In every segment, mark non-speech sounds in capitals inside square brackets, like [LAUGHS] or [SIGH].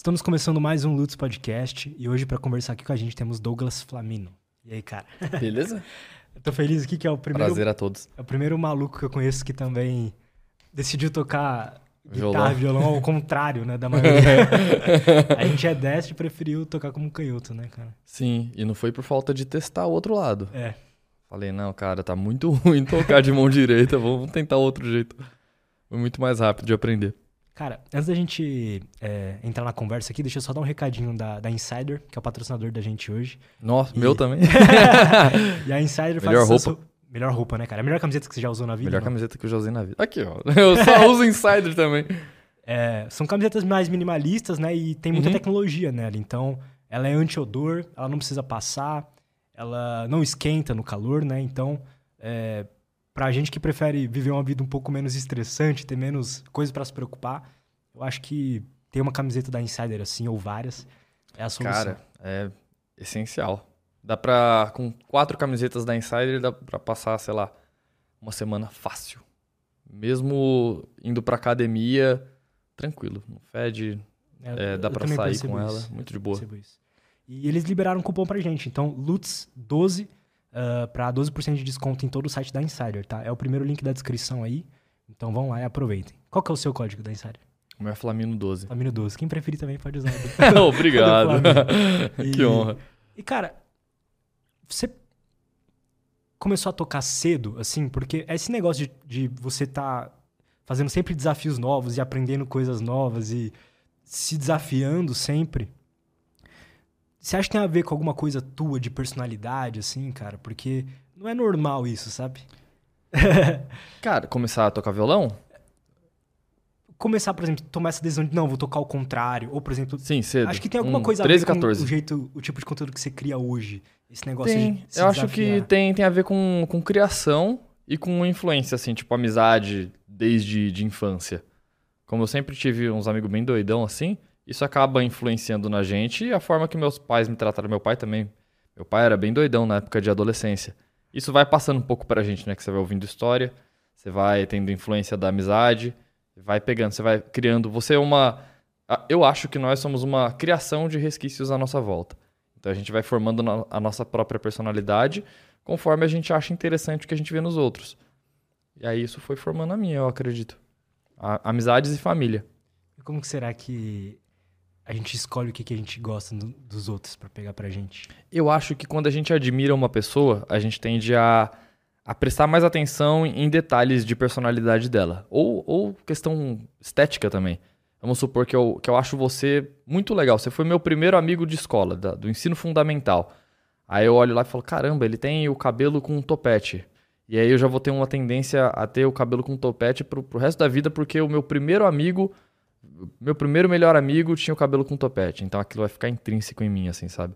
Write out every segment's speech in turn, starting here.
Estamos começando mais um Lutz Podcast e hoje para conversar aqui com a gente temos Douglas Flamino. E aí, cara? Beleza? Eu [LAUGHS] tô feliz aqui que é o primeiro Prazer a todos. é o primeiro maluco que eu conheço que também decidiu tocar Violão. guitarra, violão ao contrário, né, da maioria. [LAUGHS] a gente é destro e preferiu tocar como canhoto, né, cara? Sim, e não foi por falta de testar o outro lado. É. Falei, não, cara, tá muito [LAUGHS] ruim tocar de mão direita, vamos tentar outro jeito. Foi muito mais rápido de aprender. Cara, antes da gente é, entrar na conversa aqui, deixa eu só dar um recadinho da, da Insider, que é o patrocinador da gente hoje. Nossa, E- meu também. [LAUGHS] E a Insider Melhor faz roupa. roupa. Melhor roupa, né, cara? A melhor camiseta que você já usou na vida. Melhor não? camiseta que eu já usei na vida. Aqui, ó. [LAUGHS] Eu só uso Insider também. É, são camisetas mais minimalistas, né? E tem muita Uhum. tecnologia nela. Então, ela é anti-odor, ela não precisa passar, ela não esquenta no calor, né? Então, é, pra gente que prefere viver uma vida um pouco menos estressante, ter menos coisa pra se preocupar, eu acho que ter uma camiseta da Insider assim, ou várias, é a solução. Cara, é essencial. Dá pra, com quatro camisetas da Insider, dá pra passar, sei lá, uma semana fácil. Mesmo indo pra academia, tranquilo. Não fede, é, eu dá pra sair com isso. ela. Muito de boa. E eles liberaram um cupom pra gente. Então, LUTS12 uh, para 12% de desconto em todo o site da Insider, tá? É o primeiro link da descrição aí. Então vão lá e aproveitem. Qual que é o seu código da Insider? O meu é Flamino 12. Flamino 12. Quem preferir também pode usar. [LAUGHS] Obrigado. [LAUGHS] Do E- [LAUGHS] que honra. E, cara, você começou a tocar cedo, assim, porque esse negócio de, de você tá fazendo sempre desafios novos e aprendendo coisas novas e se desafiando sempre. Você acha que tem a ver com alguma coisa tua de personalidade, assim, cara? Porque não é normal isso, sabe? [LAUGHS] Cara, começar a tocar violão? Começar, por exemplo, tomar essa decisão de não, vou tocar ao contrário. Ou, por exemplo, Sim, cedo. acho que tem alguma Um, coisa 13, a ver 14. com o jeito, o tipo de conteúdo que você cria hoje. Esse negócio Tem. de se Eu acho que desafiar. tem, tem a ver com, com criação e com influência, assim, tipo amizade desde de infância. Como eu sempre tive uns amigos bem doidão, assim, isso acaba influenciando na gente e a forma que meus pais me trataram. Meu pai também. Meu pai era bem doidão na época de adolescência. Isso vai passando um pouco pra gente, né? Que você vai ouvindo história, você vai tendo influência da amizade, vai pegando, você vai criando. Você é uma. Eu acho que nós somos uma criação de resquícios à nossa volta. Então a gente vai formando a nossa própria personalidade conforme a gente acha interessante o que a gente vê nos outros. E aí isso foi formando a minha, eu acredito. A- amizades e família. Como que será que a gente escolhe o que, que a gente gosta do- dos outros pra pegar pra gente? Eu acho que quando a gente admira uma pessoa, a gente tende a, a prestar mais atenção em detalhes de personalidade dela. Ou, ou questão estética também. Vamos supor que eu, que eu acho você muito legal. Você foi meu primeiro amigo de escola, da- do ensino fundamental. Aí eu olho lá e falo: caramba, ele tem o cabelo com um topete. E aí eu já vou ter uma tendência a ter o cabelo com topete pro, pro resto da vida, porque o meu primeiro amigo, meu primeiro melhor amigo tinha o cabelo com topete. Então aquilo vai ficar intrínseco em mim, assim, sabe?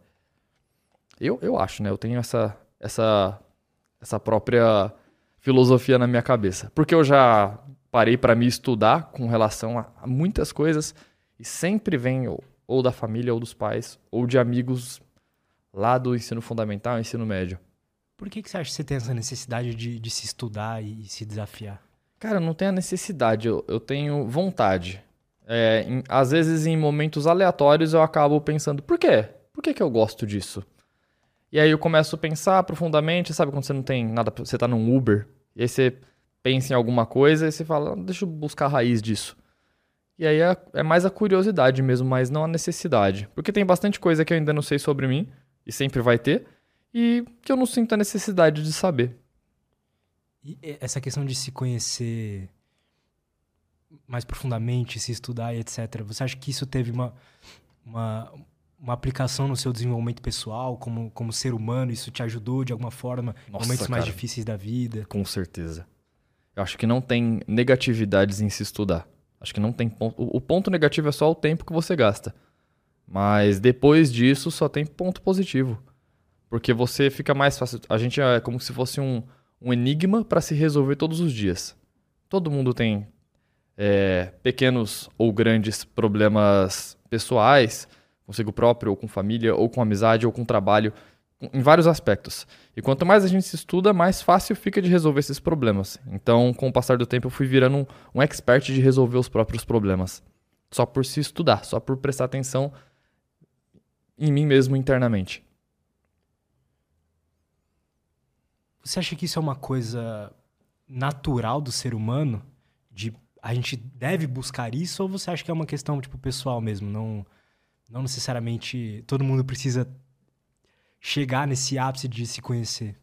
Eu, eu acho, né? Eu tenho essa, essa, essa própria filosofia na minha cabeça. Porque eu já parei para me estudar com relação a, a muitas coisas e sempre vem ou, ou da família, ou dos pais, ou de amigos lá do ensino fundamental, ensino médio. Por que, que você acha que você tem essa necessidade de, de se estudar e se desafiar? Cara, eu não tenho a necessidade, eu, eu tenho vontade. É, em- às vezes, em momentos aleatórios, eu acabo pensando, por quê? Por que, que eu gosto disso? E aí eu começo a pensar profundamente, sabe quando você não tem nada, você tá num Uber, e aí você pensa em alguma coisa e você fala, "Ah, deixa eu buscar a raiz disso. E aí é, é mais a curiosidade mesmo, mas não a necessidade. Porque tem bastante coisa que eu ainda não sei sobre mim, e sempre vai ter, e que eu não sinto a necessidade de saber. E- essa questão de se conhecer mais profundamente, se estudar e etc. Você acha que isso teve uma, uma, uma aplicação no seu desenvolvimento pessoal, como, como ser humano? Isso te ajudou de alguma forma em momentos mais cara. difíceis da vida? Com certeza. Eu acho que não tem negatividades em se estudar. Acho que não tem ponto. O o ponto negativo é só o tempo que você gasta. Mas depois disso só tem ponto positivo. Porque você fica mais fácil. A gente é como se fosse um, um enigma para se resolver todos os dias. Todo mundo tem é, pequenos ou grandes problemas pessoais, consigo próprio, ou com família, ou com amizade, ou com trabalho, em vários aspectos. E quanto mais a gente se estuda, mais fácil fica de resolver esses problemas. Então, com o passar do tempo, eu fui virando um, um expert de resolver os próprios problemas. só por se estudar, só por prestar atenção em mim mesmo internamente. Você acha que isso é uma coisa natural do ser humano? De a gente deve buscar isso ou você acha que é uma questão tipo pessoal mesmo, não não necessariamente todo mundo precisa chegar nesse ápice de se conhecer?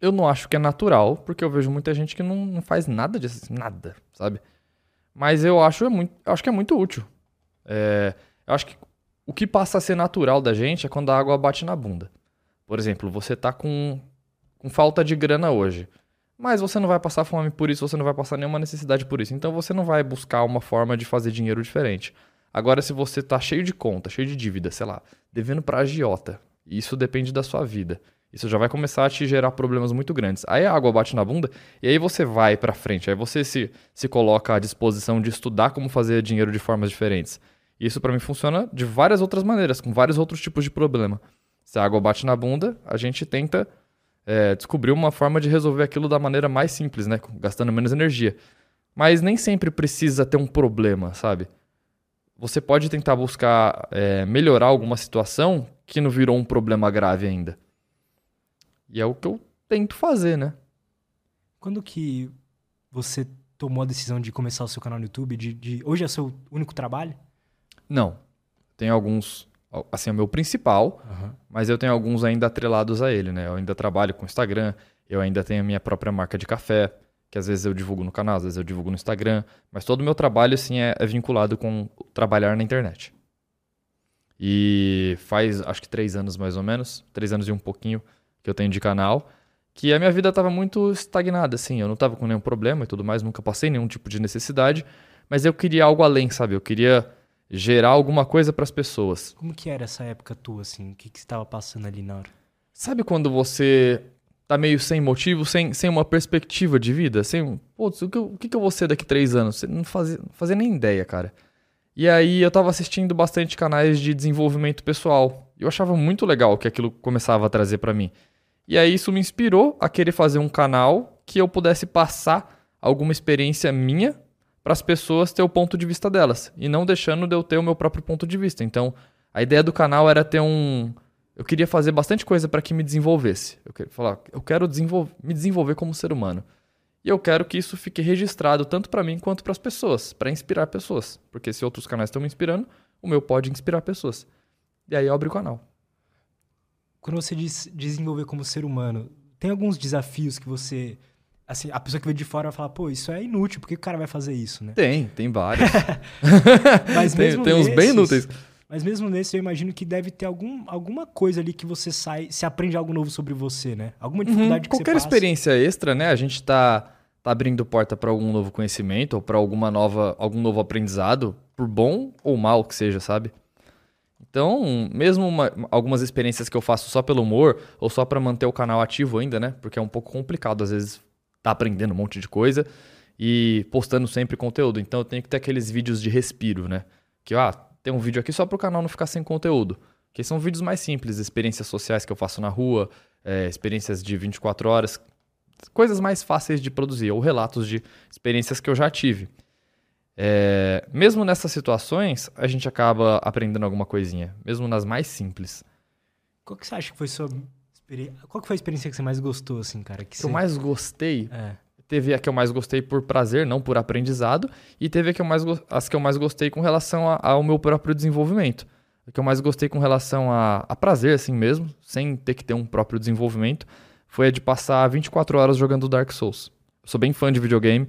Eu não acho que é natural, porque eu vejo muita gente que não, não faz nada disso, nada, sabe? Mas eu acho, é muito, eu acho que é muito útil. É, eu acho que o que passa a ser natural da gente é quando a água bate na bunda. Por exemplo, você tá com, com falta de grana hoje. Mas você não vai passar fome por isso, você não vai passar nenhuma necessidade por isso. Então você não vai buscar uma forma de fazer dinheiro diferente. Agora, se você tá cheio de conta, cheio de dívida, sei lá, devendo pra agiota, isso depende da sua vida. Isso já vai começar a te gerar problemas muito grandes. Aí a água bate na bunda e aí você vai para frente. Aí você se, se coloca à disposição de estudar como fazer dinheiro de formas diferentes. Isso para mim funciona de várias outras maneiras, com vários outros tipos de problema. Se a água bate na bunda, a gente tenta é, descobrir uma forma de resolver aquilo da maneira mais simples, né? Gastando menos energia. Mas nem sempre precisa ter um problema, sabe? Você pode tentar buscar é, melhorar alguma situação que não virou um problema grave ainda. E é o que eu tento fazer, né? Quando que você tomou a decisão de começar o seu canal no YouTube? De, de... Hoje é o seu único trabalho? Não. Tem alguns. Assim, é o meu principal, uhum. mas eu tenho alguns ainda atrelados a ele, né? Eu ainda trabalho com Instagram, eu ainda tenho a minha própria marca de café, que às vezes eu divulgo no canal, às vezes eu divulgo no Instagram, mas todo o meu trabalho, assim, é, é vinculado com trabalhar na internet. E faz, acho que três anos mais ou menos, três anos e um pouquinho, que eu tenho de canal, que a minha vida estava muito estagnada, assim. Eu não estava com nenhum problema e tudo mais, nunca passei nenhum tipo de necessidade, mas eu queria algo além, sabe? Eu queria gerar alguma coisa para as pessoas. Como que era essa época tua, assim? O que, que você estava passando ali na hora? Sabe quando você tá meio sem motivo, sem, sem uma perspectiva de vida? Sem, putz, o que, o que, que eu vou ser daqui três anos? Você não fazia, não fazia nem ideia, cara. E aí eu tava assistindo bastante canais de desenvolvimento pessoal. Eu achava muito legal que aquilo começava a trazer para mim. E aí isso me inspirou a querer fazer um canal que eu pudesse passar alguma experiência minha para as pessoas ter o ponto de vista delas e não deixando de eu ter o meu próprio ponto de vista. Então, a ideia do canal era ter um eu queria fazer bastante coisa para que me desenvolvesse. Eu queria falar, eu quero me desenvolver como ser humano. E eu quero que isso fique registrado tanto para mim quanto para as pessoas, para inspirar pessoas, porque se outros canais estão me inspirando, o meu pode inspirar pessoas. E aí abre o canal. Quando você diz desenvolver como ser humano, tem alguns desafios que você. Assim, a pessoa que vê de fora vai falar, pô, isso é inútil, por que o cara vai fazer isso, né? Tem, tem vários. [LAUGHS] Mas mesmo tem, tem uns bem inúteis. Mas mesmo nesse, eu imagino que deve ter algum, alguma coisa ali que você sai, se aprende algo novo sobre você, né? Alguma uhum, dificuldade uhum, que Qualquer experiência extra, né? A gente tá, tá abrindo porta para algum novo conhecimento ou para alguma nova, algum novo aprendizado, por bom ou mal que seja, sabe? Então, mesmo uma, algumas experiências que eu faço só pelo humor ou só para manter o canal ativo ainda, né? Porque é um pouco complicado às vezes tá aprendendo um monte de coisa e postando sempre conteúdo. Então eu tenho que ter aqueles vídeos de respiro, né? Que ah, tem um vídeo aqui só para o canal não ficar sem conteúdo. Que são vídeos mais simples, experiências sociais que eu faço na rua, é, experiências de 24 horas, coisas mais fáceis de produzir, ou relatos de experiências que eu já tive. É, mesmo nessas situações, a gente acaba aprendendo alguma coisinha, mesmo nas mais simples. Qual que você acha que foi sua Qual que foi a experiência que você mais gostou, assim, cara? Que, que você... eu mais gostei? É. Teve a que eu mais gostei por prazer, não por aprendizado, e teve a que eu mais, as que eu mais gostei com relação a, ao meu próprio desenvolvimento. A que eu mais gostei com relação a, a prazer, assim mesmo, sem ter que ter um próprio desenvolvimento, foi a de passar 24 horas jogando Dark Souls. Eu sou bem fã de videogame,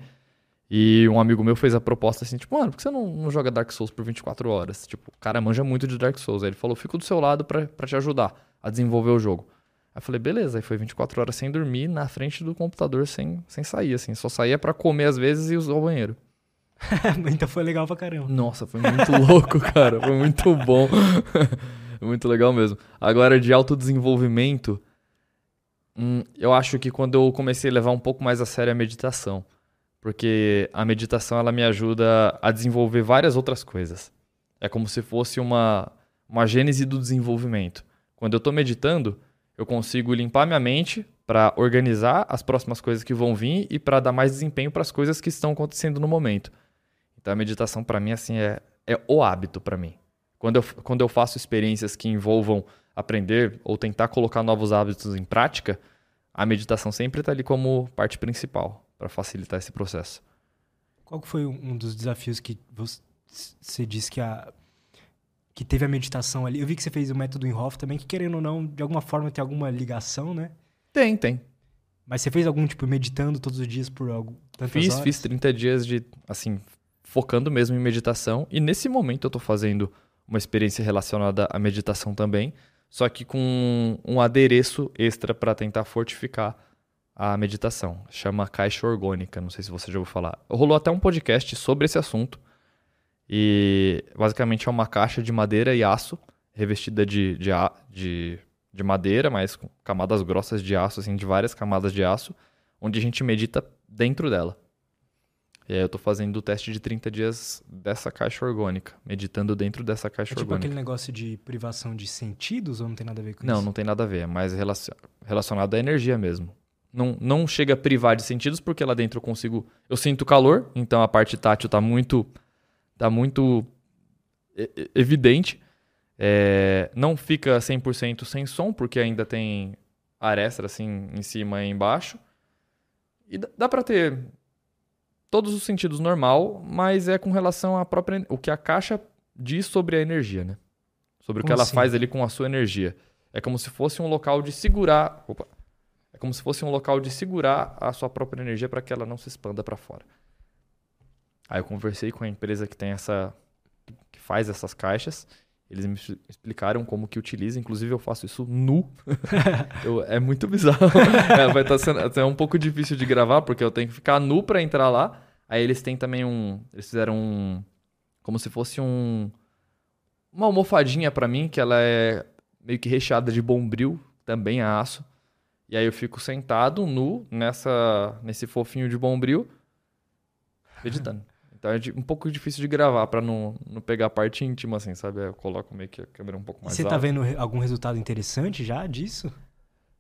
e um amigo meu fez a proposta assim, tipo, mano, por que você não, não joga Dark Souls por 24 horas? Tipo, o cara manja muito de Dark Souls. Aí ele falou, fico do seu lado para te ajudar a desenvolver o jogo. Aí falei, beleza. Aí foi 24 horas sem dormir, na frente do computador, sem, sem sair, assim. Só saía para comer às vezes e usar o banheiro. [LAUGHS] então foi legal pra caramba. Nossa, foi muito [LAUGHS] louco, cara. Foi muito bom. [LAUGHS] muito legal mesmo. Agora, de autodesenvolvimento, hum, eu acho que quando eu comecei a levar um pouco mais a sério a meditação. Porque a meditação, ela me ajuda a desenvolver várias outras coisas. É como se fosse uma, uma gênese do desenvolvimento. Quando eu estou meditando, eu consigo limpar minha mente para organizar as próximas coisas que vão vir e para dar mais desempenho para as coisas que estão acontecendo no momento. Então a meditação para mim assim é é o hábito para mim. Quando eu, quando eu faço experiências que envolvam aprender ou tentar colocar novos hábitos em prática, a meditação sempre está ali como parte principal para facilitar esse processo. Qual foi um dos desafios que você disse que a que teve a meditação ali? Eu vi que você fez o método Inhoff também, que querendo ou não, de alguma forma tem alguma ligação, né? Tem, tem. Mas você fez algum tipo meditando todos os dias por algo Fiz, horas? fiz 30 dias de assim, focando mesmo em meditação e nesse momento eu tô fazendo uma experiência relacionada à meditação também, só que com um adereço extra para tentar fortificar a meditação. Chama caixa orgânica, não sei se você já ouviu falar. Rolou até um podcast sobre esse assunto. E basicamente é uma caixa de madeira e aço, revestida de, de, de, de madeira, mas com camadas grossas de aço, assim, de várias camadas de aço, onde a gente medita dentro dela. E aí eu tô fazendo o teste de 30 dias dessa caixa orgânica, meditando dentro dessa caixa é tipo orgânica. aquele negócio de privação de sentidos ou não tem nada a ver com não, isso? Não, não tem nada a ver, é mais relacionado à energia mesmo. Não, não chega a privar de sentidos porque lá dentro eu consigo, eu sinto calor, então a parte tátil tá muito tá muito evidente. É, não fica 100% sem som porque ainda tem aresta assim em cima e embaixo. E dá para ter todos os sentidos normal, mas é com relação à própria o que a caixa diz sobre a energia, né? Sobre como o que ela assim? faz ali com a sua energia. É como se fosse um local de segurar, opa, é como se fosse um local de segurar a sua própria energia para que ela não se expanda para fora. Aí eu conversei com a empresa que tem essa que faz essas caixas eles me explicaram como que utiliza, inclusive eu faço isso nu. [LAUGHS] eu, é muito bizarro. [LAUGHS] é, vai estar tá sendo é um pouco difícil de gravar, porque eu tenho que ficar nu para entrar lá. Aí eles têm também um. Eles fizeram um. Como se fosse um. Uma almofadinha para mim, que ela é meio que recheada de bombril, também a aço. E aí eu fico sentado, nu, nessa, nesse fofinho de bombril, [LAUGHS] meditando. Então é um pouco difícil de gravar para não, não pegar a parte íntima, assim, sabe? Eu coloco meio que a câmera um pouco mais Você alta. tá vendo algum resultado interessante já disso?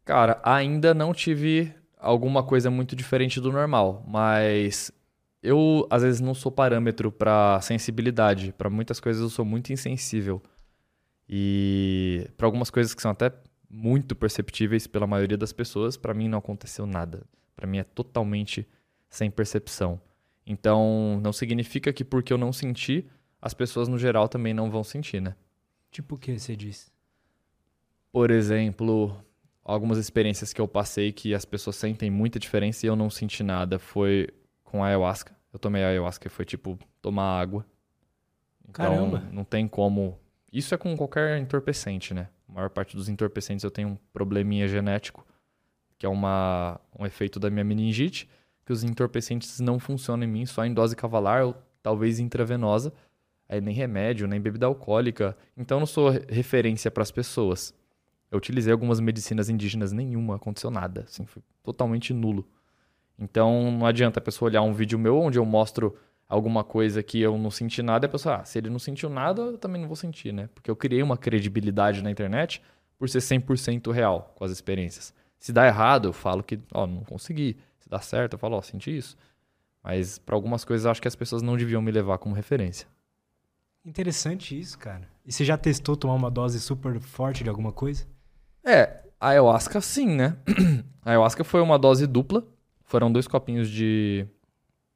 Cara, ainda não tive alguma coisa muito diferente do normal, mas eu às vezes não sou parâmetro para sensibilidade. Para muitas coisas eu sou muito insensível. E para algumas coisas que são até muito perceptíveis pela maioria das pessoas, para mim não aconteceu nada. Para mim é totalmente sem percepção. Então, não significa que porque eu não senti, as pessoas no geral também não vão sentir, né? Tipo o que você diz? Por exemplo, algumas experiências que eu passei que as pessoas sentem muita diferença e eu não senti nada foi com a ayahuasca. Eu tomei a ayahuasca e foi tipo tomar água. Então, Caramba. não tem como. Isso é com qualquer entorpecente, né? A maior parte dos entorpecentes eu tenho um probleminha genético, que é uma, um efeito da minha meningite que os entorpecentes não funcionam em mim só em dose cavalar ou talvez intravenosa, aí nem remédio, nem bebida alcoólica. Então eu não sou referência para as pessoas. Eu utilizei algumas medicinas indígenas, nenhuma aconteceu nada, assim, foi totalmente nulo. Então não adianta a pessoa olhar um vídeo meu onde eu mostro alguma coisa que eu não senti nada e a pessoa, ah, se ele não sentiu nada, eu também não vou sentir, né? Porque eu criei uma credibilidade na internet por ser 100% real com as experiências. Se dá errado, eu falo que, ó, não consegui. Se dá certo, eu falo, ó, senti isso. Mas para algumas coisas acho que as pessoas não deviam me levar como referência. Interessante isso, cara. E você já testou tomar uma dose super forte de alguma coisa? É, a ayahuasca sim, né? [CLEARS THROAT] A ayahuasca foi uma dose dupla. Foram dois copinhos de,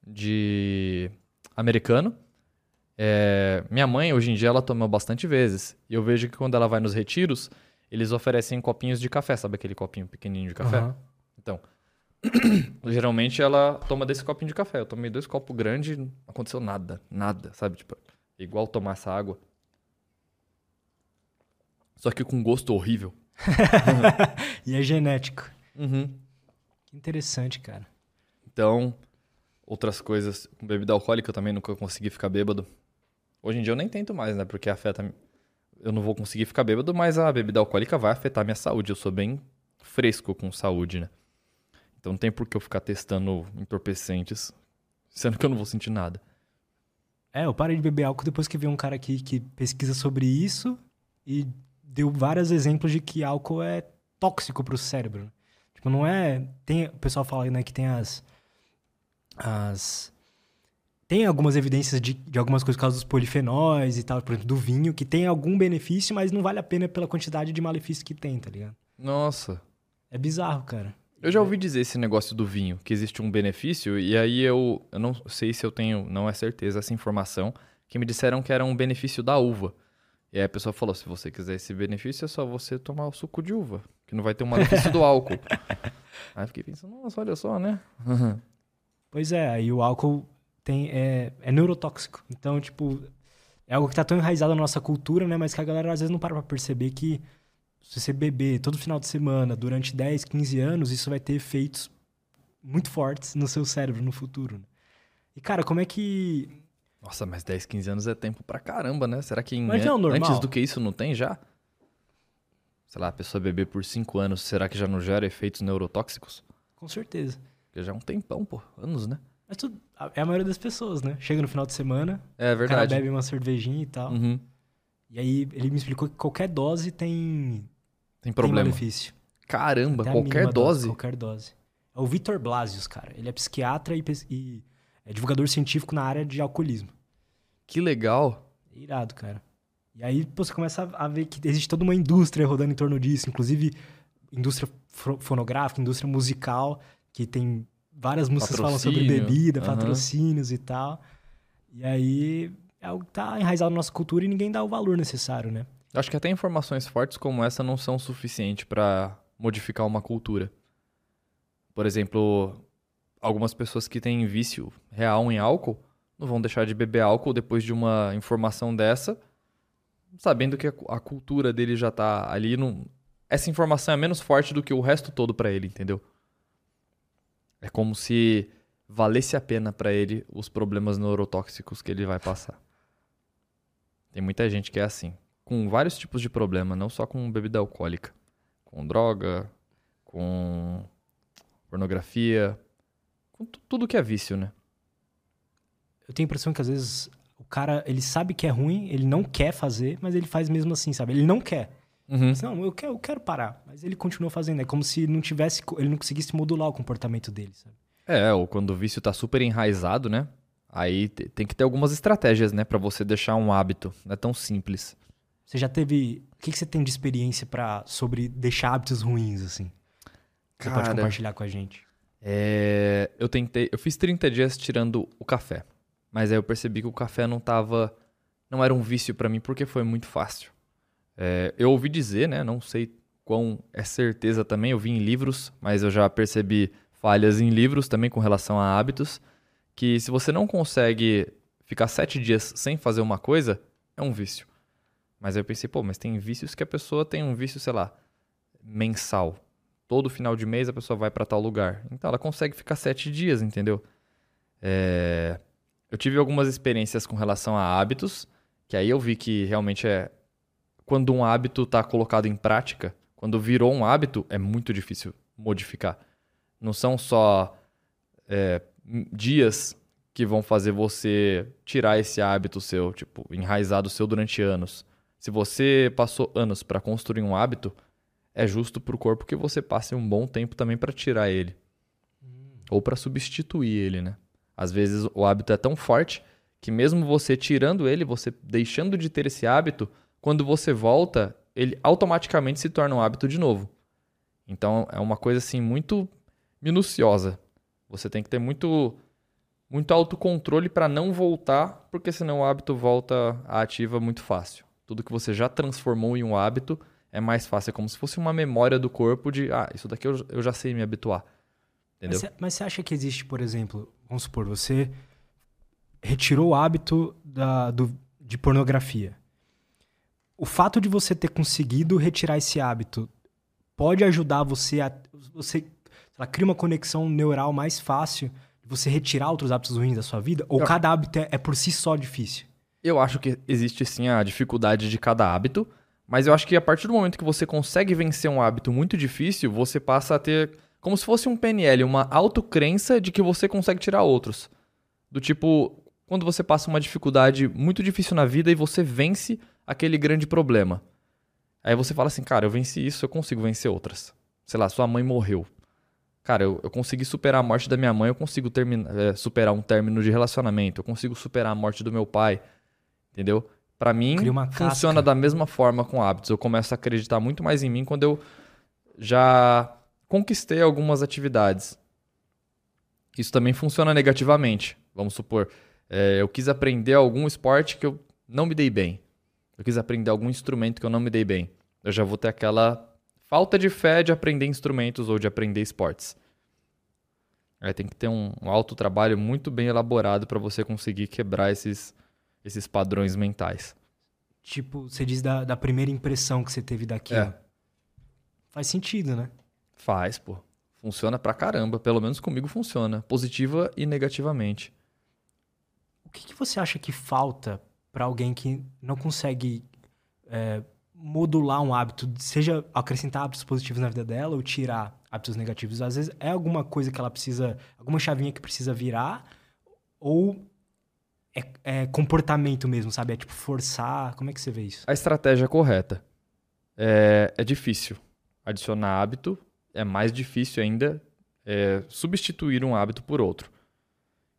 de americano. É, minha mãe, hoje em dia, ela toma bastante vezes. E eu vejo que quando ela vai nos retiros, eles oferecem copinhos de café. Sabe aquele copinho pequenininho de café? Uhum. Então, [COUGHS] Geralmente ela toma desse copinho de café. Eu tomei dois copos grandes, não aconteceu nada. Nada, sabe? Tipo, igual tomar essa água. Só que com gosto horrível. [LAUGHS] e é genético. Uhum. Que interessante, cara. Então, outras coisas. Com bebida alcoólica eu também nunca consegui ficar bêbado. Hoje em dia eu nem tento mais, né? Porque afeta. Eu não vou conseguir ficar bêbado, mas a bebida alcoólica vai afetar minha saúde. Eu sou bem fresco com saúde, né? Então não tem por que eu ficar testando entorpecentes, sendo que eu não vou sentir nada. É, eu parei de beber álcool depois que vi um cara aqui que pesquisa sobre isso e deu vários exemplos de que álcool é tóxico pro cérebro. Tipo, não é. Tem, o pessoal fala né, que tem as. As tem algumas evidências de, de algumas coisas por causa dos polifenóis e tal, por exemplo, do vinho, que tem algum benefício, mas não vale a pena pela quantidade de malefício que tem, tá ligado? Nossa. É bizarro, cara. Eu já ouvi dizer esse negócio do vinho, que existe um benefício, e aí eu, eu não sei se eu tenho, não é certeza essa informação, que me disseram que era um benefício da uva. E aí a pessoa falou: se você quiser esse benefício, é só você tomar o suco de uva, que não vai ter um malefício do álcool. [LAUGHS] Aí eu fiquei pensando, nossa, olha só, né? Pois é, aí o álcool tem, é, é neurotóxico. Então, tipo, é algo que tá tão enraizado na nossa cultura, né? Mas que a galera às vezes não para pra perceber que se você beber todo final de semana durante 10, 15 anos, isso vai ter efeitos muito fortes no seu cérebro no futuro. né? E, cara, como é que. Nossa, mas 10, 15 anos é tempo pra caramba, né? Será que em é antes do que isso não tem já? Sei lá, a pessoa beber por 5 anos, será que já não gera efeitos neurotóxicos? Com certeza. Porque já é um tempão, pô. Anos, né? Mas tudo, é a maioria das pessoas, né? Chega no final de semana, É o cara verdade. bebe uma cervejinha e tal. Uhum. E aí ele me explicou que qualquer dose tem, Tem tem problema. malefício. Caramba, Até a qualquer mínima dose. Qualquer dose. É o Vitor Blasius, cara. Ele é psiquiatra e, e é divulgador científico na área de alcoolismo. Que legal. É irado, cara. E aí você começa a ver que existe toda uma indústria rodando em torno disso, inclusive indústria fonográfica, indústria musical, que tem várias músicas que falam sobre bebida, aham. patrocínios e tal. E aí é algo que tá enraizado na nossa cultura e ninguém dá o valor necessário, né? Acho que até informações fortes como essa não são suficientes pra modificar uma cultura. Por exemplo, algumas pessoas que têm vício real em álcool não vão deixar de beber álcool depois de uma informação dessa, sabendo que a, cu- a cultura dele já tá ali. Não... Essa informação é menos forte do que o resto todo pra ele, entendeu? É como se valesse a pena pra ele os problemas neurotóxicos que ele vai passar. Tem muita gente que é assim, com vários tipos de problema, não só com bebida alcoólica, com droga, com pornografia, com tu- tudo que é vício, né? Eu tenho a impressão que às vezes o cara, ele sabe que é ruim, ele não quer fazer, mas ele faz mesmo assim, sabe? Ele não quer. Uhum. Mas, não, eu quero, eu quero parar. Mas ele continua fazendo. É como se não tivesse, ele não conseguisse modular o comportamento dele, sabe? É, ou quando o vício tá super enraizado, né? Aí te- tem que ter algumas estratégias, né, Pra você deixar um hábito. Não é tão simples. Você já teve. O que, que você tem de experiência para sobre deixar hábitos ruins, assim? Você pode Cara. compartilhar com a gente. É, eu tentei, eu fiz 30 dias tirando o café, mas aí eu percebi que o café não tava, não era um vício pra mim porque foi muito fácil. É, eu ouvi dizer, né, não sei quão é certeza também, eu vi em livros, mas eu já percebi falhas em livros também com relação a hábitos, que se você não consegue ficar sete dias sem fazer uma coisa, é um vício. Mas aí eu pensei, pô, mas tem vícios que a pessoa tem um vício, sei lá, mensal todo final de mês a pessoa vai pra tal lugar. Então ela consegue ficar sete dias, entendeu? É, Eu tive algumas experiências com relação a hábitos, que aí eu vi que realmente é. Quando um hábito tá colocado em prática, quando virou um hábito, é muito difícil modificar. Não são só é, dias que vão fazer você tirar esse hábito seu, tipo, enraizado seu durante anos. Se você passou anos pra construir um hábito, é justo pro corpo que você passe um bom tempo também pra tirar ele. Ou pra substituir ele, né? Às vezes o hábito é tão forte que mesmo você tirando ele, você deixando de ter esse hábito, quando você volta, ele automaticamente se torna um hábito de novo. Então é uma coisa assim muito minuciosa. Você tem que ter muito muito autocontrole pra não voltar, porque senão o hábito volta à ativa muito fácil. Tudo que você já transformou em um hábito é mais fácil. É como se fosse uma memória do corpo de, ah, isso daqui eu, eu já sei me habituar. Entendeu? Mas você, mas você acha que existe, por exemplo, vamos supor, você retirou o hábito da, do- de pornografia. O fato de você ter conseguido retirar esse hábito pode ajudar você a. Você lá, cria uma conexão neural mais fácil de você retirar outros hábitos ruins da sua vida? Ou Eu- cada hábito é, é por si só difícil? Eu acho que existe sim a dificuldade de cada hábito, mas eu acho que a partir do momento que você consegue vencer um hábito muito difícil, você passa a ter como se fosse um PNL, uma autocrença de que você consegue tirar outros. Do tipo, quando você passa uma dificuldade muito difícil na vida e você vence aquele grande problema. Aí você fala assim, cara, eu venci isso, eu consigo vencer outras. Sei lá, sua mãe morreu. Cara, eu, eu consegui superar a morte da minha mãe, eu consigo terminar, é, superar um término de relacionamento, eu consigo superar a morte do meu pai, entendeu? Para mim, funciona casca. da mesma forma com hábitos. Eu começo a acreditar muito mais em mim quando eu já conquistei algumas atividades. Isso também funciona negativamente. Vamos supor, é, eu quis aprender algum esporte que eu não me dei bem. Eu quis aprender algum instrumento que eu não me dei bem. Eu já vou ter aquela falta de fé de aprender instrumentos ou de aprender esportes. Aí tem que ter um, um alto trabalho muito bem elaborado para você conseguir quebrar esses, esses padrões mentais. Tipo, você diz da, da primeira impressão que você teve daquilo. É. Faz sentido, né? Faz, pô. Funciona pra caramba. Pelo menos comigo funciona. Positiva e negativamente. O que, que você acha que falta para alguém que não consegue é, modular um hábito, seja acrescentar hábitos positivos na vida dela ou tirar hábitos negativos? Às vezes é alguma coisa que ela precisa, alguma chavinha que precisa virar, ou é, é comportamento mesmo, sabe? É tipo forçar. Como é que você vê isso? A estratégia correta. É, é difícil adicionar hábito, é mais difícil ainda é, substituir um hábito por outro.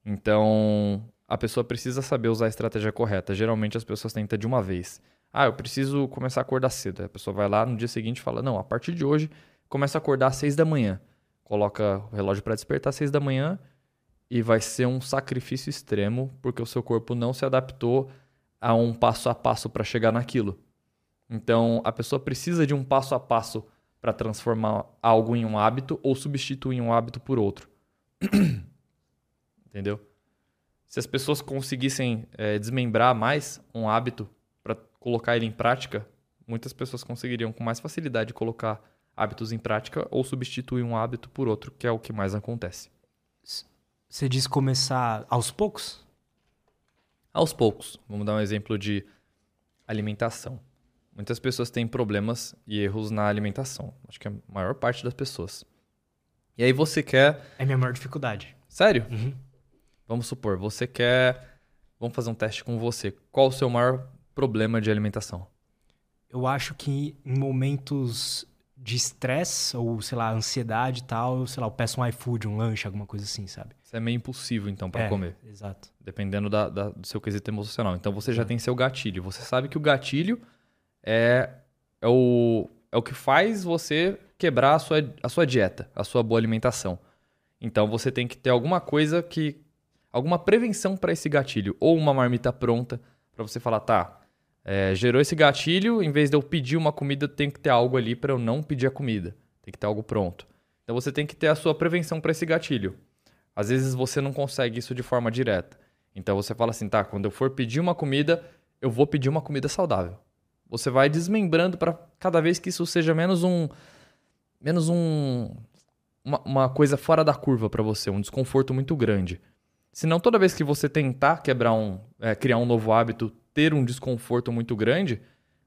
Então, a pessoa precisa saber usar a estratégia correta. Geralmente as pessoas tentam de uma vez. Ah, eu preciso começar a acordar cedo. A pessoa vai lá no dia seguinte e fala: Não, a partir de hoje começa a acordar às seis da manhã. Coloca o relógio para despertar às seis da manhã e vai ser um sacrifício extremo porque o seu corpo não se adaptou a um passo a passo para chegar naquilo. Então, a pessoa precisa de um passo a passo para transformar algo em um hábito ou substituir um hábito por outro. [CLEARS THROAT] Entendeu? Se as pessoas conseguissem é, desmembrar mais um hábito colocar ele em prática, muitas pessoas conseguiriam com mais facilidade colocar hábitos em prática ou substituir um hábito por outro, que é o que mais acontece. Você diz começar aos poucos? Aos poucos, vamos dar um exemplo de alimentação. Muitas pessoas têm problemas e erros na alimentação. Acho que a maior parte das pessoas. E aí você quer. É minha maior dificuldade. Sério? Uhum. Vamos supor, você quer. Vamos fazer um teste com você. Qual o seu maior problema de alimentação? Eu acho que em momentos de estresse ou, sei lá, ansiedade e tal, sei lá, eu peço um iFood, um lanche, alguma coisa assim, sabe? Você é meio impossível, então, para é, comer. Exato. Dependendo da- da- do seu quesito emocional. Então você já tem seu gatilho. Você sabe que o gatilho é, é, o, é o que faz você quebrar a sua, a sua dieta, a sua boa alimentação. Então você tem que ter alguma coisa que. alguma prevenção para esse gatilho. Ou uma marmita pronta para você falar, tá. É, gerou esse gatilho, em vez de eu pedir uma comida, tem que ter algo ali para eu não pedir a comida. Tem que ter algo pronto. Então você tem que ter a sua prevenção para esse gatilho. Às vezes você não consegue isso de forma direta. Então você fala assim, tá, quando eu for pedir uma comida, eu vou pedir uma comida saudável. Você vai desmembrando para cada vez que isso seja menos um menos um uma, uma coisa fora da curva para você, um desconforto muito grande. Senão toda vez que você tentar quebrar um é, criar um novo hábito, ter um desconforto muito grande,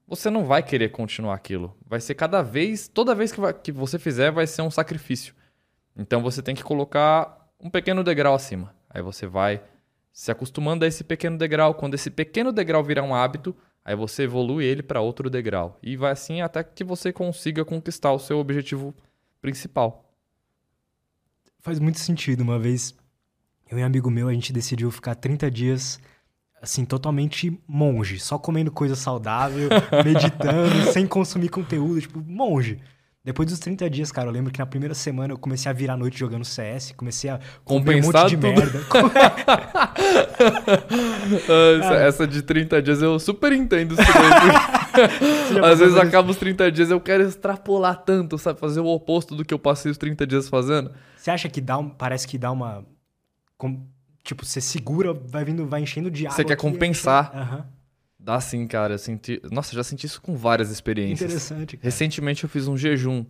você não vai querer continuar aquilo. Vai ser cada vez, toda vez que, vai- que você fizer, vai ser um sacrifício. Então você tem que colocar um pequeno degrau acima. Aí você vai se acostumando a esse pequeno degrau. Quando esse pequeno degrau virar um hábito, aí você evolui ele para outro degrau. E vai assim até que você consiga conquistar o seu objetivo principal. Faz muito sentido. Uma vez, eu e um amigo meu, a gente decidiu ficar 30 dias, assim, totalmente monge. Só comendo coisa saudável, [LAUGHS] meditando, sem consumir conteúdo, tipo, monge. Depois dos 30 dias, cara, eu lembro que na primeira semana eu comecei a virar a noite jogando CS, comecei a comer um Compensar monte de tudo. merda. [LAUGHS] Ah, essa, essa de 30 dias eu super entendo isso daí. [LAUGHS] Às vezes acaba os 30 dias eu quero extrapolar tanto, sabe? Fazer o oposto do que eu passei os 30 dias fazendo. Você acha que dá um, parece que dá uma... com- tipo, você segura, vai vindo, vai enchendo de água. Você quer compensar. Aham. Dá sim, cara. Senti... Nossa, já senti isso com várias experiências. Interessante, cara. Recentemente eu fiz um jejum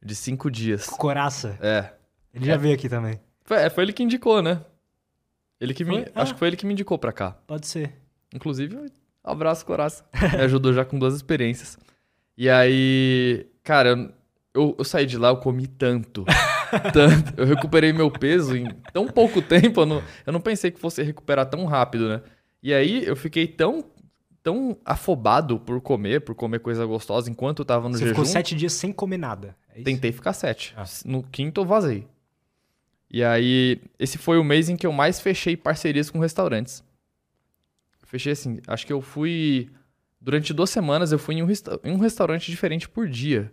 de 5 dias. Coraça. É. Ele já veio aqui também. Foi, é, foi ele que indicou, né? Ele que me... Foi? Ah. Acho que foi ele que me indicou pra cá. Pode ser. Inclusive, abraço, Coraça. [LAUGHS] Me ajudou já com duas experiências. E aí, cara, eu, eu saí de lá, eu comi tanto. [LAUGHS] tanto. Eu recuperei meu peso em tão pouco tempo. Eu não, eu não pensei que fosse recuperar tão rápido, né? E aí, eu fiquei tão, tão afobado por comer, por comer coisa gostosa enquanto eu tava no Você jejum. ficou sete dias sem comer nada. É? Tentei ficar sete. Ah. No quinto eu vazei. E aí, esse foi o mês em que eu mais fechei parcerias com restaurantes. Fechei assim, acho que eu fui. Durante duas semanas eu fui em um, resta- em um restaurante diferente por dia.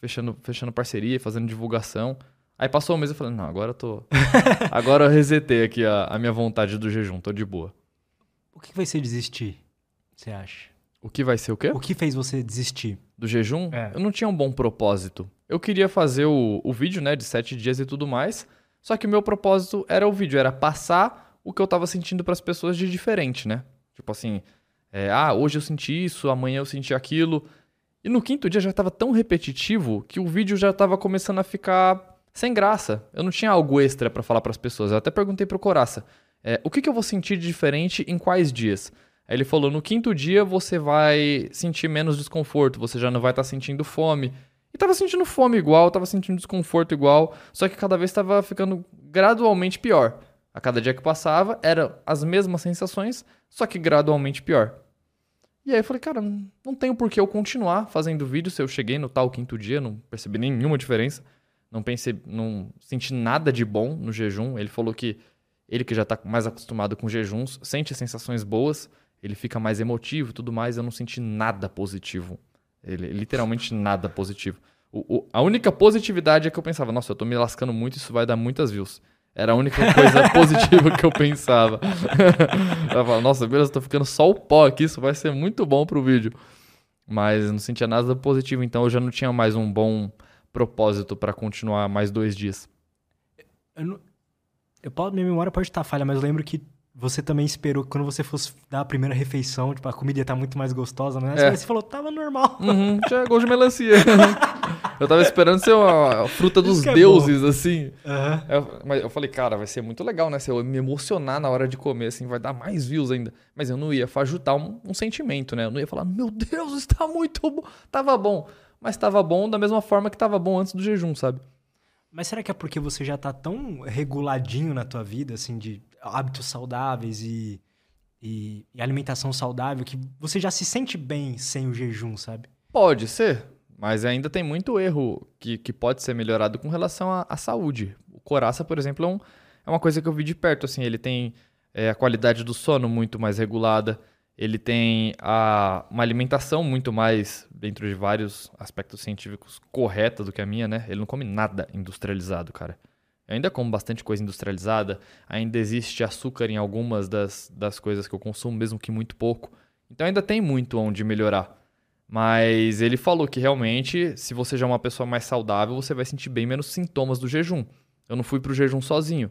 Fechando, fechando parceria, fazendo divulgação. Aí passou um mês e eu falei, não, agora eu tô. [LAUGHS] agora eu resetei aqui a, a minha vontade do jejum, tô de boa. O que vai ser desistir, você acha? O que vai ser o quê? O que fez você desistir? do jejum, É. eu não tinha um bom propósito. Eu queria fazer o, o vídeo, né, de sete dias e tudo mais, só que o meu propósito era o vídeo, era passar o que eu tava sentindo pras pessoas de diferente, né? Tipo assim, é, ah, hoje eu senti isso, amanhã eu senti aquilo. E no quinto dia já tava tão repetitivo que o vídeo já tava começando a ficar sem graça. Eu não tinha algo extra pra falar pras pessoas. Eu até perguntei pro Coraça, é, o que, que eu vou sentir de diferente em quais dias? Aí ele falou: no quinto dia você vai sentir menos desconforto, você já não vai estar sentindo fome. E tava sentindo fome igual, tava sentindo desconforto igual, só que cada vez tava ficando gradualmente pior. A cada dia que passava, eram as mesmas sensações, só que gradualmente pior. E aí eu falei, cara, não tem por que eu continuar fazendo vídeo se eu cheguei no tal quinto dia, não percebi nenhuma diferença. Não pensei, não senti nada de bom no jejum. Ele falou que ele que já tá mais acostumado com jejuns, sente sensações boas, ele fica mais emotivo tudo mais. Eu não senti nada positivo. Ele, literalmente nada positivo. O- o- a única positividade é que eu pensava, nossa, eu tô me lascando muito, isso vai dar muitas views. Era a única coisa [LAUGHS] positiva que eu pensava. [LAUGHS] eu falava, nossa, beleza, tô ficando só o pó aqui, isso vai ser muito bom pro vídeo. Mas não sentia nada positivo, então eu já não tinha mais um bom propósito pra continuar mais dois dias. Eu não... eu posso- minha memória pode estar falha, mas eu lembro que você também esperou que quando você fosse dar a primeira refeição, tipo, a comida ia estar muito mais gostosa, né? É. Você falou, tava normal. Uhum, [LAUGHS] tinha gosto de melancia. eu tava esperando ser uma fruta dos é deuses, assim. Aham. Eu- mas eu falei, cara, vai ser muito legal, né? Se eu me emocionar na hora de comer, assim, vai dar mais views ainda. Mas eu não ia fajutar um, um sentimento, né? Eu não ia falar, meu Deus, está muito bom. Tava bom. Mas tava bom da mesma forma que tava bom antes do jejum, sabe? Mas será que é porque você já tá tão reguladinho na tua vida, assim, de hábitos saudáveis e, e, e alimentação saudável, que você já se sente bem sem o jejum, sabe? Pode ser, mas ainda tem muito erro que, que pode ser melhorado com relação à, saúde. O coraça, por exemplo, é, um- é uma coisa que eu vi de perto. Assim, ele tem é, a qualidade do sono muito mais regulada, ele tem a, uma alimentação muito mais, dentro de vários aspectos científicos, correta do que a minha, né? Ele não come nada industrializado, cara. Eu ainda como bastante coisa industrializada, ainda existe açúcar em algumas das, das coisas que eu consumo, mesmo que muito pouco. Então ainda tem muito onde melhorar. Mas ele falou que realmente, se você já é uma pessoa mais saudável, você vai sentir bem menos sintomas do jejum. Eu não fui pro jejum sozinho.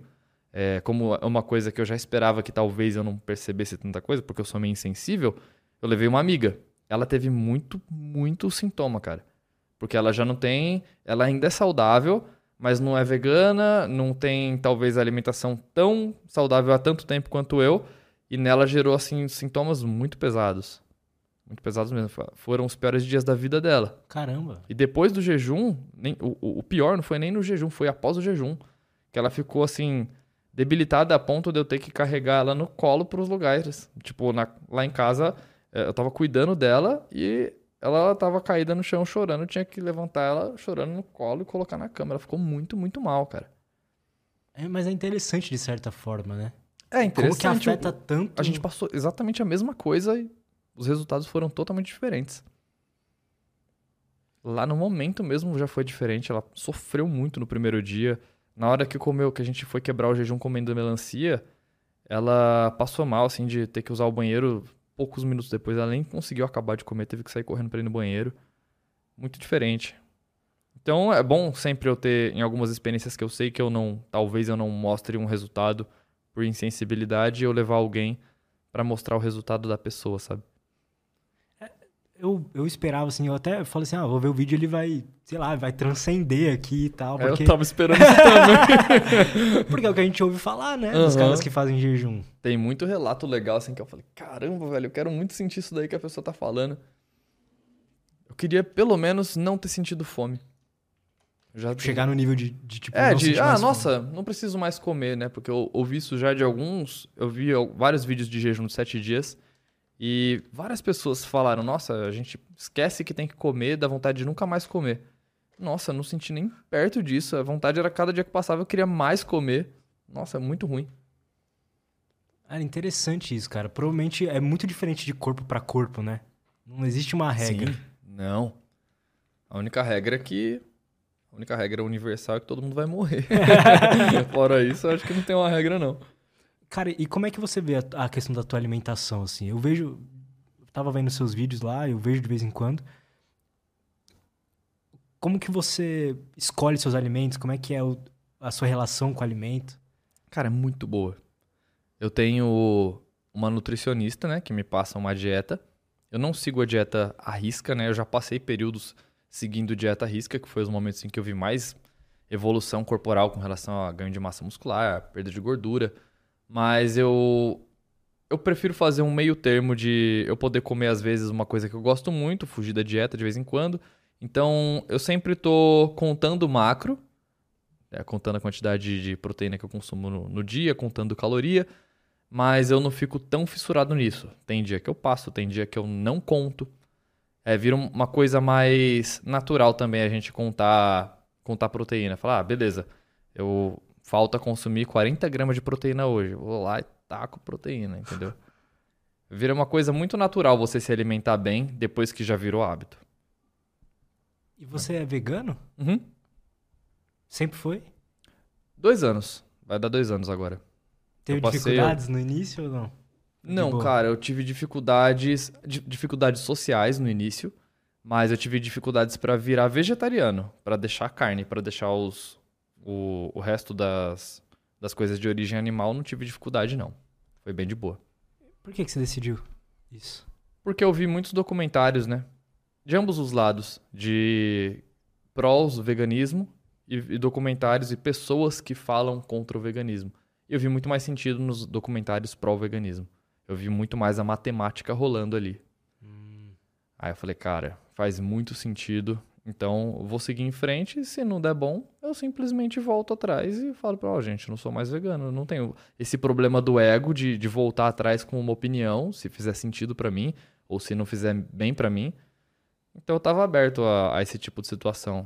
É, como é uma coisa que eu já esperava que talvez eu não percebesse tanta coisa, porque eu sou meio insensível, eu levei uma amiga. Ela teve muito, muito sintoma, cara. Porque ela já não tem. Ela ainda é saudável, mas não é vegana, não tem talvez a alimentação tão saudável há tanto tempo quanto eu. E nela gerou, assim, sintomas muito pesados. Muito pesados mesmo. Fo- Foram os piores dias da vida dela. Caramba. E depois do jejum, nem- o, o- pior não foi nem no jejum, foi após o jejum. Que ela ficou assim, debilitada a ponto de eu ter que carregar ela no colo pros lugares. Tipo, na- lá em casa, eh, eu tava cuidando dela e ela tava caída no chão chorando. Tinha que levantar ela chorando no colo e colocar na cama. Ela ficou muito, muito mal, cara. É, mas é interessante de certa forma, né? É Como que afeta tanto... A gente passou exatamente a mesma coisa e os resultados foram totalmente diferentes. Lá no momento mesmo já foi diferente. Ela sofreu muito no primeiro dia. Na hora que comeu, que a gente foi quebrar o jejum comendo melancia, ela passou mal, assim, de ter que usar o banheiro poucos minutos depois. Ela nem conseguiu acabar de comer, teve que sair correndo pra ir no banheiro. Muito diferente. Então é bom sempre eu ter, em algumas experiências que eu sei que eu não, talvez eu não mostre um resultado por insensibilidade, eu levar alguém pra mostrar o resultado da pessoa, sabe? Eu, eu esperava, assim, eu até falei assim, ah, vou ver o vídeo, ele vai, sei lá, vai transcender aqui e tal, porque, É, Eu tava esperando [LAUGHS] isso também. [LAUGHS] porque é o que a gente ouve falar, né, dos Aham. caras que fazem jejum. Tem muito relato legal, assim, que eu falei, caramba, velho, eu quero muito sentir isso daí que a pessoa tá falando. Eu queria, pelo menos, não ter sentido fome. Eu Já Chegar no nível de, de tipo, É, de, ah, mais fome. nossa, não preciso mais comer, né? Porque eu ouvi isso já de alguns. Eu vi vários vídeos de jejum de sete dias. E várias pessoas falaram, nossa, a gente esquece que tem que comer, dá vontade de nunca mais comer. Nossa, eu não senti nem perto disso. A vontade era cada dia que passava eu queria mais comer. Nossa, é muito ruim. Cara, interessante isso, cara. Provavelmente é muito diferente de corpo para corpo, né? Não existe uma regra. Sim, não. A única regra é que. A única regra universal é que todo mundo vai morrer. [LAUGHS] Fora isso, eu acho que não tem uma regra, não. Cara, e como é que você vê a, a questão da tua alimentação, assim? Eu vejo. Tava vendo seus vídeos lá, eu vejo de vez em quando. Como que você escolhe seus alimentos? Como é que é o, a sua relação com o alimento? Cara, é muito boa. Eu tenho uma nutricionista, né, que me passa uma dieta. Eu não sigo a dieta à risca, né? Eu já passei períodos seguindo dieta à risca, que foi os momentos em que eu vi mais evolução corporal com relação a ganho de massa muscular, perda de gordura. Mas eu eu prefiro fazer um meio termo de eu poder comer às vezes uma coisa que eu gosto muito, fugir da dieta de vez em quando. Então, eu sempre tô contando macro, é, contando a quantidade de proteína que eu consumo no, no dia, contando caloria, mas eu não fico tão fissurado nisso. Tem dia que eu passo, tem dia que eu não conto. É, vira uma coisa mais natural também a gente contar, contar proteína. Falar, ah, beleza, eu falta consumir 40 gramas de proteína hoje. Vou lá e taco proteína, entendeu? Vira uma coisa muito natural você se alimentar bem depois que já virou hábito. E você é vegano? Uhum. Sempre foi? Dois anos. Vai dar dois anos agora. Teve passei- dificuldades no início ou não? Não, cara, eu tive dificuldades, di- dificuldades sociais no início, mas eu tive dificuldades pra virar vegetariano, pra deixar a carne, pra deixar os o, o resto das, das coisas de origem animal, não tive dificuldade não. Foi bem de boa. Por que, que você decidiu isso? Porque eu vi muitos documentários, né? De ambos os lados, de prós veganismo e, e documentários e pessoas que falam contra o veganismo. E eu vi muito mais sentido nos documentários pró-veganismo. Eu vi muito mais a matemática rolando ali. Aí eu falei, cara, faz muito sentido. Então, eu vou seguir em frente. Se não der bom, eu simplesmente volto atrás e falo pra, ó, gente, eu não sou mais vegano. Eu não tenho esse problema do ego de, de voltar atrás com uma opinião, se fizer sentido pra mim, ou se não fizer bem pra mim. Então, eu tava aberto a, a esse tipo de situação.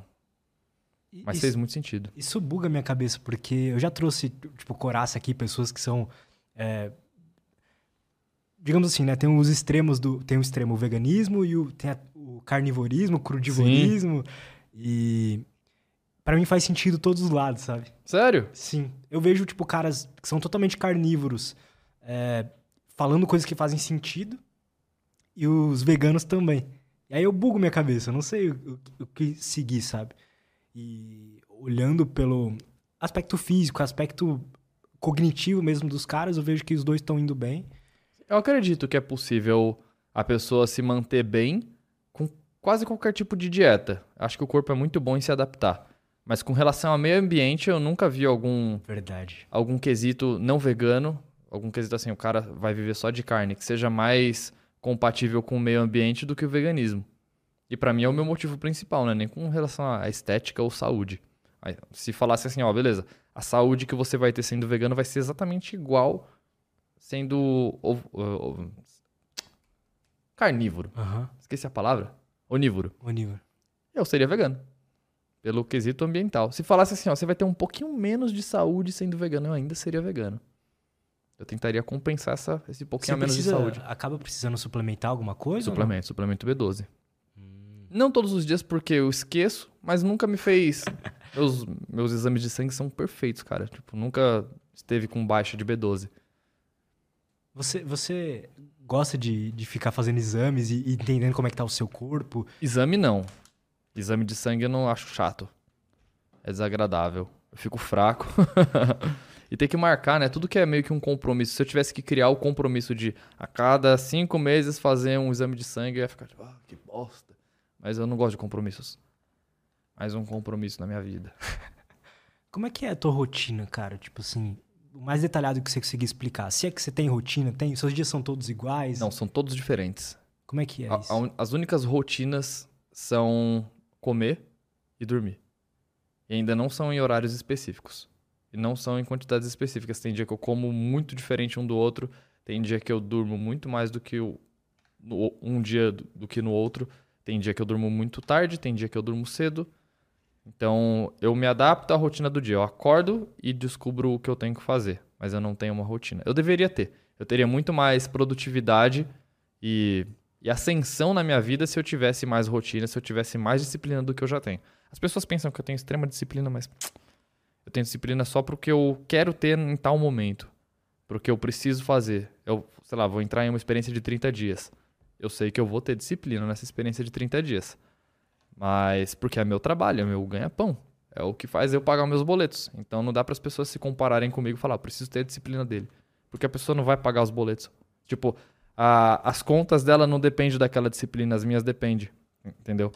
Mas isso, fez muito sentido. isso buga minha cabeça, porque eu já trouxe, tipo, coraça aqui, pessoas que são. é, digamos assim, né? Tem os extremos do. Tem o extremo veganismo e o, tem a- o carnivorismo, o crudivorismo. E. Pra mim faz sentido todos os lados, sabe? Sério? Sim. Eu vejo, tipo, caras que são totalmente carnívoros é, falando coisas que fazem sentido e os veganos também. E aí eu bugo minha cabeça, eu não sei o, o- o que seguir, sabe? E olhando pelo aspecto físico, aspecto cognitivo mesmo dos caras, eu vejo que os dois estão indo bem. Eu acredito que é possível a pessoa se manter bem quase qualquer tipo de dieta. Acho que o corpo é muito bom em se adaptar. Mas com relação ao meio ambiente, eu nunca vi algum, Verdade. algum quesito não vegano, algum quesito assim, o cara vai viver só de carne, que seja mais compatível com o meio ambiente do que o veganismo. E pra mim é o meu motivo principal, né? Nem com relação à estética ou saúde. Aí, se falasse assim, ó, beleza, a saúde que você vai ter sendo vegano vai ser exatamente igual sendo ov- carnívoro. Aham. Esqueci a palavra? Onívoro. Onívoro. Eu seria vegano. Pelo quesito ambiental. Se falasse assim, ó, você vai ter um pouquinho menos de saúde sendo vegano, eu ainda seria vegano. Eu tentaria compensar essa, esse pouquinho menos precisa, de saúde. acaba precisando suplementar alguma coisa? Suplemento, suplemento B12. Não todos os dias porque eu esqueço, mas nunca me fez. [LAUGHS] meus, meus exames de sangue são perfeitos, cara. Tipo, nunca esteve com baixa de B12. Você, você gosta de, de ficar fazendo exames e, e entendendo como é que tá o seu corpo? Exame não. Exame de sangue eu não acho chato. É desagradável. Eu fico fraco. [LAUGHS] e tem que marcar, né? Tudo que é meio que um compromisso. Se eu tivesse que criar o compromisso de a cada cinco meses fazer um exame de sangue, eu ia ficar tipo, ah, que bosta. Mas eu não gosto de compromissos. Mais um compromisso na minha vida. [LAUGHS] Como é que é a tua rotina, cara? Tipo assim, o mais detalhado que você conseguir explicar. Se é que você tem rotina, tem? Seus dias são todos iguais? Não, são todos diferentes. Como é que é A- isso? a as únicas rotinas são comer e dormir. E ainda não são em horários específicos. E não são em quantidades específicas. Tem dia que eu como muito diferente um do outro. Tem dia que eu durmo muito mais do que o, no- um dia do, do que no outro. Tem dia que eu durmo muito tarde, tem dia que eu durmo cedo. Então, eu me adapto à rotina do dia. Eu acordo e descubro o que eu tenho que fazer, mas eu não tenho uma rotina. Eu deveria ter. Eu teria muito mais produtividade e, e ascensão na minha vida se eu tivesse mais rotina, se eu tivesse mais disciplina do que eu já tenho. As pessoas pensam que eu tenho extrema disciplina, mas [TSK] eu tenho disciplina só porque eu quero ter em tal momento, porque eu preciso fazer. Eu, sei lá, vou entrar em uma experiência de 30 dias. Eu sei que eu vou ter disciplina nessa experiência de 30 dias. Mas porque é meu trabalho, é meu ganha-pão. É o que faz eu pagar meus boletos. Então não dá para as pessoas se compararem comigo e falar, preciso ter a disciplina dele. Porque a pessoa não vai pagar os boletos. Tipo, a, as contas dela não dependem daquela disciplina, as minhas dependem. Entendeu?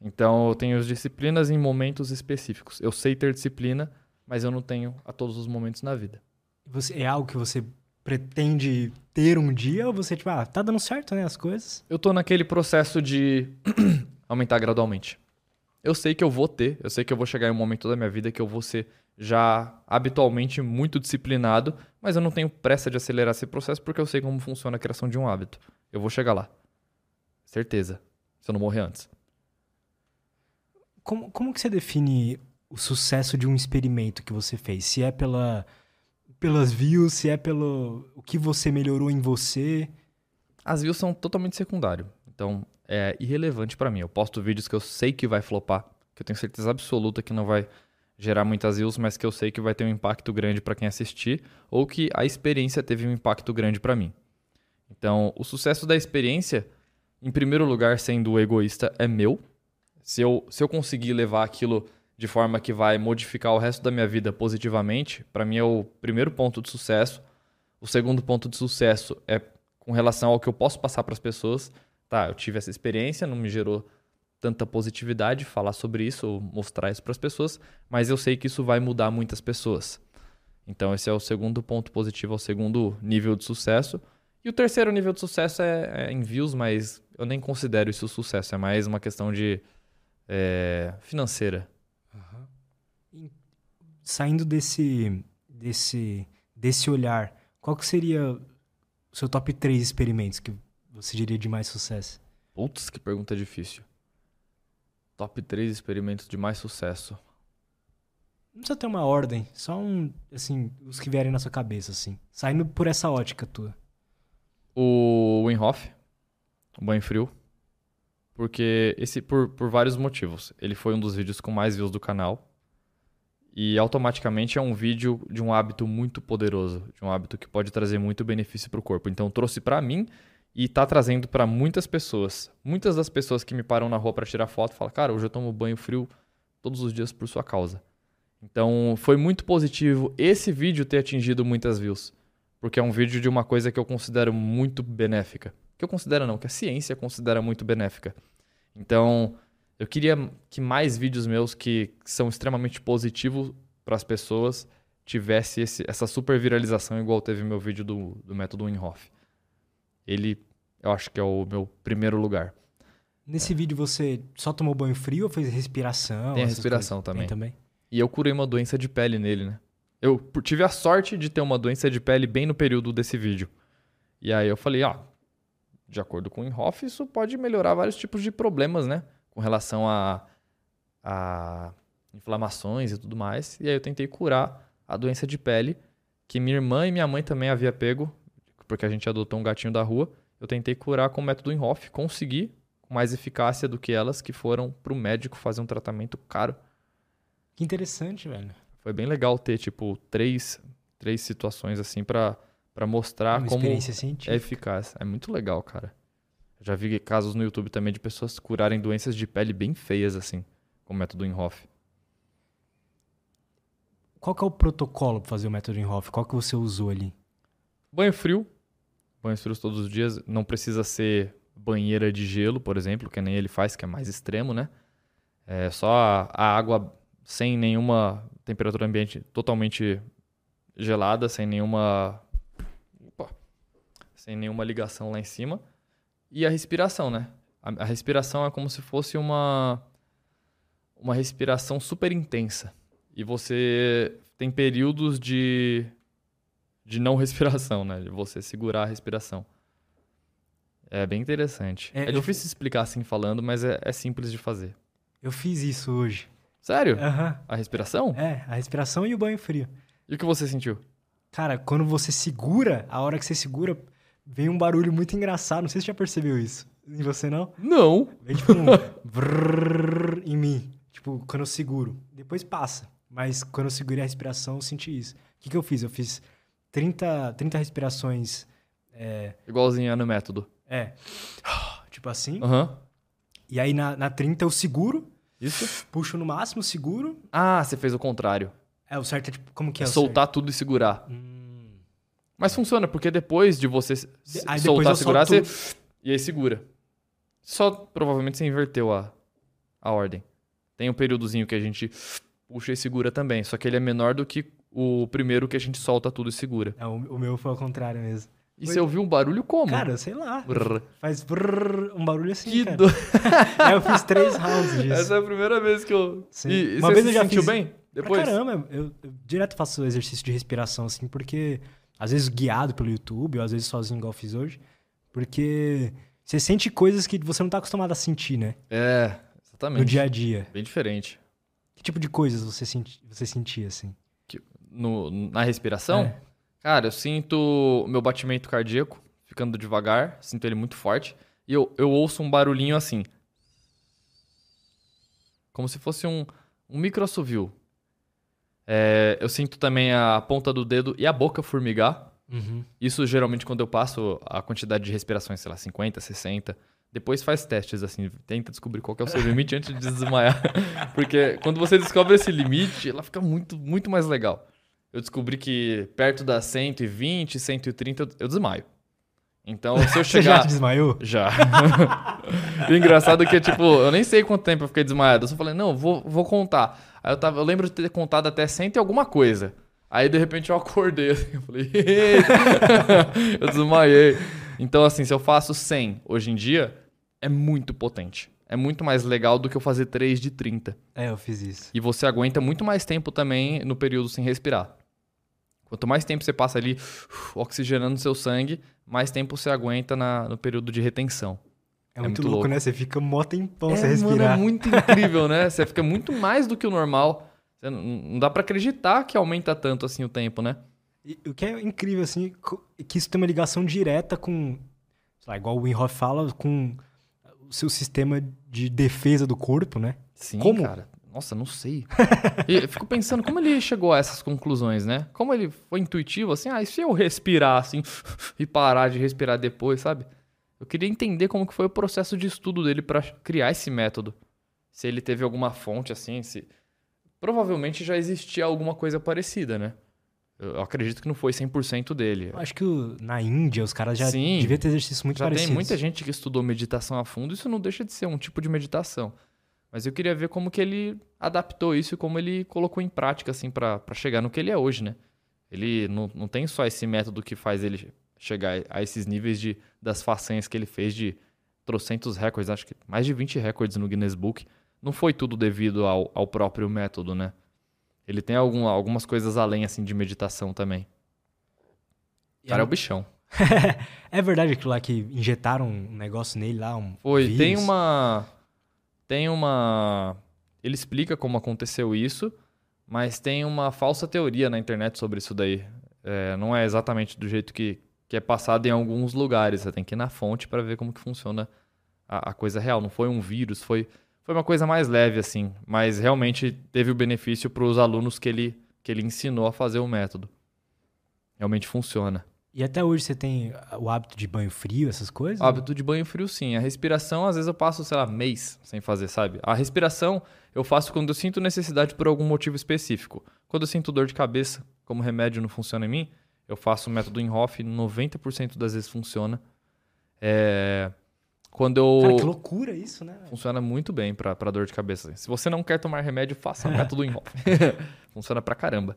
Então eu tenho as disciplinas em momentos específicos. Eu sei ter disciplina, mas eu não tenho a todos os momentos na vida. Você, é algo que você pretende ter um dia ou você, tipo, ah, tá dando certo, né, as coisas? Eu tô naquele processo de [CLEARS THROAT] aumentar gradualmente. Eu sei que eu vou ter, eu sei que eu vou chegar em um momento da minha vida que eu vou ser já habitualmente muito disciplinado, mas eu não tenho pressa de acelerar esse processo porque eu sei como funciona a criação de um hábito. Eu vou chegar lá. Certeza. Se eu não morrer antes. Como, como que você define o sucesso de um experimento que você fez? Se é pela, pelas views, se é pelo o que você melhorou em você? As views são totalmente secundário. Então, é irrelevante para mim. Eu posto vídeos que eu sei que vai flopar, que eu tenho certeza absoluta que não vai gerar muitas views, mas que eu sei que vai ter um impacto grande para quem assistir, ou que a experiência teve um impacto grande para mim. Então, o sucesso da experiência, em primeiro lugar, sendo egoísta, é meu. Se eu, se eu conseguir levar aquilo de forma que vai modificar o resto da minha vida positivamente, para mim é o primeiro ponto de sucesso. O segundo ponto de sucesso é com relação ao que eu posso passar para as pessoas tá, eu tive essa experiência, não me gerou tanta positividade falar sobre isso ou mostrar isso para as pessoas, mas eu sei que isso vai mudar muitas pessoas. Então esse é o segundo ponto positivo, é o segundo nível de sucesso. E o terceiro nível de sucesso é, é em views, mas eu nem considero isso sucesso, é mais uma questão de é, financeira. Uhum. Saindo desse, desse, desse olhar, qual que seria o seu top 3 experimentos que você diria de mais sucesso? Putz, que pergunta difícil. Top 3 experimentos de mais sucesso. Não precisa ter uma ordem, só um, assim, os que vierem na sua cabeça, assim. Saindo por essa ótica tua. O Wim Hof, o banho frio. Porque esse, por, por vários motivos. Ele foi um dos vídeos com mais views do canal. E automaticamente é um vídeo de um hábito muito poderoso, de um hábito que pode trazer muito benefício para o corpo. Então trouxe para mim e tá trazendo para muitas pessoas. Muitas das pessoas que me param na rua para tirar foto falam: "Cara, hoje eu tomo banho frio todos os dias por sua causa". Então, foi muito positivo esse vídeo ter atingido muitas views, porque é um vídeo de uma coisa que eu considero muito benéfica. Que eu considero não, que a ciência considera muito benéfica. Então, eu queria que mais vídeos meus que são extremamente positivos para as pessoas tivesse esse, essa super viralização igual teve meu vídeo do, do método Winhoff. Ele eu acho que é o meu primeiro lugar. Nesse é. vídeo você só tomou banho frio ou fez respiração? Tem respiração também. Tem também. E eu curei uma doença de pele nele, né? Eu tive a sorte de ter uma doença de pele bem no período desse vídeo. E aí eu falei, ah, de acordo com o Inhoff, isso pode melhorar vários tipos de problemas, né? Com relação a, a inflamações e tudo mais. E aí eu tentei curar a doença de pele, que minha irmã e minha mãe também havia pego, porque a gente adotou um gatinho da rua. Eu tentei curar com o método Inhoff, consegui com mais eficácia do que elas que foram pro médico fazer um tratamento caro. Que interessante, velho. Foi bem legal ter, tipo, três, três situações assim para mostrar Uma como é eficaz. É muito legal, cara. Já vi casos no YouTube também de pessoas curarem doenças de pele bem feias, assim, com o método Inhoff. Qual que é o protocolo para fazer o método Inhoff? Qual que você usou ali? Banho frio, banhos frios todos os dias. Não precisa ser banheira de gelo, por exemplo, que nem ele faz, que é mais extremo, né? É só a, água sem nenhuma temperatura ambiente totalmente gelada, sem nenhuma opa, sem nenhuma ligação lá em cima. E a respiração, né? A, a respiração é como se fosse uma uma respiração super intensa. E você tem períodos de de não respiração, né? De você segurar a respiração. É bem interessante. É, é difícil eu... explicar assim falando, mas é, é, simples de fazer. Eu fiz isso hoje. Sério? Aham. A respiração? É, a respiração e o banho frio. E o que você sentiu? Cara, quando você segura, a hora que você segura, vem um barulho muito engraçado. Não sei se você já percebeu isso. Em você não? Não. Vem tipo um em mim. Tipo, quando eu seguro. Depois passa. Mas quando eu segurei a respiração, eu senti isso. O que, que eu fiz? Eu fiz 30, 30 respirações. É, Igualzinho no método. é. [SIGHS] Tipo assim. Aham. E aí na, na 30 eu seguro, Isso? puxo no máximo, seguro. Ah, você fez o contrário. É, o certo é tipo. Como que é, É soltar tudo e segurar. certo? Hum. Mas funciona, porque depois de você aí soltar, eu segurar, você. E aí segura. Só provavelmente você inverteu a, a ordem. Tem um períodozinho que a gente puxa e segura também. Só que ele é menor do que o primeiro que a gente solta tudo e segura. É, o, meu foi ao contrário mesmo. E Foi- você ouviu um barulho como? Cara, sei lá. Brrr. Faz brrr, um barulho assim, que cara. do... Aí [LAUGHS] eu fiz três rounds disso. Essa é a primeira vez que eu. Sim. E, e Uma você vez se eu já sentiu fiz- bem? Pra Depois? caramba, eu, eu direto faço exercício de respiração, assim, porque às vezes guiado pelo YouTube, ou às vezes sozinho, igual eu fiz hoje, porque você sente coisas que você não tá acostumado a sentir, né? É, exatamente. No dia a dia. Bem diferente. Que tipo de coisas você, senti, você sentia, assim? No, na respiração, É. cara, eu sinto meu batimento cardíaco ficando devagar, sinto ele muito forte. E eu, eu ouço um barulhinho assim. Como se fosse um, um micro assovio. É, eu sinto também a ponta do dedo e a boca formigar. Uhum. Isso geralmente quando eu passo a quantidade de respirações, sei lá, 50, 60. Depois faz testes, assim, tenta descobrir qual é o seu limite antes de desmaiar. [LAUGHS] Porque quando você descobre esse limite, ela fica muito, muito mais legal. Eu descobri que perto das 120, 130, eu- eu desmaio. Então, se eu [LAUGHS] Você já chegar. desmaiou? Já. e [LAUGHS] o engraçado é que, tipo, eu nem sei quanto tempo eu fiquei desmaiado. Eu só falei, não, vou, vou contar. Aí eu, tava, eu lembro de ter contado até 100 e alguma coisa. Aí, de repente, eu acordei. assim, Eu falei, [LAUGHS] eu desmaiei. Então, assim, se eu faço 100 hoje em dia, é muito potente. É muito mais legal do que eu fazer 3 de 30. É, eu fiz isso. E você aguenta muito mais tempo também no período sem respirar. Quanto mais tempo você passa ali oxigenando seu sangue, mais tempo você aguenta na- no período de retenção. É, É muito, muito louco, louco. né? Você fica mó tempão é, mano, respirar. é muito [LAUGHS] incrível, né? Você fica muito mais do que o normal. Você não, não dá pra acreditar que aumenta tanto assim o tempo, né? E o que é incrível, assim, é que isso tem uma ligação direta com, sei lá, igual o Wim Hof fala, com o seu sistema de defesa do corpo, né? Sim, Como? cara. Nossa, não sei. E eu fico pensando como ele chegou a essas conclusões, né? Como ele foi intuitivo, assim, ah, e se eu respirar assim [LAUGHS] e parar de respirar depois, sabe? Eu queria entender como que foi o processo de estudo dele pra criar esse método. Se ele teve alguma fonte assim, se provavelmente já existia alguma coisa parecida, né? Eu acredito que não foi 100% dele. Eu acho que o- na Índia os caras já Sim. deviam ter exercícios muito Já parecidos. tem muita gente que estudou meditação a fundo, isso não deixa de ser um tipo de meditação. Mas eu queria ver como que ele adaptou isso e como ele colocou em prática, assim, pra pra chegar no que ele é hoje, né? Ele não, não tem só esse método que faz ele chegar a esses níveis de, das façanhas que ele fez de trocentos recordes, acho que mais de 20 recordes no Guinness Book. Não foi tudo devido ao, ao próprio método, né? Ele tem algum, algumas coisas além, assim, de meditação também. O cara é é- o bichão. [LAUGHS] é verdade aquilo lá que injetaram um negócio nele lá, um Foi, vírus. tem uma. Tem uma. Ele explica como aconteceu isso, mas tem uma falsa teoria na internet sobre isso daí. É, não é exatamente do jeito que, que é passado em alguns lugares. Você tem que ir na fonte para ver como que funciona a, a coisa real. Não foi um vírus, foi, foi uma coisa mais leve, assim. Mas realmente teve o benefício para os alunos que ele, que ele ensinou a fazer o método. Realmente funciona. E até hoje você tem o hábito de banho frio, essas coisas? Hábito de banho frio, sim. A respiração, às vezes eu passo, sei lá, mês sem fazer, sabe? A respiração eu faço quando eu sinto necessidade por algum motivo específico. Quando eu sinto dor de cabeça, como remédio não funciona em mim, eu faço o método Inhoff, 90% das vezes funciona. É... Quando eu... Cara, que loucura isso, né? Funciona muito bem pra, pra dor de cabeça. Se você não quer tomar remédio, faça o [LAUGHS] método Inhoff. [LAUGHS] Funciona pra caramba.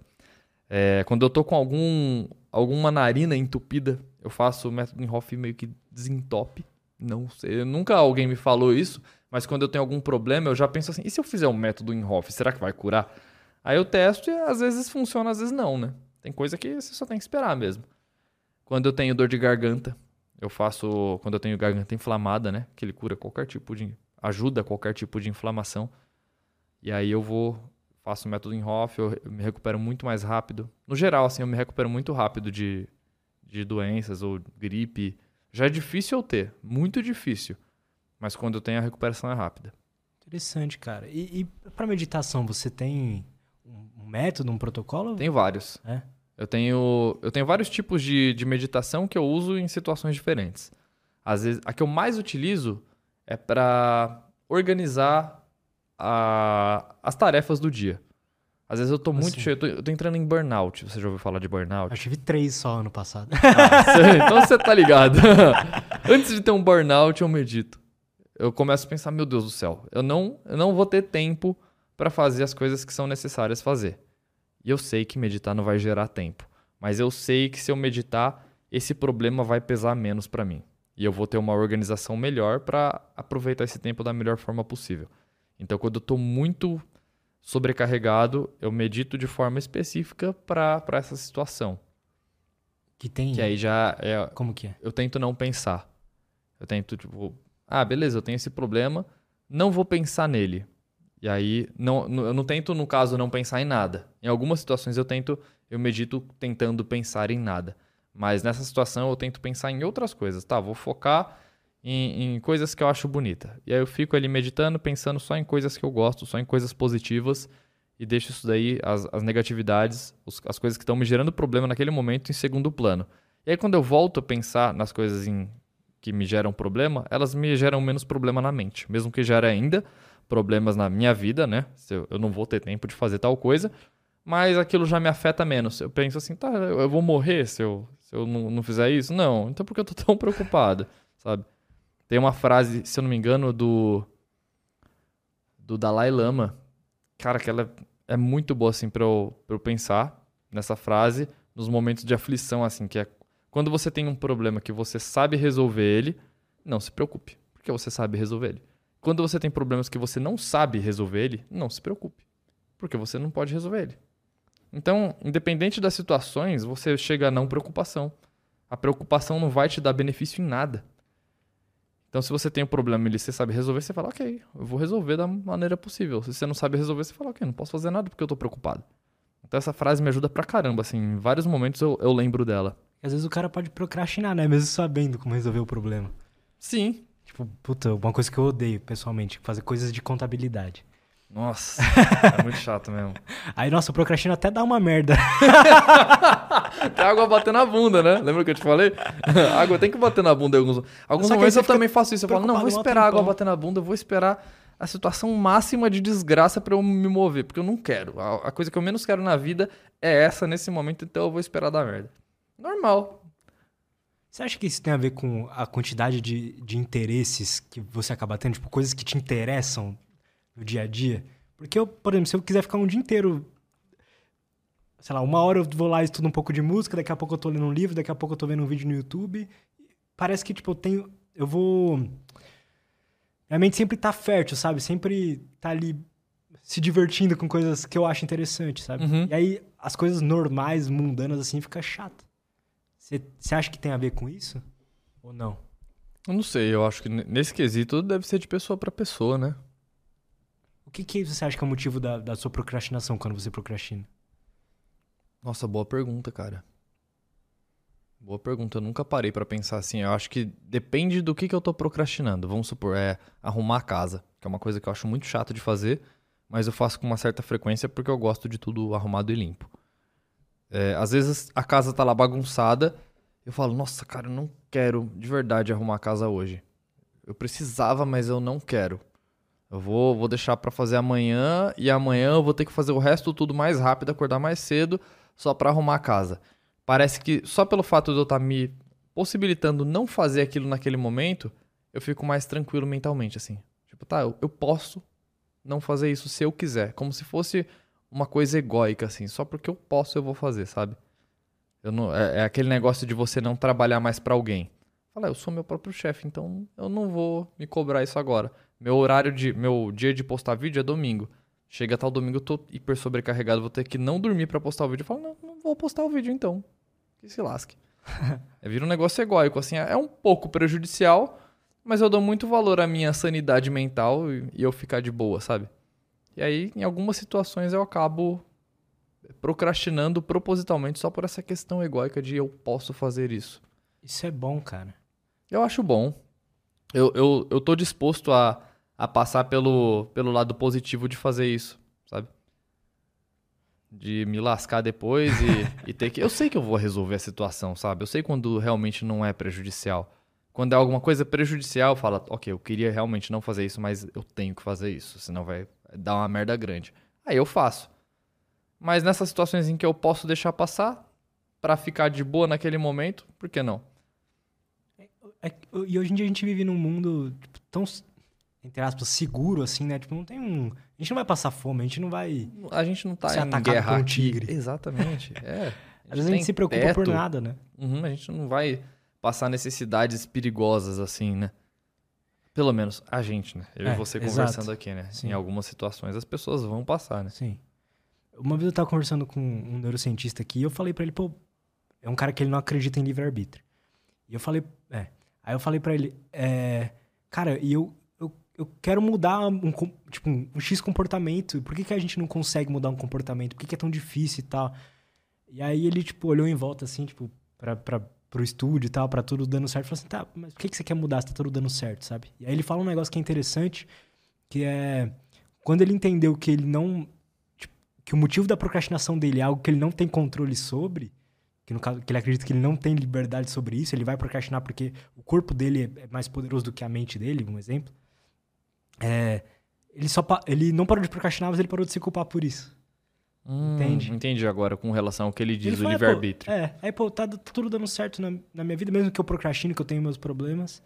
É, quando eu tô com algum, alguma narina entupida, eu faço o método Inhoff meio que desentope. Não sei, nunca alguém me falou isso, mas quando eu tenho algum problema, eu já penso assim, e se eu fizer o método Inhoff, será que vai curar? Aí eu testo e às vezes funciona, às vezes não, né? Tem coisa que você só tem que esperar mesmo. Quando eu tenho dor de garganta, eu faço quando eu tenho garganta inflamada, né? Que ele cura qualquer tipo de. ajuda qualquer tipo de inflamação. E aí eu vou, faço o método em Hoff, eu me recupero muito mais rápido. No geral, assim, eu me recupero muito rápido de, de doenças ou gripe. Já é difícil eu ter, muito difícil. Mas quando eu tenho, a recuperação é rápida. Interessante, cara. E, e para meditação, você tem um método, um protocolo? Tem vários. É? Eu tenho, eu tenho vários tipos de, de meditação que eu uso em situações diferentes. Às vezes, a que eu mais utilizo é para organizar a, as tarefas do dia. Às vezes eu tô muito Assim? cheio, eu tô, eu tô entrando em burnout. Você já ouviu falar de burnout? Eu tive três só ano passado. Ah, cê- então você tá ligado. [LAUGHS] Antes de ter um burnout, eu medito. Eu começo a pensar, meu Deus do céu, eu não, eu não vou ter tempo para fazer as coisas que são necessárias fazer. E eu sei que meditar não vai gerar tempo, mas eu sei que se eu meditar, esse problema vai pesar menos para mim. E eu vou ter uma organização melhor para aproveitar esse tempo da melhor forma possível. Então, quando eu tô muito sobrecarregado, eu medito de forma específica para essa situação. Que tem. Que aí já é Como que é? eu tento não pensar. Eu tento, tipo, ah, beleza, eu tenho esse problema, não vou pensar nele. E aí, não- eu não tento, no caso, não pensar em nada. Em algumas situações eu tento, eu medito tentando pensar em nada. Mas nessa situação eu tento pensar em outras coisas. Tá, vou focar em, em coisas que eu acho bonita. E aí eu fico ali meditando, pensando só em coisas que eu gosto, só em coisas positivas. E deixo isso daí, as, as negatividades, os- as coisas que estão me gerando problema naquele momento, em segundo plano. E aí quando eu volto a pensar nas coisas em, que me geram problema, elas me geram menos problema na mente. Mesmo que gere ainda problemas na minha vida, né? Eu, eu não vou ter tempo de fazer tal coisa, mas aquilo já me afeta menos. Eu penso assim, tá, eu eu vou morrer se eu, se eu não, não fizer isso? Não, então por que eu tô tão [LAUGHS] preocupado, sabe? Tem uma frase, se eu não me engano, do do Dalai Lama, cara, que ela é muito boa assim para eu, pra eu pensar nessa frase nos momentos de aflição assim, que é quando você tem um problema que você sabe resolver ele, não se preocupe, porque você sabe resolver ele. Quando você tem problemas que você não sabe resolver ele, não se preocupe, porque você não pode resolver ele. Então, independente das situações, você chega a não preocupação. A preocupação não vai te dar benefício em nada. Então, se você tem um problema e você sabe resolver, você fala, ok, eu vou resolver da maneira possível. Se você não sabe resolver, você fala, ok, não posso fazer nada porque eu tô preocupado. Então, essa frase me ajuda pra caramba, assim, em vários momentos eu, eu lembro dela. Às vezes o cara pode procrastinar, né? Mesmo sabendo como resolver o problema. Sim. Tipo, puta, uma coisa que eu odeio pessoalmente, fazer coisas de contabilidade. Nossa, [LAUGHS] é muito chato mesmo. Aí, nossa, o procrastino até dá uma merda. [LAUGHS] Tem água batendo na bunda, né? Lembra que eu te falei? [LAUGHS] água tem que bater na bunda em alguns. Alguns Só momentos eu também faço isso. Eu falo, não, vou esperar a água bater na bunda, eu vou esperar a situação máxima de desgraça pra eu me mover, porque eu não quero. A, a coisa que eu menos quero na vida é essa nesse momento, então eu vou esperar dar merda. Normal. Você acha que isso tem a ver com a quantidade de, de interesses que você acaba tendo? Tipo, coisas que te interessam no dia a dia? Porque eu, por exemplo, se eu quiser ficar um dia inteiro... Sei lá, uma hora eu vou lá e estudo um pouco de música, daqui a pouco eu tô lendo um livro, daqui a pouco eu tô vendo um vídeo no YouTube. Parece que, tipo, eu tenho... Eu vou... Minha mente sempre tá fértil, sabe? Sempre tá ali se divertindo com coisas que eu acho interessantes, sabe? Uhum. E aí, as coisas normais, mundanas, assim, fica chato. Você acha que tem a ver com isso? Ou não? Eu não sei, eu acho que nesse quesito deve ser de pessoa pra pessoa, né? O que, que você acha que é o motivo da, da sua procrastinação quando você procrastina? Nossa, boa pergunta, cara. Boa pergunta. Eu nunca parei pra pensar assim. Eu acho que depende do que, que eu tô procrastinando. Vamos supor, é arrumar a casa, que é uma coisa que eu acho muito chato de fazer, mas eu faço com uma certa frequência porque eu gosto de tudo arrumado e limpo. É, às vezes a casa tá lá bagunçada, eu falo, nossa, cara, eu não quero de verdade arrumar a casa hoje. Eu precisava, mas eu não quero. Eu vou, vou deixar pra fazer amanhã e amanhã eu vou ter que fazer o resto tudo mais rápido, acordar mais cedo, só pra arrumar a casa. Parece que só pelo fato de eu estar me possibilitando não fazer aquilo naquele momento, eu fico mais tranquilo mentalmente, assim. Tipo, tá, eu, eu posso não fazer isso se eu quiser. Como se fosse uma coisa egóica, assim. Só porque eu posso, eu vou fazer, sabe? Eu não, é, é aquele negócio de você não trabalhar mais pra alguém. Fala, eu sou meu próprio chefe, então eu não vou me cobrar isso agora. Meu horário de. Meu dia de postar vídeo é domingo. Chega tal domingo, eu tô hiper sobrecarregado, vou ter que não dormir pra postar o vídeo. Eu falo, não, não vou postar o vídeo então. Que se lasque. [LAUGHS] é, vira um negócio egóico, assim. É um pouco prejudicial, mas eu dou muito valor à minha sanidade mental e, e eu ficar de boa, sabe? E aí, em algumas situações, eu acabo procrastinando propositalmente só por essa questão egóica de eu posso fazer isso. Isso é bom, cara. Eu acho bom. Eu, eu, eu tô disposto a, a passar pelo, pelo lado positivo de fazer isso, sabe? De me lascar depois e, [LAUGHS] e ter que. Eu sei que eu vou resolver a situação, sabe? Eu sei quando realmente não é prejudicial. Quando é alguma coisa prejudicial, fala, ok, eu queria realmente não fazer isso, mas eu tenho que fazer isso, senão vai dar uma merda grande. Aí eu faço. Mas nessas situações em que eu posso deixar passar, para ficar de boa naquele momento, por que não? É, e hoje em dia a gente vive num mundo tipo, tão, entre aspas, seguro, assim, né? Tipo, não tem um. A gente não vai passar fome, a gente não vai. A gente não tá ser em guerra por um aqui. tigre. Exatamente. [LAUGHS] É. Às vezes a gente se preocupa por teto. nada, né? Uhum, a gente não vai passar necessidades perigosas assim, né? Pelo menos a gente, né? Eu É, e você exato. conversando aqui, né? Sim. Em algumas situações as pessoas vão passar, né? Sim. Uma vez eu tava conversando com um neurocientista aqui e eu falei pra ele, pô, é um cara que ele não acredita em livre-arbítrio. E eu falei, é. Aí eu falei pra ele, é, cara, e eu, eu, quero mudar um, tipo, um X comportamento. Por que, que a gente não consegue mudar um comportamento? Por que, que é tão difícil e tal? E aí ele, tipo, olhou em volta, assim, tipo, pra, pra, pro estúdio e tal, pra tudo dando certo. Falou assim, tá, mas por que, que você quer mudar se tá tudo dando certo, sabe? E aí ele fala um negócio que é interessante, que é... Quando ele entendeu que ele não... tipo, que o motivo da procrastinação dele é algo que ele não tem controle sobre, que no caso, que ele acredita que ele não tem liberdade sobre isso, ele vai procrastinar porque o corpo dele é é mais poderoso do que a mente dele, um exemplo. É, ele só ele não parou de procrastinar, mas ele parou de se culpar por isso. Hum, Entendi. Entendi agora com relação ao que ele diz Ele o livre-arbítrio. É, aí, pô, tá, tá tudo dando certo na, na minha vida, mesmo que eu procrastine, que eu tenho meus problemas.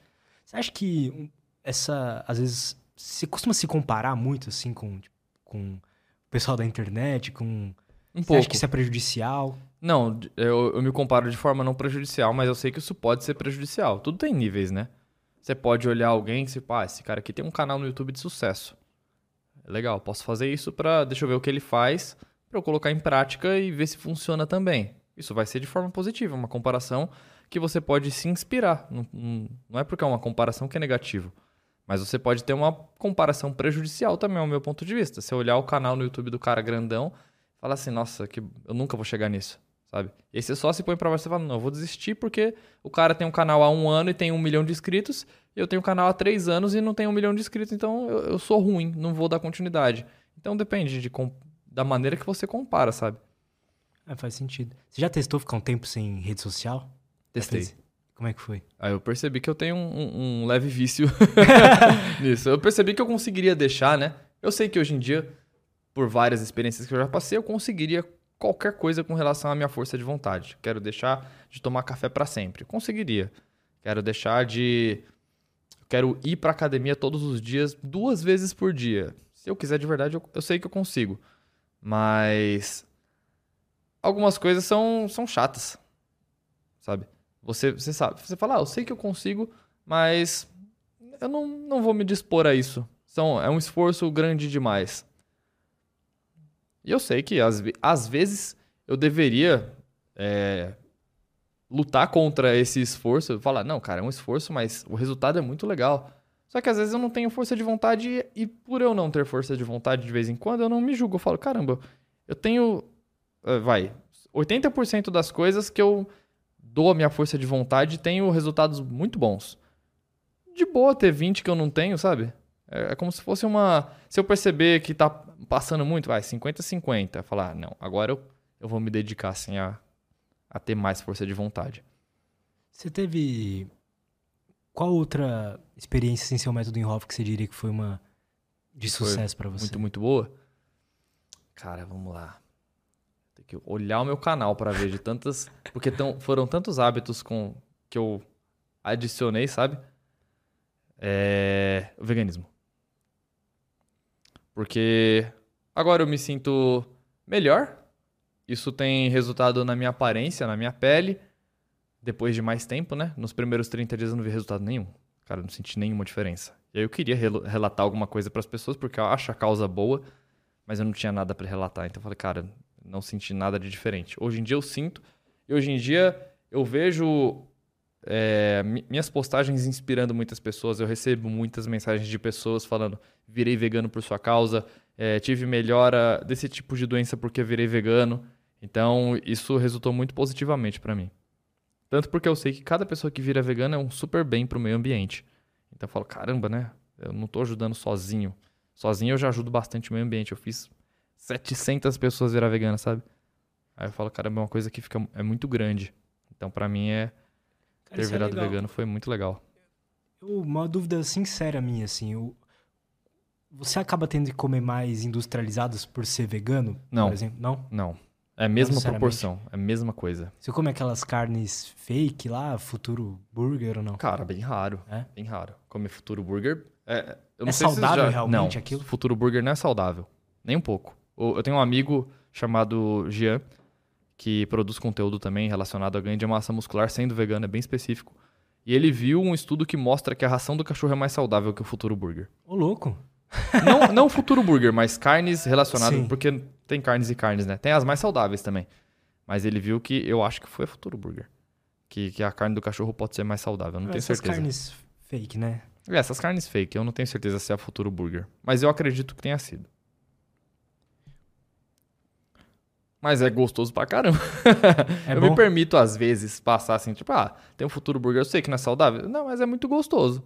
Você acha que essa, às vezes, você costuma se comparar muito, assim, com, tipo, com o pessoal da internet, com... Um Você pouco. acha que isso é prejudicial? Não, eu, eu me comparo de forma não prejudicial, mas eu sei que isso pode ser prejudicial. Tudo tem níveis, né? Você pode olhar alguém e se, pá, esse cara aqui tem um canal no YouTube de sucesso. Legal, posso fazer isso pra. Deixa eu ver o que ele faz, pra eu colocar em prática e ver se funciona também. Isso vai ser de forma positiva, uma comparação que você pode se inspirar. Não, não- é porque é uma comparação que é negativo. Mas você pode ter uma comparação prejudicial também, ao meu ponto de vista. Se olhar o canal no YouTube do cara grandão, falar assim, nossa, que eu nunca vou chegar nisso, sabe? E aí você só se põe pra baixo e fala, não, eu vou desistir porque o cara tem um canal há um ano e tem um milhão de inscritos, e eu tenho um canal há três anos e não tenho um milhão de inscritos, então eu, eu sou ruim, não vou dar continuidade. Então depende de, da maneira que você compara, sabe? É, faz sentido. Você já testou ficar um tempo sem rede social? Testei. Como é que foi? Aí eu percebi que eu tenho um, um- um leve vício [LAUGHS] nisso. Eu percebi que eu conseguiria deixar, né? Eu sei que hoje em dia, por várias experiências que eu já passei, eu conseguiria qualquer coisa com relação à minha força de vontade. Quero deixar de tomar café pra sempre. Conseguiria. Quero deixar de. Quero ir pra academia todos os dias, duas vezes por dia. Se eu quiser de verdade, eu, eu sei que eu consigo. Mas. Algumas coisas são, são chatas. Sabe? Você, você sabe, você fala, ah, eu sei que eu consigo, mas eu não, não vou me dispor a isso. São, é um esforço grande demais. E eu sei que às, às vezes eu deveria é, lutar contra esse esforço. Falar, não, cara, é um esforço, mas o resultado é muito legal. Só que às vezes eu não tenho força de vontade e, por eu não ter força de vontade de vez em quando, eu não me julgo. Eu falo, caramba, eu tenho, eh, vai, 80% das coisas que eu dou a minha força de vontade tenho resultados muito bons. De boa ter 20 que eu não tenho, sabe? É, é como se fosse uma. Se eu perceber que tá passando muito, vai, 50-50. Falar, ah, não, agora eu, eu vou me dedicar assim a, a ter mais força de vontade. Você teve. Qual outra experiência sem seu método em off que você diria que foi uma de Foi sucesso pra você? Muito, muito boa. Cara, vamos lá. Tem que olhar o meu canal pra ver de tantas. Porque tão, foram tantos hábitos com, que eu adicionei, sabe? É, o veganismo. Porque agora eu me sinto melhor. Isso tem resultado na minha aparência, na minha pele. Depois de mais tempo, né? Nos primeiros 30 dias eu não vi resultado nenhum. Cara, eu não senti nenhuma diferença. E aí eu queria rel- relatar alguma coisa pras pessoas, porque eu acho a causa boa, mas eu não tinha nada pra relatar. Então eu falei, cara, não senti nada de diferente. Hoje em dia eu sinto, e hoje em dia eu vejo é, mi- minhas postagens inspirando muitas pessoas. Eu recebo muitas mensagens de pessoas falando: virei vegano por sua causa, é, tive melhora desse tipo de doença porque virei vegano. Então, isso resultou muito positivamente para mim. Tanto porque eu sei que cada pessoa que vira vegana é um super bem pro meio ambiente. Então eu falo, caramba, né? Eu não tô ajudando sozinho. Sozinho eu já ajudo bastante o meio ambiente. Eu fiz 700 pessoas virar vegana, sabe? Aí eu falo, caramba, é uma coisa que fica, é muito grande. Então, para mim, é ter isso é virado legal. vegano foi muito legal. Uma dúvida sincera minha, assim. eu- Você acaba tendo que comer mais industrializados por ser vegano? Não. Por exemplo? Não? Não. É a mesma proporção, é a mesma coisa. Você come aquelas carnes fake lá, futuro burger ou não? Cara, bem raro. É? Bem raro. Comer Futuro Burger. É, É saudável já... realmente não, aquilo? Futuro Burger não é saudável. Nem um pouco. Eu tenho um amigo chamado Jean, que produz conteúdo também relacionado a ganho de massa muscular, sendo vegano, é bem específico. E ele viu um estudo que mostra que a ração do cachorro é mais saudável que o Futuro Burger. Ô, louco. [LAUGHS] Não, não o Futuro Burger, mas carnes relacionadas. Sim. Porque tem carnes e carnes, né? Tem as mais saudáveis também. Mas ele viu que eu acho que foi a Futuro Burger. Que, que a carne do cachorro pode ser mais saudável. Eu não tenho Essas certeza. carnes fake, né? É, essas carnes fake, eu não tenho certeza se é a Futuro Burger. Mas eu acredito que tenha sido. Mas é gostoso pra caramba. É eu bom? me permito, às vezes, passar assim, tipo, ah, tem um Futuro Burger, eu sei que não é saudável. Não, mas é muito gostoso.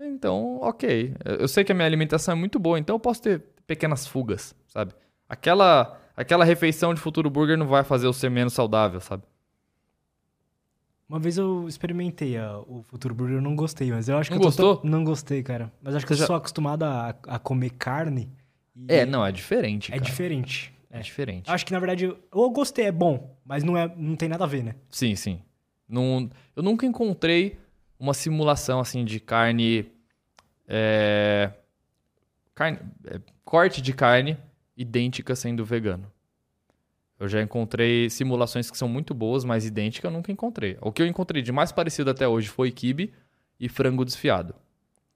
Então, ok. Eu sei que a minha alimentação é muito boa, então eu posso ter pequenas fugas, sabe? Aquela, aquela refeição de Futuro Burger não vai fazer eu ser menos saudável, sabe? Uma vez eu experimentei a- o Futuro Burger, eu não gostei, mas eu acho que Não gostou? tão- Não gostei, cara. Mas acho que eu já- sou acostumado a, a comer carne. e É, não, é diferente. É cara. diferente. É É. diferente. Acho que, na verdade, eu, gostei, é bom, mas não, é, não tem nada a ver, né? Sim, sim. Não, eu nunca encontrei uma simulação assim de carne. é, carne é, corte de carne idêntica sendo vegano. Eu já encontrei simulações que são muito boas, mas idêntica eu nunca encontrei. O que eu encontrei de mais parecido até hoje foi quibe e frango desfiado.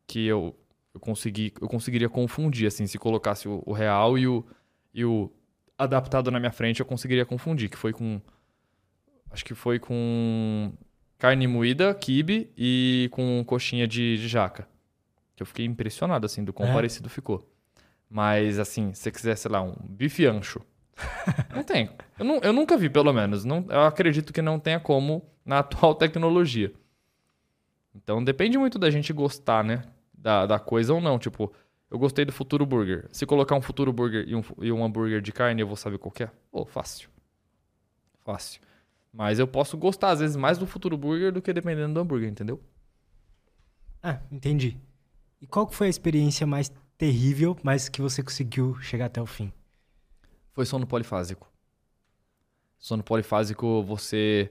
Que eu, eu, consegui, eu conseguiria confundir, assim, se colocasse o, o real e o, e o adaptado na minha frente, eu conseguiria confundir, que foi com Acho que foi com carne moída, quibe e com coxinha de, de jaca. Que eu fiquei impressionado, assim, do quão É? parecido ficou. Mas, assim, se você quiser, sei lá, um bife ancho. [LAUGHS] não tem. Eu, nu- eu nunca vi, pelo menos. Não, eu acredito que não tenha como na atual [LAUGHS] tecnologia. Então, depende muito da gente gostar, né? Da, da coisa ou não. Tipo, eu gostei do Futuro Burger. Se colocar um Futuro Burger e um, e um hambúrguer de carne, eu vou saber qual que é? Pô, fácil. Fácil. Mas eu posso gostar, às vezes, mais do Futuro Burger do que dependendo do hambúrguer, entendeu? Ah, entendi. E qual que foi a experiência mais terrível, mas que você conseguiu chegar até o fim? Foi sono polifásico. Sono polifásico, você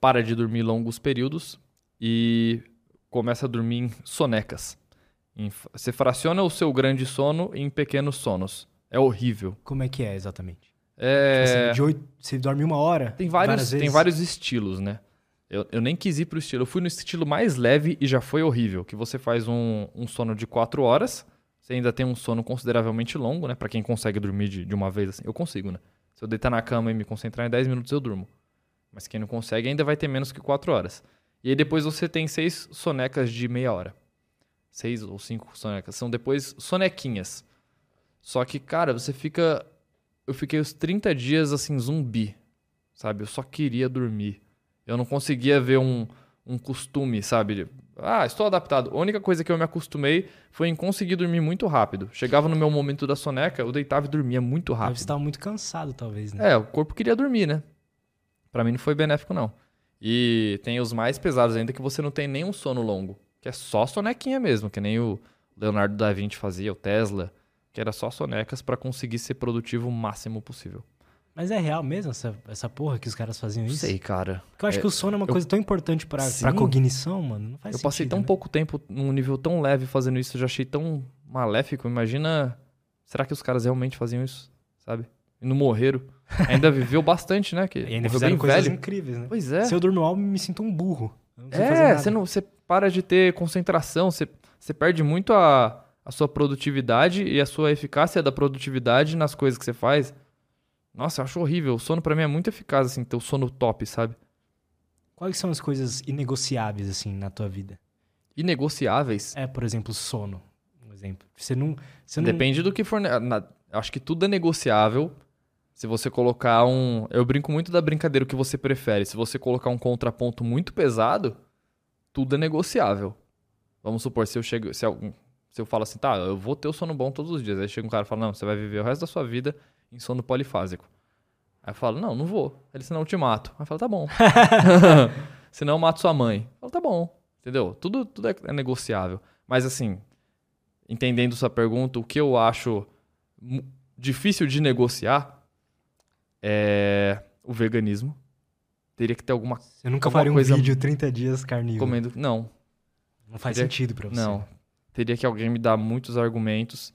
para de dormir longos períodos e começa a dormir em sonecas. Você fraciona o seu grande sono em pequenos sonos. É horrível. Como é que é exatamente? É... Tipo assim, oito, você dorme uma hora? Tem vários, tem vários estilos, né? Eu, eu nem quis ir pro estilo. Eu fui no estilo mais leve e já foi horrível. Que você faz um, um sono de 4 horas. Você ainda tem um sono consideravelmente longo, né? Pra quem consegue dormir de, de uma vez assim. Eu consigo, né? Se eu deitar na cama e me concentrar em 10 minutos, eu durmo. Mas quem não consegue ainda vai ter menos que 4 horas. E aí depois você tem seis sonecas de meia hora. Seis ou cinco sonecas. São depois sonequinhas. Só que, cara, você fica. Eu fiquei os 30 dias assim, zumbi. Sabe? Eu só queria dormir. Eu não conseguia ver um, um costume, sabe? Ah, estou adaptado. A única coisa que eu me acostumei foi em conseguir dormir muito rápido. Chegava no meu momento da soneca, eu deitava e dormia muito rápido. estar muito cansado, talvez, né? É, o corpo queria dormir, né? Pra mim não foi benéfico, não. E tem os mais pesados ainda que você não tem nenhum sono longo. Que é só sonequinha mesmo, que nem o Leonardo da Vinci fazia, o Tesla. Que era só sonecas pra conseguir ser produtivo o máximo possível. Mas é real mesmo essa, essa porra que os caras faziam isso? sei, cara. Porque eu acho É, que o sono é uma eu- coisa tão importante pra, Sim. pra cognição, mano. Não faz Eu passei sentido, tão né? pouco tempo num nível tão leve fazendo isso, eu já achei tão maléfico. Imagina. Será que os caras realmente faziam isso? Sabe? E não morreram. [LAUGHS] Ainda viveu bastante, né? Que E ainda fizeram coisas velho. incríveis, né? Pois é. Se eu durmo mal, me sinto um burro. Não É, você, não, você para de ter concentração, você, você perde muito a, a sua produtividade e a sua eficácia da produtividade nas coisas que você faz. Nossa, eu acho horrível. O sono pra mim é muito eficaz, assim, ter o sono top, sabe? Quais são as coisas inegociáveis, assim, na tua vida? Inegociáveis. É, por exemplo, sono. Um exemplo. Você não. Você não... Depende do que for. ne- na- acho que tudo é negociável. Se você colocar um. Eu brinco muito da brincadeira o que você prefere. Se você colocar um contraponto muito pesado, tudo é negociável. Vamos supor, se eu chego. Se, algum- se eu falo assim, tá, eu vou ter o sono bom todos os dias. Aí chega um cara e fala, não, você vai viver o resto da sua vida em sono polifásico. Aí eu falo, não, não vou. Ele, senão eu te mato. Aí eu falo, tá bom. [LAUGHS] [LAUGHS] senão eu mato sua mãe. Eu falo, tá bom. Entendeu? Tudo, tudo é, é negociável. Mas assim, entendendo sua pergunta, o que eu acho difícil de negociar é o veganismo. Teria que ter alguma Você nunca alguma faria um coisa- vídeo 30 dias carnívoro. comendo. Não, Não faz Teria- sentido pra você. não. Teria que alguém me dar muitos argumentos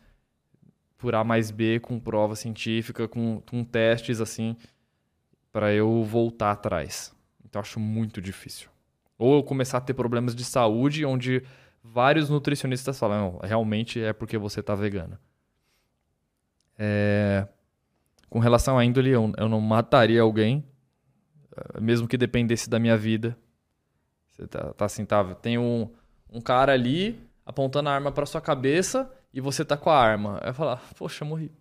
por A mais B, com prova científica, com, com testes assim, para eu voltar atrás. Então acho muito difícil. Ou eu começar a ter problemas de saúde, onde vários nutricionistas falam, não, realmente é porque você tá vegano. É, Com relação à índole, eu, eu não mataria alguém, eh, mesmo que dependesse da minha vida. Você tá, tá assim, tá? Tem um, um cara ali apontando a arma pra sua cabeça e você tá com a arma. Aí eu falar, poxa, morri.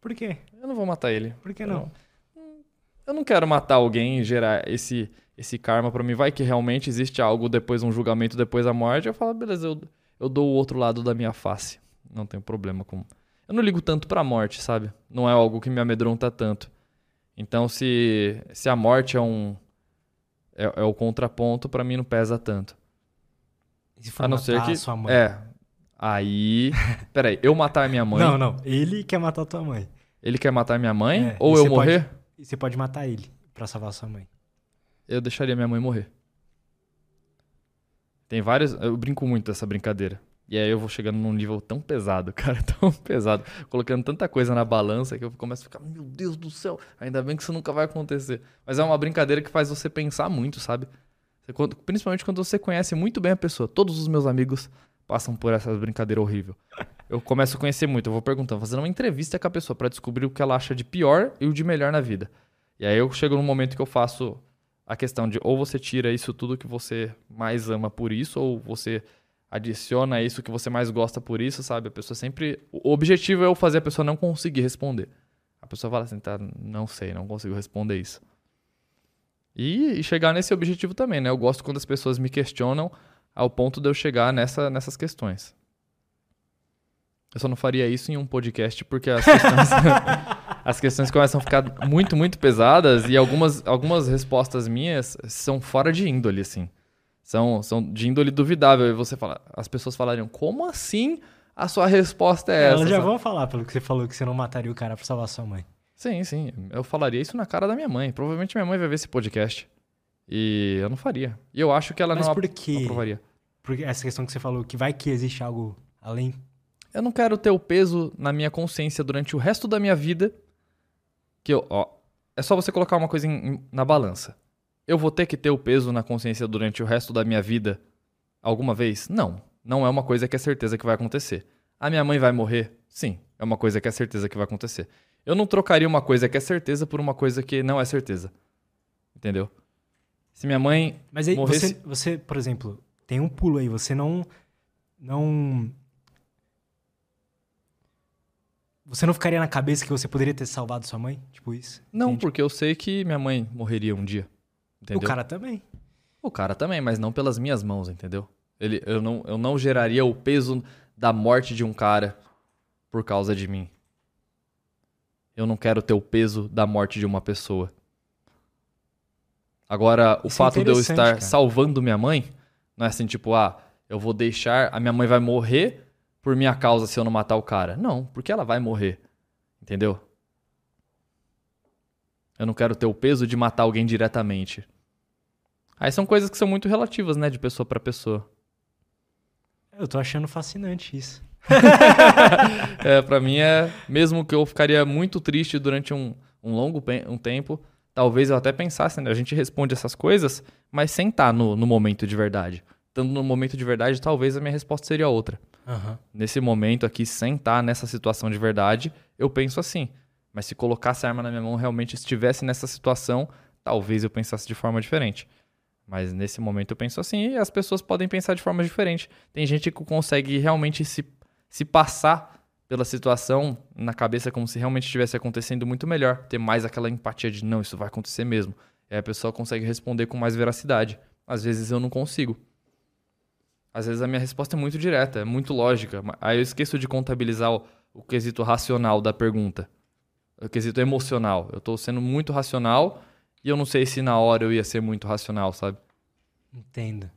Por quê? Eu não vou matar ele. Por que não? Eu não quero matar alguém e gerar esse, esse karma pra mim. Vai que realmente existe algo depois, um julgamento depois da morte. Eu falo, beleza, eu, eu dou o outro lado da minha face. Não tenho problema com. Eu não ligo tanto pra morte, sabe? Não é algo que me amedronta tanto. Então, se, se a morte é um. É, é o contraponto, pra mim não pesa tanto. E se for A não matar ser que. a sua mãe? É. Aí. [LAUGHS] Peraí, eu matar minha mãe. Não, não. Ele quer matar a tua mãe. Ele quer matar minha mãe? É, ou eu morrer? E você pode matar ele pra salvar a sua mãe. Eu deixaria minha mãe morrer. Tem várias. Eu brinco muito dessa brincadeira. E aí eu vou chegando num nível tão pesado, [LAUGHS] cara, tão pesado, colocando tanta coisa na balança que eu começo a ficar, meu Deus do céu, ainda bem que isso nunca vai acontecer. Mas é uma brincadeira que faz você pensar muito, sabe? Quando- principalmente quando você conhece muito bem a pessoa. Todos os meus amigos passam por essa brincadeira horrível. Eu começo a conhecer muito, eu vou perguntando, fazendo uma entrevista com a pessoa pra descobrir o que ela acha de pior e o de melhor na vida. E aí eu chego num momento que eu faço a questão de ou você tira isso tudo que você mais ama por isso, ou você adiciona isso que você mais gosta por isso, sabe? A pessoa sempre. O objetivo é eu fazer a pessoa não conseguir responder. A pessoa fala assim, tá, não sei, não consigo responder isso. E, e chegar nesse objetivo também, né? Eu gosto quando as pessoas me questionam ao ponto de eu chegar nessa, nessas questões. Eu só não faria isso em um podcast porque as questões, [LAUGHS] as questões começam a ficar muito, muito pesadas e algumas, algumas respostas minhas são fora de índole, assim. São, são de índole duvidável. E você fala, as pessoas falariam, como assim a sua resposta é essa? Elas já vão falar pelo que você falou que você não mataria o cara pra salvar sua mãe. Sim, sim. Eu falaria isso na cara da minha mãe. Provavelmente minha mãe vai ver esse podcast. E eu não faria. E eu acho que ela Mas não, por quê? não aprovaria. Porque essa questão que você falou, que vai que existe algo além. Eu não quero ter o peso na minha consciência durante o resto da minha vida. Que eu, ó, é só você colocar uma coisa em- na balança. Eu vou ter que ter o peso na consciência durante o resto da minha vida alguma vez? Não. Não é uma coisa que é certeza que vai acontecer. A minha mãe vai morrer? Sim. É uma coisa que é certeza que vai acontecer. Eu não trocaria uma coisa que é certeza por uma coisa que não é certeza. Entendeu? Se minha mãe Mas aí Morresse- você, você, por exemplo, tem um pulo aí, você não. Não. Você não ficaria na cabeça que você poderia ter salvado sua mãe? Tipo isso? Não, Entende? porque eu sei que minha mãe morreria um dia. Entendeu? O cara também. O cara também, mas não pelas minhas mãos, entendeu? Ele, eu, não, eu não geraria o peso da morte de um cara por causa de mim. Eu não quero ter o peso da morte de uma pessoa. Agora, o Isso é fato de eu estar cara. salvando minha mãe, não é assim, tipo, ah, eu vou deixar, a minha mãe vai morrer por minha causa se eu não matar o cara. Não, porque ela vai morrer. Entendeu? Eu não quero ter o peso de matar alguém diretamente. Aí são coisas que são muito relativas, né, de pessoa pra pessoa. Eu tô achando fascinante isso. [LAUGHS] É, para mim é, mesmo que eu ficaria muito triste durante um, um longo um tempo, talvez eu até pensasse, né, a gente responde essas coisas, mas sem estar no, no momento de verdade. Estando no momento de verdade, talvez a minha resposta seria outra. Aham. Nesse momento aqui, sem estar nessa situação de verdade, eu penso assim. Mas se colocasse a arma na minha mão, realmente estivesse nessa situação, talvez eu pensasse de forma diferente. Mas nesse momento eu penso assim e as pessoas podem pensar de forma diferente. Tem gente que consegue realmente se, se passar pela situação na cabeça como se realmente estivesse acontecendo muito melhor, ter mais aquela empatia de não, isso vai acontecer mesmo. E aí a pessoa consegue responder com mais veracidade. Às vezes eu não consigo. Às vezes a minha resposta é muito direta, é muito lógica. Aí eu esqueço de contabilizar o, o quesito racional da pergunta. O quesito emocional. Eu tô sendo muito racional e eu não sei se na hora eu ia ser muito racional, sabe? Entendo.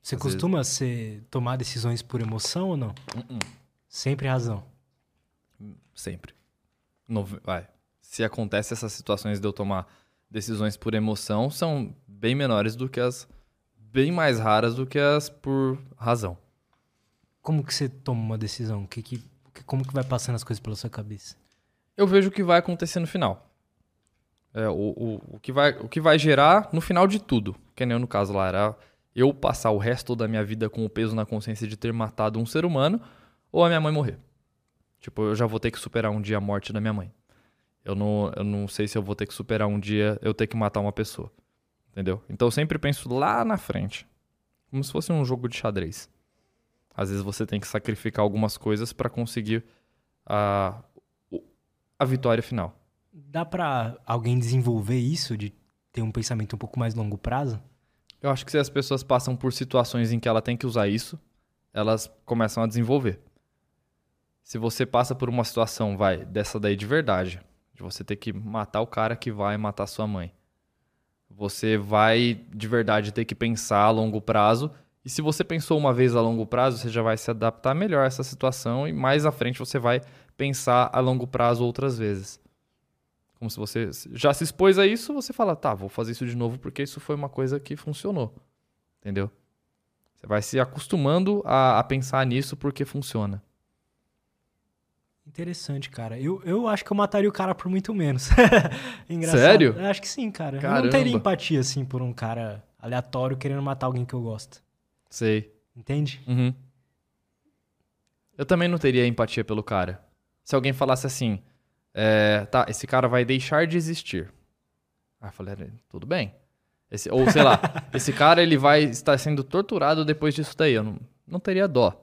Você Às costuma ser, tomar decisões por emoção ou não? Uh-uh. Sempre razão. Sempre. No, vai. Se acontece essas situações de eu tomar decisões por emoção, são bem menores do que as. bem mais raras do que as por razão. Como que você toma uma decisão? Que, que- como que vai passando as coisas pela sua cabeça? Eu vejo o que vai acontecer no final. É, o, o, o, que vai, o que vai gerar no final de tudo. Que nem eu, no caso lá, era eu passar o resto da minha vida com o peso na consciência de ter matado um ser humano ou a minha mãe morrer. Tipo, eu já vou ter que superar um dia a morte da minha mãe. Eu não, eu não sei se eu vou ter que superar um dia eu ter que matar uma pessoa. Entendeu? Então eu sempre penso lá na frente. Como se fosse um jogo de xadrez. Às vezes você tem que sacrificar algumas coisas para conseguir o- a vitória final. Dá pra alguém desenvolver isso de ter um pensamento um pouco mais longo prazo? Eu acho que se as pessoas passam por situações em que ela tem que usar isso, elas começam a desenvolver. Se você passa por uma situação, vai, dessa daí de verdade, de você ter que matar o cara que vai matar sua mãe. Você vai de verdade ter que pensar a longo prazo. E se você pensou uma vez a longo prazo, você já vai se adaptar melhor a essa situação e mais à frente você vai pensar a longo prazo outras vezes. Como se você já se expôs a isso, você fala, tá, vou fazer isso de novo porque isso foi uma coisa que funcionou. Entendeu? Você vai se acostumando a, a pensar nisso porque funciona. Interessante, cara. Eu, eu acho que eu mataria o cara por muito menos. [LAUGHS] Engraçado. Sério? Eu acho que sim, cara. Eu não Caramba. teria empatia, assim, por um cara aleatório querendo matar alguém que eu gosto. Sei. Entende? Uhum. Eu também não teria empatia pelo cara. Se alguém falasse assim, é, tá, esse cara vai deixar de existir. Aí eu falei, tudo bem. Esse- ou sei lá, [LAUGHS] esse cara ele vai estar sendo torturado depois disso daí. Eu não, não teria dó.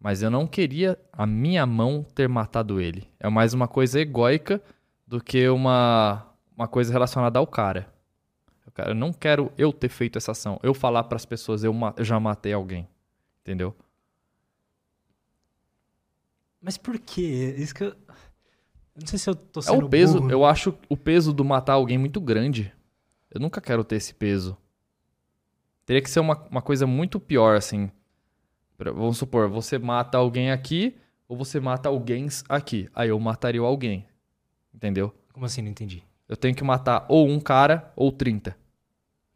Mas eu não queria a minha mão ter matado ele. É mais uma coisa egóica do que uma, uma coisa relacionada ao cara. Eu não quero eu ter feito essa ação. Eu falar pras pessoas, eu, eu já matei alguém. Entendeu? Mas por quê? Isso que eu... eu não sei se eu tô É sendo o peso, burro. eu acho o peso do matar alguém muito grande. Eu nunca quero ter esse peso. Teria que ser uma, uma coisa muito pior, assim. Vamos supor, você mata alguém aqui ou você mata alguém aqui. Aí eu mataria alguém. Entendeu? Como assim? Não entendi. Eu tenho que matar ou um cara ou 30.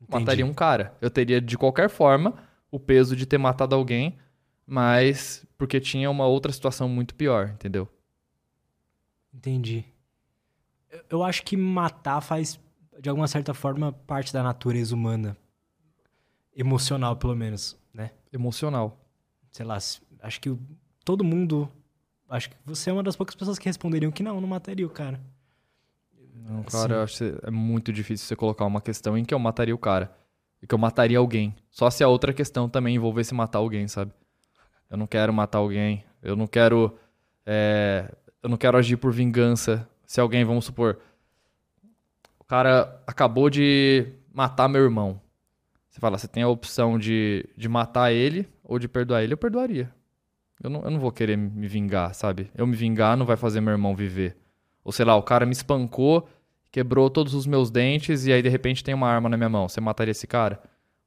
Entendi. Mataria um cara. Eu teria, de qualquer forma, o peso de ter matado alguém, mas porque tinha uma outra situação muito pior, entendeu? Entendi. Eu- acho que matar faz, de alguma certa forma, parte da natureza humana. Emocional, pelo menos, né? Emocional. Sei lá, acho que todo mundo... Acho que você é uma das poucas pessoas que responderiam que não, não mataria o cara. Não, cara, eu acho que é muito difícil você colocar uma questão em que eu mataria o cara. E que eu mataria alguém. Só se a outra questão também envolvesse matar alguém, sabe? Eu não quero matar alguém. Eu não quero. é, eu não quero agir por vingança. Se alguém, vamos supor. O cara acabou de matar meu irmão. Você fala, você tem a opção de, de matar ele ou de perdoar ele. Eu perdoaria. Eu não, eu não vou querer me vingar, sabe? Eu me vingar não vai fazer meu irmão viver. Ou sei lá, o cara me espancou, quebrou todos os meus dentes e aí de repente tem uma arma na minha mão. Você mataria esse cara?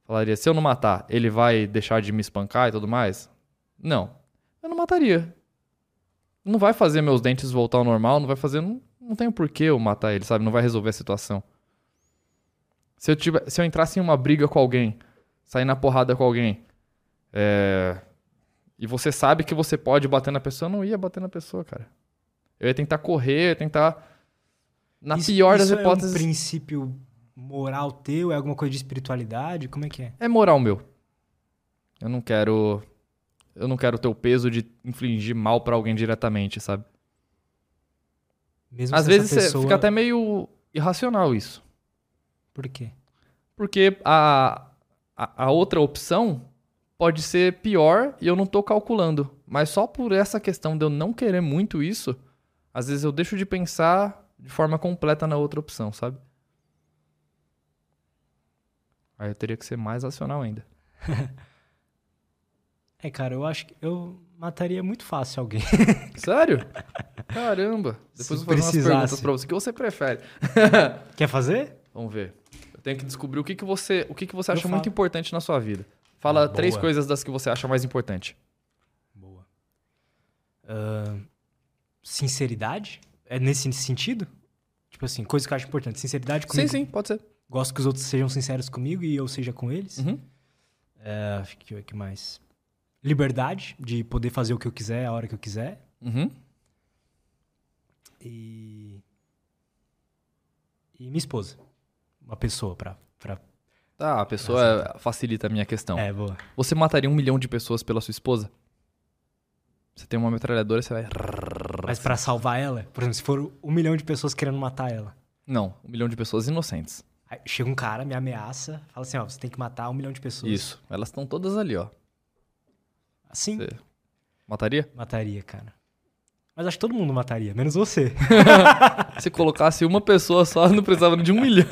Falaria, se eu não matar, ele vai deixar de me espancar e tudo mais? Não. Eu não mataria. Não vai fazer meus dentes voltar ao normal, não vai fazer. Não, não tem porquê eu matar ele, sabe? Não vai resolver a situação. Se eu, tiver, se eu entrasse em uma briga com alguém, sair na porrada com alguém, é, e você sabe que você pode bater na pessoa, eu não ia bater na pessoa, cara. Eu ia tentar correr, eu ia tentar. Na Isso- pior das isso hipóteses. é um princípio moral teu? É alguma coisa de espiritualidade? Como é que é? É moral meu. Eu não quero. Eu não quero ter o peso de infligir mal pra alguém diretamente, sabe? Mesmo Às vezes pessoa... fica até meio irracional isso. Por quê? Porque a, a, a outra opção pode ser pior e eu não tô calculando. Mas só por essa questão de eu não querer muito isso, às vezes eu deixo de pensar de forma completa na outra opção, sabe? Aí eu teria que ser mais racional ainda. [LAUGHS] É, cara, eu acho que eu mataria muito fácil alguém. [LAUGHS] Sério? Caramba. Depois Se eu vou fazer umas perguntas pra você. O que você prefere? [LAUGHS] Quer fazer? Vamos ver. Eu tenho que descobrir o que, que você, o que, que você Eu acha muito falo. importante na sua vida. Fala Ah, três coisas das que você acha mais importante. Boa. Ahn, sinceridade? É nesse sentido? Tipo assim, coisa que eu acho importante. Sinceridade comigo. Sim, sim, pode ser. Gosto que os outros sejam sinceros comigo e eu seja com eles. Uhum. É, acho que, que mais? Liberdade, de poder fazer o que eu quiser, a hora que eu quiser. Uhum. E. E minha esposa. Uma pessoa pra. pra... Tá, a pessoa é- facilita a minha questão. É, boa. Você mataria um milhão de pessoas pela sua esposa? Você tem uma metralhadora, você vai. Mas pra salvar ela, por exemplo, se for um milhão de pessoas querendo matar ela. Não, um milhão de pessoas inocentes. Aí chega um cara, me ameaça, fala assim: ó, você tem que matar um milhão de pessoas. Isso. Elas estão todas ali, ó. Assim, Você mataria? mataria, cara. Mas acho que todo mundo mataria, menos você. [LAUGHS] Se colocasse uma pessoa só, não precisava de um milhão.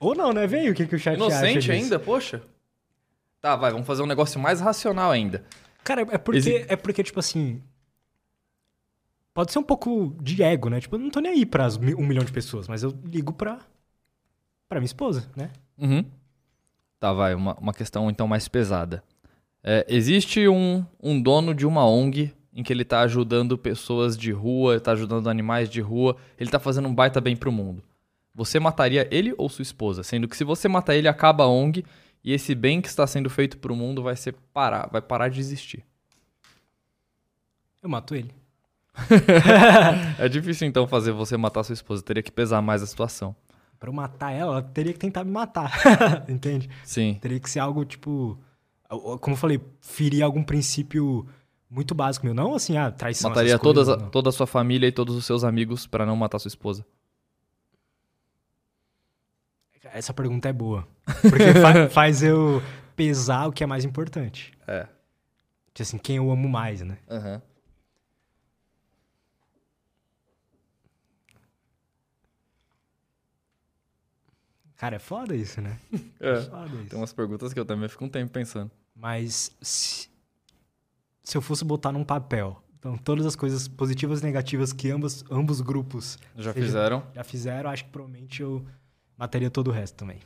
Ou não, né? Vem o que, que o chat acha Inocente disso. ainda, poxa. Tá, vai, vamos fazer um negócio mais racional ainda. Cara, é porque, Exi- é porque, tipo assim. Pode ser um pouco de ego, né? Tipo, eu não tô nem aí pra um milhão de pessoas, mas eu ligo pra. pra minha esposa, né? Uhum. Tá, vai, uma, uma questão então mais pesada. É, existe um, um dono de uma ONG em que ele tá ajudando pessoas de rua, tá ajudando animais de rua, ele tá fazendo um baita bem pro mundo. Você mataria ele ou sua esposa? Sendo que se você matar ele, acaba a ONG e esse bem que está sendo feito pro mundo vai ser parar, vai parar de existir. Eu mato ele. [LAUGHS] É difícil então fazer você matar sua esposa, teria que pesar mais a situação. Pra eu matar ela, ela teria que tentar me matar. [LAUGHS] Entende? Sim. Teria que ser algo, tipo. Como eu falei, ferir algum princípio muito básico meu. Não assim, ah, traição. Mataria coisas, todas, a- toda a sua família e todos os seus amigos pra não matar sua esposa. Essa pergunta é boa. Porque fa- [LAUGHS] faz eu pesar o que é mais importante. É. Tipo assim, quem eu amo mais, né? Aham. Cara, é foda isso, né? É. foda isso. Tem umas perguntas que eu também fico um tempo pensando. Mas se, se eu fosse botar num papel, então todas as coisas positivas e negativas que ambos, ambos grupos Já Seja- fizeram? já fizeram, acho que provavelmente eu mataria todo o resto também.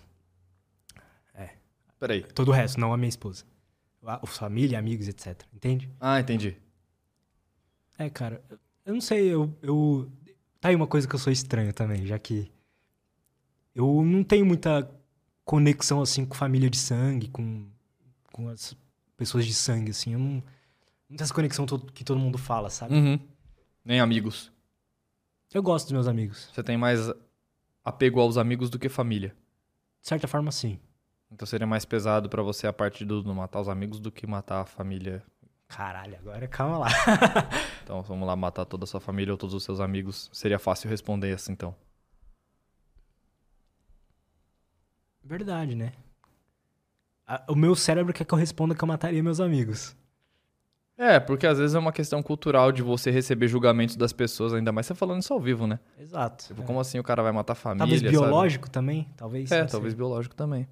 Peraí. Todo o resto, não a minha esposa. A, a família, amigos, etc. Entende? Ah, entendi. É, cara, eu não sei, eu, eu. Tá aí uma coisa que eu sou estranho também, já que. Eu não tenho muita conexão, assim, com família de sangue, com, com as pessoas de sangue, assim. Eu não. Não tenho essa conexão que todo mundo fala, sabe? Uhum. Nem amigos. Eu gosto dos meus amigos. Você tem mais apego aos amigos do que família. De certa forma, sim. Então seria mais pesado pra você a parte do do matar os amigos do que matar a família. Caralho, agora calma lá. [LAUGHS] [LAUGHS] Então vamos lá matar toda a sua família ou todos os seus amigos. Seria fácil responder assim então. Verdade, né? A- O meu cérebro quer que eu responda que eu mataria meus amigos. É, porque às vezes é uma questão cultural de você receber julgamentos das pessoas, ainda mais você falando isso ao vivo, né? Exato. Tipo, É. como assim o cara vai matar a família? Talvez sabe? biológico também, talvez. É, sei. talvez biológico também.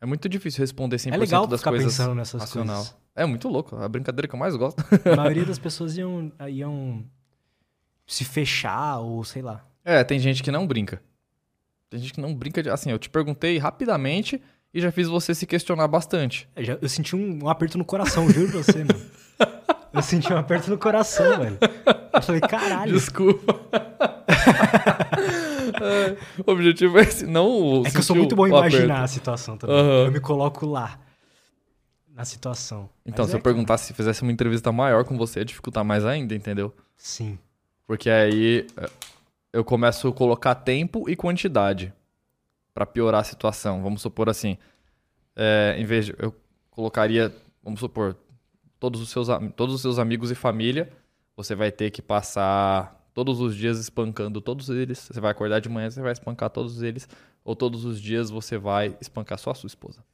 É muito difícil responder 100% É legal das ficar coisas pensando nessas racional. coisas. É muito louco, a brincadeira que eu mais gosto. A [LAUGHS] maioria das pessoas iam, iam se fechar ou sei lá. É, tem gente que não brinca. Tem gente que não brinca de. Assim, eu te perguntei rapidamente e já fiz você se questionar bastante. Eu, já- eu senti um, um aperto no coração, juro pra você, [LAUGHS] mano. Eu senti um aperto no coração, velho. Eu falei, caralho. Desculpa. É, [LAUGHS] o objetivo é esse, não o É que eu sou muito bom em o aperto. imaginar a situação também. Aham. Eu me coloco lá. Na situação. Então, Mas se é, eu perguntasse, se fizesse uma entrevista maior com você, ia dificultar mais ainda, entendeu? Sim. Porque aí é, eu começo a colocar tempo e quantidade pra piorar a situação. Vamos supor assim, é, em vez de eu colocaria, vamos supor, todos os seus todos os seus amigos e família, você vai ter que passar todos os dias espancando todos eles. Você vai acordar de manhã, você vai espancar todos eles, ou todos os dias você vai espancar só a sua esposa.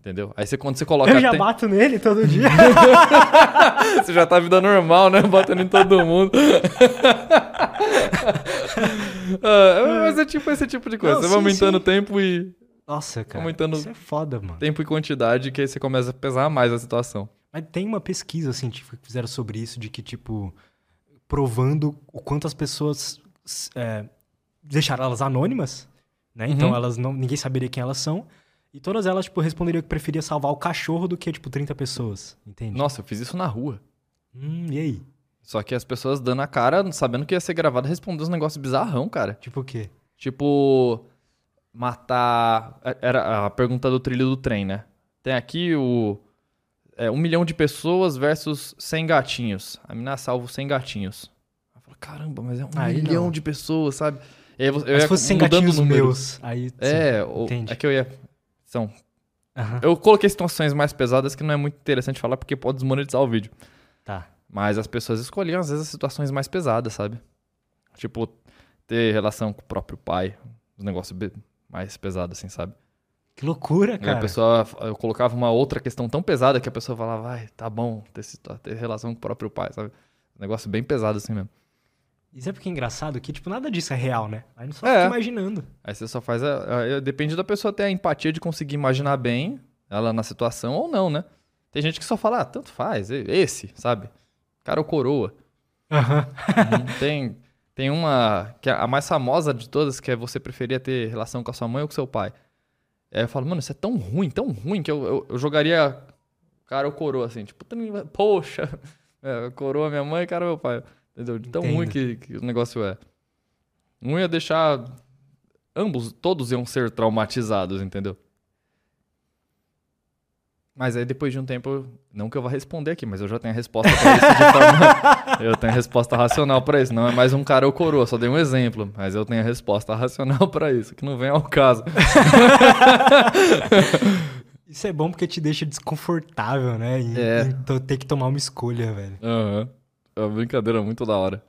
Entendeu? Aí você, quando você coloca. Eu já tem- bato nele todo dia. [LAUGHS] Você já tá vida normal, né? Batendo em todo mundo. [LAUGHS] Ah, mas é tipo esse tipo de coisa. Não, você vai aumentando sim. tempo e. Nossa, cara. Aumentando- Isso é foda, mano. Tempo e quantidade, que aí você começa a pesar mais a situação. Mas tem uma pesquisa científica que fizeram sobre isso, de que, tipo, provando o quanto as pessoas é, deixaram elas anônimas, né? Então Uhum. elas não, ninguém saberia quem elas são. E todas elas, tipo, responderiam que preferia salvar o cachorro do que, tipo, 30 pessoas. Entende? Nossa, eu fiz isso na rua. Hum, e aí? Só que as pessoas dando a cara, sabendo que ia ser gravado, respondendo uns negócios bizarrão, cara. Tipo o quê? Tipo, matar. Era a pergunta do trilho do trem, né? Tem aqui o. É, um milhão de pessoas versus 100 gatinhos. A mina salva os 100 gatinhos. Eu falo, caramba, mas é um Aí milhão não. de pessoas, sabe? E aí eu, eu se fosse sem mudando o gatinhos número. meus, aí... É, o- é que eu ia. São. Aham, Eu coloquei situações mais pesadas que não é muito interessante falar porque pode desmonetizar o vídeo. Tá. Mas as pessoas escolhiam, às vezes, as situações mais pesadas, sabe? Tipo, ter relação com o próprio pai. Os negócios be- mais pesados, assim, sabe? Que loucura, E a cara. pessoa, eu colocava uma outra questão tão pesada que a pessoa falava, vai, tá bom, ter, ter relação com o próprio pai, sabe? Um negócio bem pesado assim mesmo. Isso é porque é engraçado que, tipo, nada disso é real, né? Aí não só É. fica imaginando. Aí você só faz. A, a- depende da pessoa ter a empatia de conseguir imaginar bem ela na situação ou não, né? Tem gente que só fala, ah, tanto faz, e- esse, sabe? Cara ou coroa. Uhum. tem, tem uma, que é a mais famosa de todas, que é você preferia ter relação com a sua mãe ou com seu pai. Aí eu falo, mano, isso é tão ruim, tão ruim, que eu, eu, eu jogaria cara ou coroa, assim, tipo, poxa, [LAUGHS] é, coroa minha mãe, cara meu pai. Entendeu? De tão Entendo. ruim que, que o negócio é. Um ia deixar. Ambos, todos iam ser traumatizados, entendeu? Mas aí depois de um tempo, não que eu vá responder aqui, mas eu já tenho a resposta pra isso de [LAUGHS] forma. eu tenho a resposta racional pra isso. Não é mais um cara ou coroa, só dei um exemplo. Mas eu tenho a resposta racional pra isso, que não vem ao caso. Isso é bom porque te deixa desconfortável, né? Em, É. ter que tomar uma escolha, velho. Aham. É uma brincadeira muito da hora.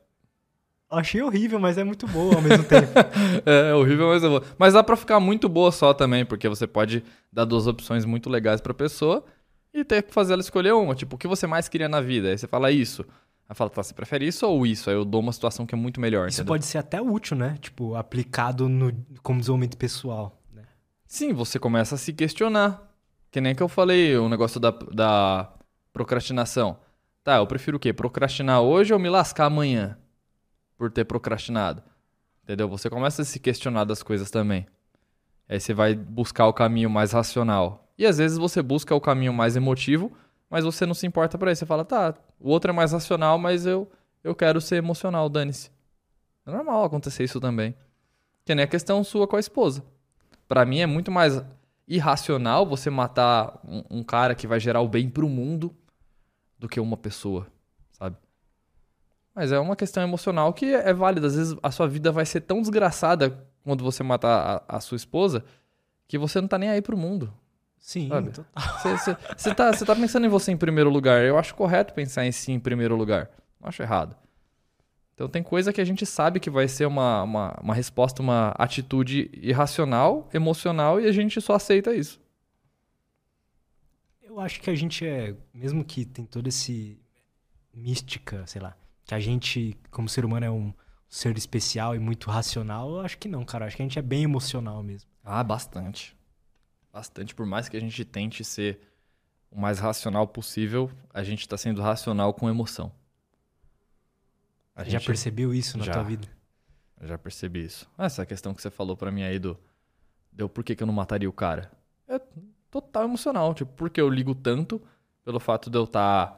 Achei horrível, mas é muito boa ao mesmo tempo. [LAUGHS] É, é horrível, mas é boa. Mas dá pra ficar muito boa só também, porque você pode dar duas opções muito legais pra pessoa e ter que fazer ela escolher uma. Tipo, o que você mais queria na vida? Aí você fala isso. Aí fala, tá, você prefere isso ou isso? Aí eu dou uma situação que é muito melhor, Isso entendeu? pode ser até útil, né? Tipo, aplicado no, como desenvolvimento pessoal. Né? Sim, você começa a se questionar. Que nem que eu falei, o negócio da, da procrastinação. Tá, eu prefiro o quê? Procrastinar hoje ou me lascar amanhã? Por ter procrastinado. Entendeu? Você começa a se questionar das coisas também. Aí você vai buscar o caminho mais racional. E às vezes você busca o caminho mais emotivo, mas você não se importa por isso. Você fala, tá, o outro é mais racional, mas eu, eu quero ser emocional, dane-se. É normal acontecer isso também. Que nem a questão sua com a esposa. Pra mim é muito mais irracional você matar um, um cara que vai gerar o bem pro mundo do que uma pessoa, sabe? Mas é uma questão emocional que é válida. Às vezes a sua vida vai ser tão desgraçada quando você matar a, a sua esposa que você não tá nem aí pro mundo. Sim. Você tá, tá pensando em você em primeiro lugar. Eu acho correto pensar em si em primeiro lugar. Não acho errado. Então tem coisa que a gente sabe que vai ser uma, uma, uma resposta, uma atitude irracional, emocional, e a gente só aceita isso. Eu acho que a gente é, mesmo que tem toda esse mística, sei lá, que a gente, como ser humano, é um ser especial e muito racional, eu acho que não, cara. Eu acho que a gente é bem emocional mesmo. Ah, bastante. Bastante. Por mais que a gente tente ser o mais racional possível, a gente tá sendo racional com emoção. A Já gente- percebeu isso na Já. tua vida? Eu já percebi isso. Ah, Essa questão que você falou pra mim aí do. Deu por que, que eu não mataria o cara? É total emocional. Tipo, porque eu ligo tanto pelo fato de eu tá,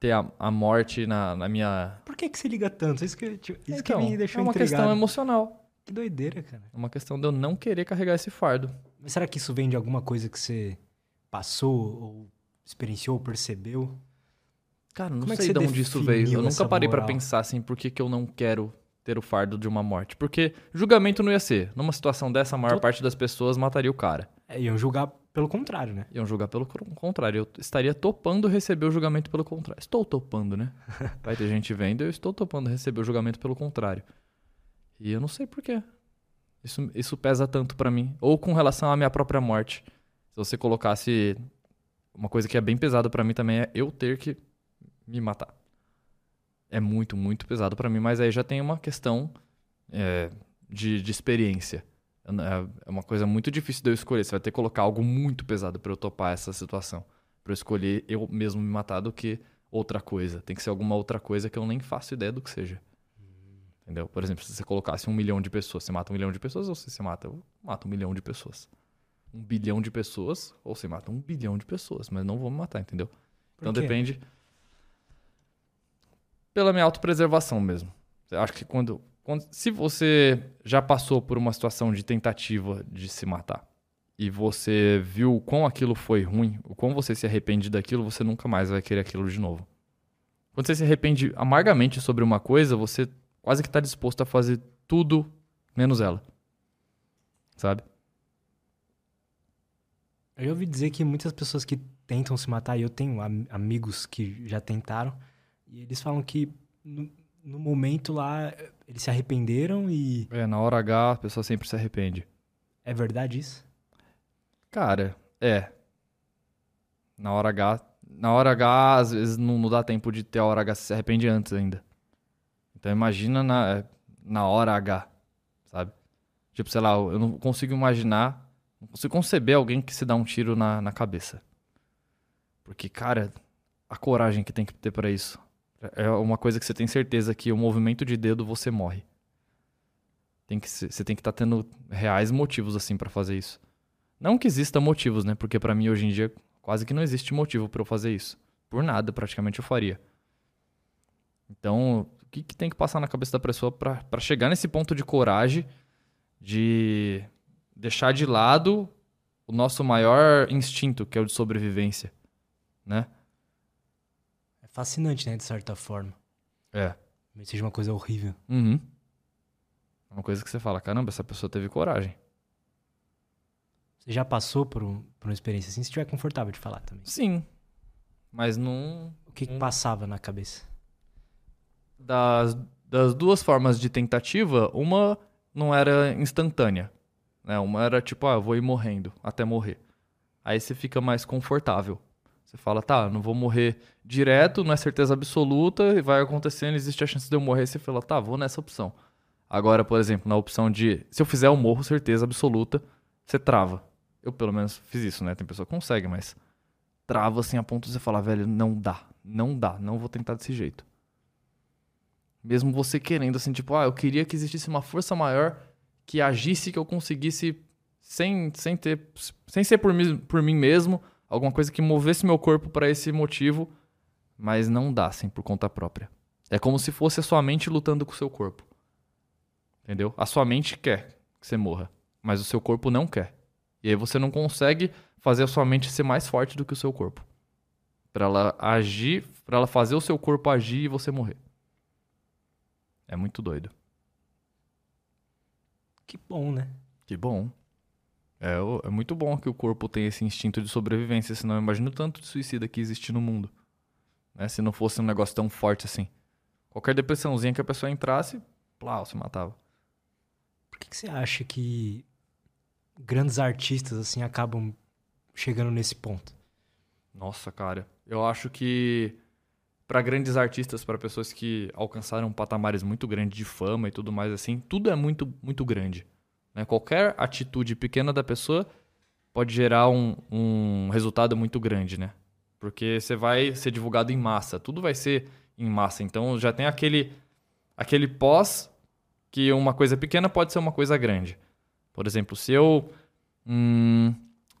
ter a, a morte na, na minha. Por que, que você liga tanto? Isso que, tipo, isso Então, que me deixou é uma intrigado. questão emocional. Que doideira, cara. É uma questão de eu não querer carregar esse fardo. Mas será que isso vem de alguma coisa que você passou ou experienciou, ou percebeu? Cara, não Como é sei você de onde isso veio. Eu nunca parei pra moral? pensar assim, por que, que eu não quero ter o fardo de uma morte? Porque julgamento não ia ser. Numa situação dessa, a maior Tot- parte das pessoas mataria o cara. É, iam julgar pelo contrário, né? Iam julgar pelo contrário. Eu estaria topando receber o julgamento pelo contrário. Estou topando, né? [LAUGHS] Vai ter gente vendo, eu estou topando receber o julgamento pelo contrário. E eu não sei por quê. Isso, isso pesa tanto pra mim. Ou com relação à minha própria morte. Se você colocasse uma coisa que é bem pesada pra mim também é eu ter que me matar. É muito, muito pesado pra mim, mas aí já tem uma questão é, de, de experiência. É é uma coisa muito difícil de eu escolher. Você vai ter que colocar algo muito pesado pra eu topar essa situação. Pra eu escolher eu mesmo me matar do que outra coisa. Tem que ser alguma outra coisa que eu nem faço ideia do que seja. Entendeu? Por exemplo, se você colocasse um milhão de pessoas, você mata um milhão de pessoas ou você se mata? Eu mato um milhão de pessoas. Um bilhão de pessoas ou você mata um bilhão de pessoas, mas não vou me matar, entendeu? Por então quê? depende. Pela minha autopreservação mesmo. Eu acho que quando, quando. Se você já passou por uma situação de tentativa de se matar e você viu o quão aquilo foi ruim, o quão você se arrepende daquilo, você nunca mais vai querer aquilo de novo. Quando você se arrepende amargamente sobre uma coisa, você quase que está disposto a fazer tudo menos ela. Sabe? Eu já ouvi dizer que muitas pessoas que tentam se matar, e eu tenho am- amigos que já tentaram, e eles falam que no, momento lá eles se arrependeram e. É, na hora H a pessoa sempre se arrepende. É verdade isso? Cara, é. Na hora H. Na hora H, às vezes não, não dá tempo de ter a hora H, se arrepende antes ainda. Então imagina na, na hora H, sabe? Tipo, sei lá, eu não consigo imaginar, não consigo conceber alguém que se dá um tiro na, na cabeça. Porque, cara, a coragem que tem que ter pra isso. É uma coisa que você tem certeza que o movimento de dedo você morre. Tem que, você tem que estar tendo reais motivos assim pra fazer isso. Não que exista motivos, né? Porque pra mim hoje em dia quase que não existe motivo pra eu fazer isso. Por nada, praticamente eu faria. Então, o que, que tem que passar na cabeça da pessoa pra chegar nesse ponto de coragem de deixar de lado o nosso maior instinto, que é o de sobrevivência, né? Fascinante, né? De certa forma. É. Mas seja uma coisa horrível. Uhum. É uma coisa que você fala, caramba, essa pessoa teve coragem. Você já passou por, um- por uma experiência assim? Se estiver confortável de falar também. Sim. Mas não, O que, que passava na cabeça? das, das duas formas de tentativa, uma não era instantânea. Né? Uma era tipo, ah, eu vou ir morrendo até morrer. Aí você fica mais confortável. Você fala, tá, não vou morrer direto, não é certeza absoluta, e vai acontecendo, existe a chance de eu morrer. Você fala, tá, vou nessa opção. Agora, por exemplo, na opção de, se eu fizer, eu morro, certeza absoluta, você trava. Eu, pelo menos, fiz isso, né? Tem pessoa que consegue, mas trava assim a ponto de você falar, velho, não dá, não dá, não vou tentar desse jeito. Mesmo você querendo, assim, tipo, ah, eu queria que existisse uma força maior que agisse, que eu conseguisse, sem, sem ter, sem ser por mim, por mim mesmo, alguma coisa que movesse meu corpo para esse motivo, mas não dá, assim, por conta própria. É como se fosse a sua mente lutando com o seu corpo. Entendeu? A sua mente quer que você morra, mas o seu corpo não quer. E aí você não consegue fazer a sua mente ser mais forte do que o seu corpo. Pra ela agir, pra ela fazer o seu corpo agir e você morrer. É muito doido. Que bom, né? Que bom. É, é muito bom que o corpo tenha esse instinto de sobrevivência, senão eu imagino o tanto de suicida que existe no mundo. Né? Se não fosse um negócio tão forte assim. Qualquer depressãozinha que a pessoa entrasse, plau, se matava. Por que, que você acha que grandes artistas assim acabam chegando nesse ponto? Nossa, cara. Eu acho que para grandes artistas, para pessoas que alcançaram patamares muito grandes de fama e tudo mais assim, tudo é muito muito grande. Né? Qualquer atitude pequena da pessoa pode gerar um, um resultado muito grande, né? Porque você vai ser divulgado em massa, tudo vai ser em massa. Então já tem aquele aquele pós que uma coisa pequena pode ser uma coisa grande. Por exemplo, se eu hum,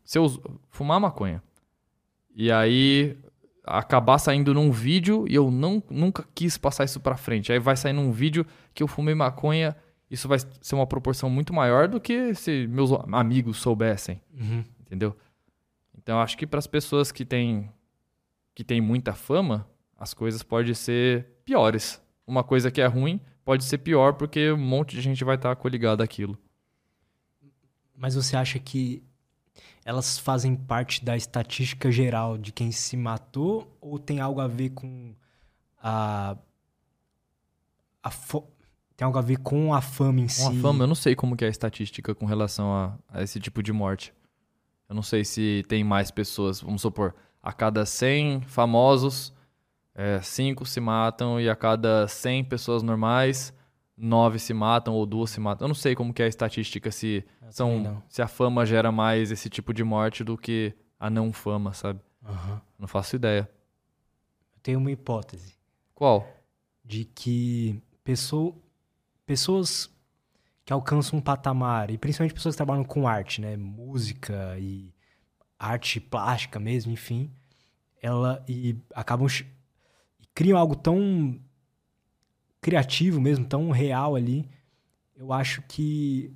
se eu fumar maconha e aí acabar saindo num vídeo e eu não, nunca quis passar isso pra frente. Aí vai sair num vídeo que eu fumei maconha, isso vai ser uma proporção muito maior do que se meus amigos soubessem, Uhum. entendeu? Então acho que para as pessoas que têm que têm muita fama, as coisas podem ser piores. Uma coisa que é ruim pode ser pior porque um monte de gente vai estar coligada àquilo. Mas você acha que elas fazem parte da estatística geral de quem se matou ou tem algo a ver com a, a fo- tem algo a ver com a fama em si? Com a fama, eu não sei como que é a estatística com relação a, a esse tipo de morte. Eu não sei se tem mais pessoas, vamos supor, a cada 100 famosos, 5 é, se matam e a cada 100 pessoas normais, 9 se matam ou duas se matam. Eu não sei como que é a estatística, se, são, se a fama gera mais esse tipo de morte do que a não fama, sabe? Uhum. Não faço ideia. Eu tenho uma hipótese. Qual? De que pessoa, pessoas que alcançam um patamar, e principalmente pessoas que trabalham com arte, né? Música e arte plástica mesmo, enfim, ela e acabam criam algo tão criativo mesmo, tão real ali. Eu acho que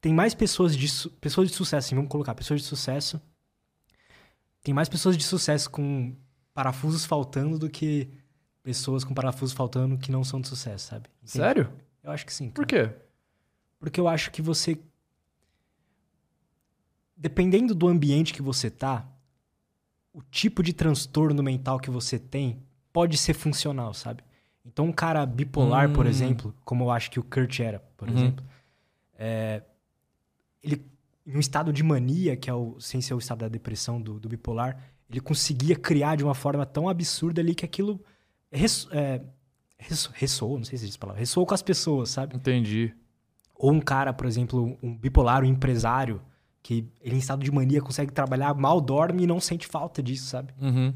tem mais pessoas de pessoas de sucesso, assim, vamos colocar pessoas de sucesso. Tem mais pessoas de sucesso com parafusos faltando do que pessoas com parafusos faltando que não são de sucesso, sabe? Entende? Sério? Eu acho que sim. Cara. Por quê? Porque eu acho que você dependendo do ambiente que você tá, o tipo de transtorno mental que você tem pode ser funcional, sabe? Então, um cara bipolar, hum. por exemplo, como eu acho que o Kurt era, por uhum. exemplo, é, ele, em um estado de mania, que é o, sem ser o estado da depressão do, do bipolar, ele conseguia criar de uma forma tão absurda ali que aquilo res, é, res, ressoou, não sei se existe palavra, ressoou com as pessoas, sabe? Entendi. Ou um cara, por exemplo, um bipolar, um empresário, que ele em estado de mania consegue trabalhar, mal dorme e não sente falta disso, sabe? Uhum.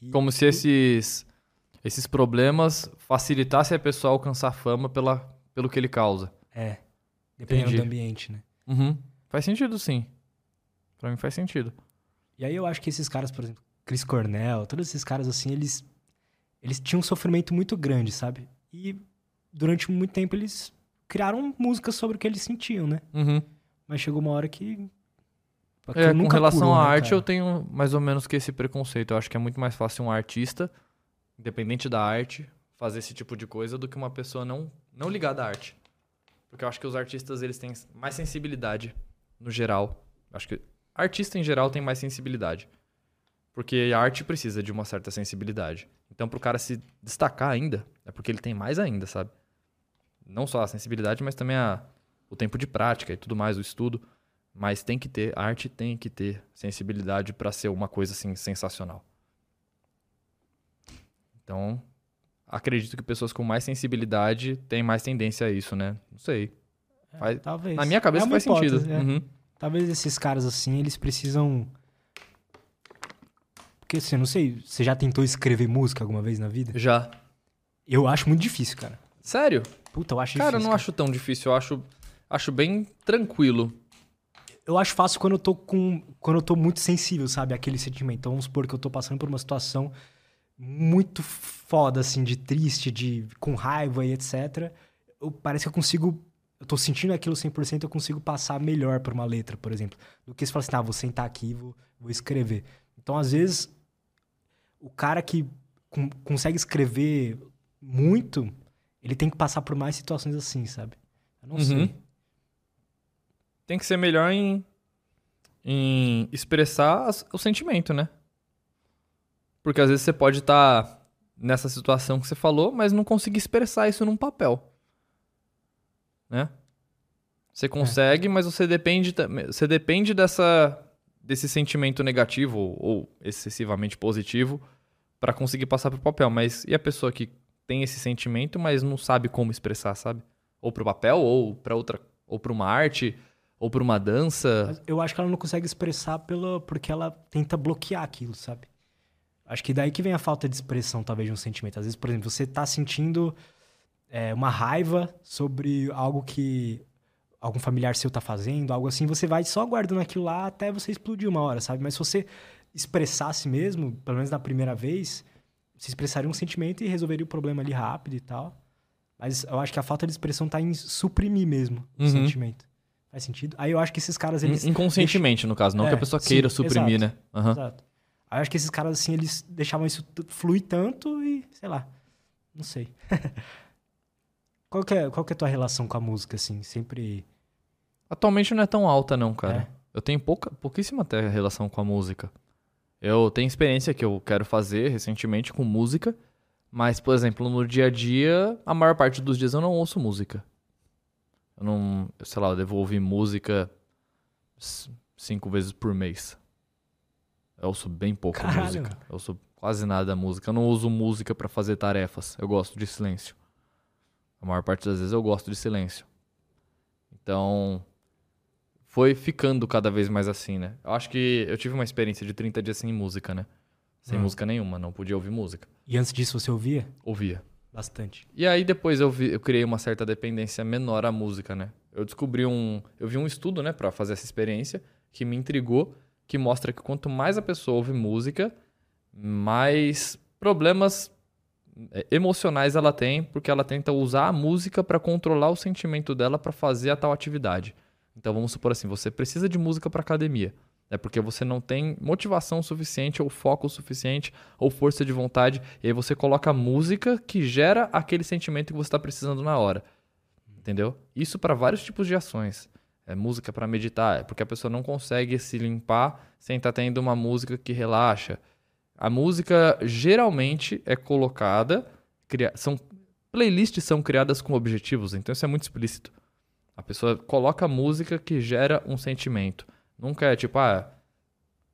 E, Como se esses, esses problemas facilitassem a pessoa a alcançar fama pela, pelo que ele causa. É. Dependendo Entendi. do ambiente, né? Uhum. Faz sentido, sim. Pra mim faz sentido. E aí eu acho que esses caras, por exemplo, Chris Cornell, todos esses caras assim, eles eles tinham um sofrimento muito grande, sabe? E durante muito tempo eles criaram músicas sobre o que eles sentiam, né? Uhum. Mas chegou uma hora que é, com relação curou, à né, arte, cara? eu tenho mais ou menos que esse preconceito. Eu acho que é muito mais fácil um artista, independente da arte, fazer esse tipo de coisa do que uma pessoa não, não ligada à arte. Porque eu acho que os artistas eles têm mais sensibilidade no geral. Eu acho que artista em geral tem mais sensibilidade. Porque a arte precisa de uma certa sensibilidade. Então, pro cara se destacar ainda, é porque ele tem mais ainda, sabe? Não só a sensibilidade, mas também a, o tempo de prática e tudo mais, o estudo. Mas tem que ter, a arte tem que ter sensibilidade para ser uma coisa assim sensacional. Então, acredito que pessoas com mais sensibilidade têm mais tendência a isso, né? Não sei. É, faz... talvez. Na minha cabeça é faz sentido. É. Uhum. Talvez esses caras assim, eles precisam. Porque assim, não sei, você já tentou escrever música alguma vez na vida? Já. Eu acho muito difícil, cara. Sério? Puta, eu acho cara, difícil. Cara, eu não acho tão difícil. Eu acho, acho bem tranquilo eu acho fácil quando eu tô com. Quando eu tô muito sensível, sabe? Aquele sentimento. Então, vamos supor que eu tô passando por uma situação muito foda, assim, de triste, de com raiva e etc. Eu, parece que eu consigo. Eu tô sentindo aquilo 100%, eu consigo passar melhor por uma letra, por exemplo. Do que se falar assim, ah, vou sentar aqui e vou, vou escrever. Então, às vezes, o cara que consegue escrever muito, ele tem que passar por mais situações assim, sabe? Eu não uhum. sei tem que ser melhor em, em expressar o sentimento, né? Porque às vezes você pode estar tá nessa situação que você falou, mas não conseguir expressar isso num papel. Né? Você consegue, é. mas você depende, você depende dessa, desse sentimento negativo ou excessivamente positivo para conseguir passar pro papel. Mas e a pessoa que tem esse sentimento, mas não sabe como expressar, sabe? Ou pro papel, ou para outra, ou para uma arte, ou por uma dança. Eu acho que ela não consegue expressar pelo, porque ela tenta bloquear aquilo, sabe? Acho que daí que vem a falta de expressão, talvez, de um sentimento. Às vezes, por exemplo, você tá sentindo é, uma raiva sobre algo que algum familiar seu tá fazendo, algo assim, você vai só guardando aquilo lá até você explodir uma hora, sabe? Mas se você expressasse mesmo, pelo menos na primeira vez, você expressaria um sentimento e resolveria o problema ali rápido e tal. Mas eu acho que a falta de expressão tá em suprimir mesmo o uhum. sentimento. Faz sentido? Aí eu acho que esses caras, eles... Inconscientemente, deixam... no caso. Não é, que a pessoa queira sim, suprimir, exato, né? Uhum. Exato. Aí eu acho que esses caras, assim, eles deixavam isso fluir tanto e, sei lá, não sei. [LAUGHS] qual, que é, qual que é a tua relação com a música, assim? Sempre... Atualmente não é tão alta, não, cara. É. Eu tenho pouca, pouquíssima até relação com a música. Eu tenho experiência que eu quero fazer recentemente com música, mas, por exemplo, no dia a dia, a maior parte dos dias eu não ouço música. Eu não, sei lá, eu devo ouvir música cinco vezes por mês. Eu ouço bem pouca Caralho, música. Eu ouço quase nada da música. Eu não uso música pra fazer tarefas. Eu gosto de silêncio. A maior parte das vezes eu gosto de silêncio. Então, foi ficando cada vez mais assim, né? Eu acho que eu tive uma experiência de 30 dias sem música, né? Sem Hum. música nenhuma, não podia ouvir música. E antes disso você ouvia? Ouvia. Bastante. E aí depois eu, vi- eu criei uma certa dependência menor à música, né? Eu descobri um, eu vi um estudo, né, Pra fazer essa experiência que me intrigou, que mostra que quanto mais a pessoa ouve música, mais problemas é, emocionais ela tem, porque ela tenta usar a música pra controlar o sentimento dela pra fazer a tal atividade. Então vamos supor assim, você precisa de música pra academia. É porque você não tem motivação suficiente, ou foco suficiente, ou força de vontade, e aí você coloca música que gera aquele sentimento que você está precisando na hora. Entendeu? Isso para vários tipos de ações. É música para meditar, é porque a pessoa não consegue se limpar sem estar tendo uma música que relaxa. A música geralmente é colocada, cria- são playlists são criadas com objetivos, então isso é muito explícito. A pessoa coloca música que gera um sentimento. Nunca é tipo, ah,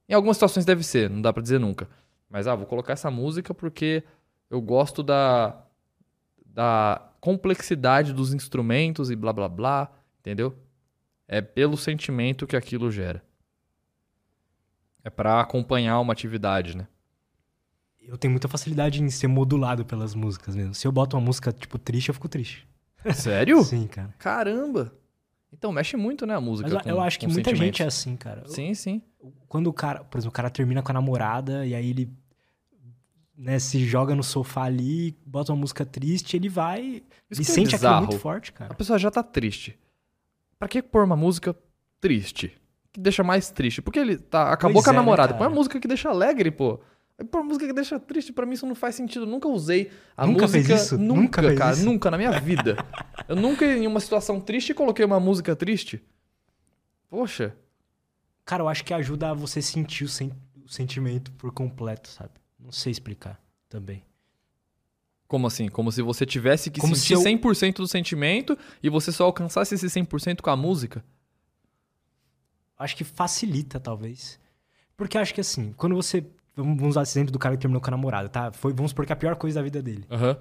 em algumas situações deve ser, não dá pra dizer nunca. Mas ah, vou colocar essa música porque eu gosto da da complexidade dos instrumentos e blá blá blá, entendeu? É pelo sentimento que aquilo gera. É pra acompanhar uma atividade, né? Eu tenho muita facilidade em ser modulado pelas músicas mesmo. Se eu boto uma música, tipo, triste, eu fico triste. Sério? Sim, cara. Caramba. Então mexe muito, né, a música Mas eu, com- eu acho que muita gente é assim, cara. Sim, sim. Quando o cara, por exemplo, o cara termina com a namorada e aí ele né, se joga no sofá ali, bota uma música triste, ele vai. Isso ele que é sente aquilo bizarro. muito forte, A cara. pessoa já tá triste. Pra que pôr uma música triste? Que deixa mais triste? Porque ele tá, acabou Pois com a é, né, namorada. Põe uma música que deixa alegre, pô. Uma música que deixa triste, pra mim isso não faz sentido. Eu nunca usei a Nunca música. fez isso? Nunca, Nunca fez cara. isso? Nunca na minha vida. Eu nunca, em uma situação triste, coloquei uma música triste. Poxa. Cara, eu acho que ajuda a você sentir o, sen- o sentimento por completo, sabe? Não sei explicar também. Como assim? Como se você tivesse que Como sentir se eu- 100% do sentimento e você só alcançasse esse 100% com a música? Acho que facilita, talvez. Porque acho que assim, quando você. Vamos usar esse exemplo do cara que terminou com a namorada, tá? Foi, vamos supor que é a pior coisa da vida dele. Aham.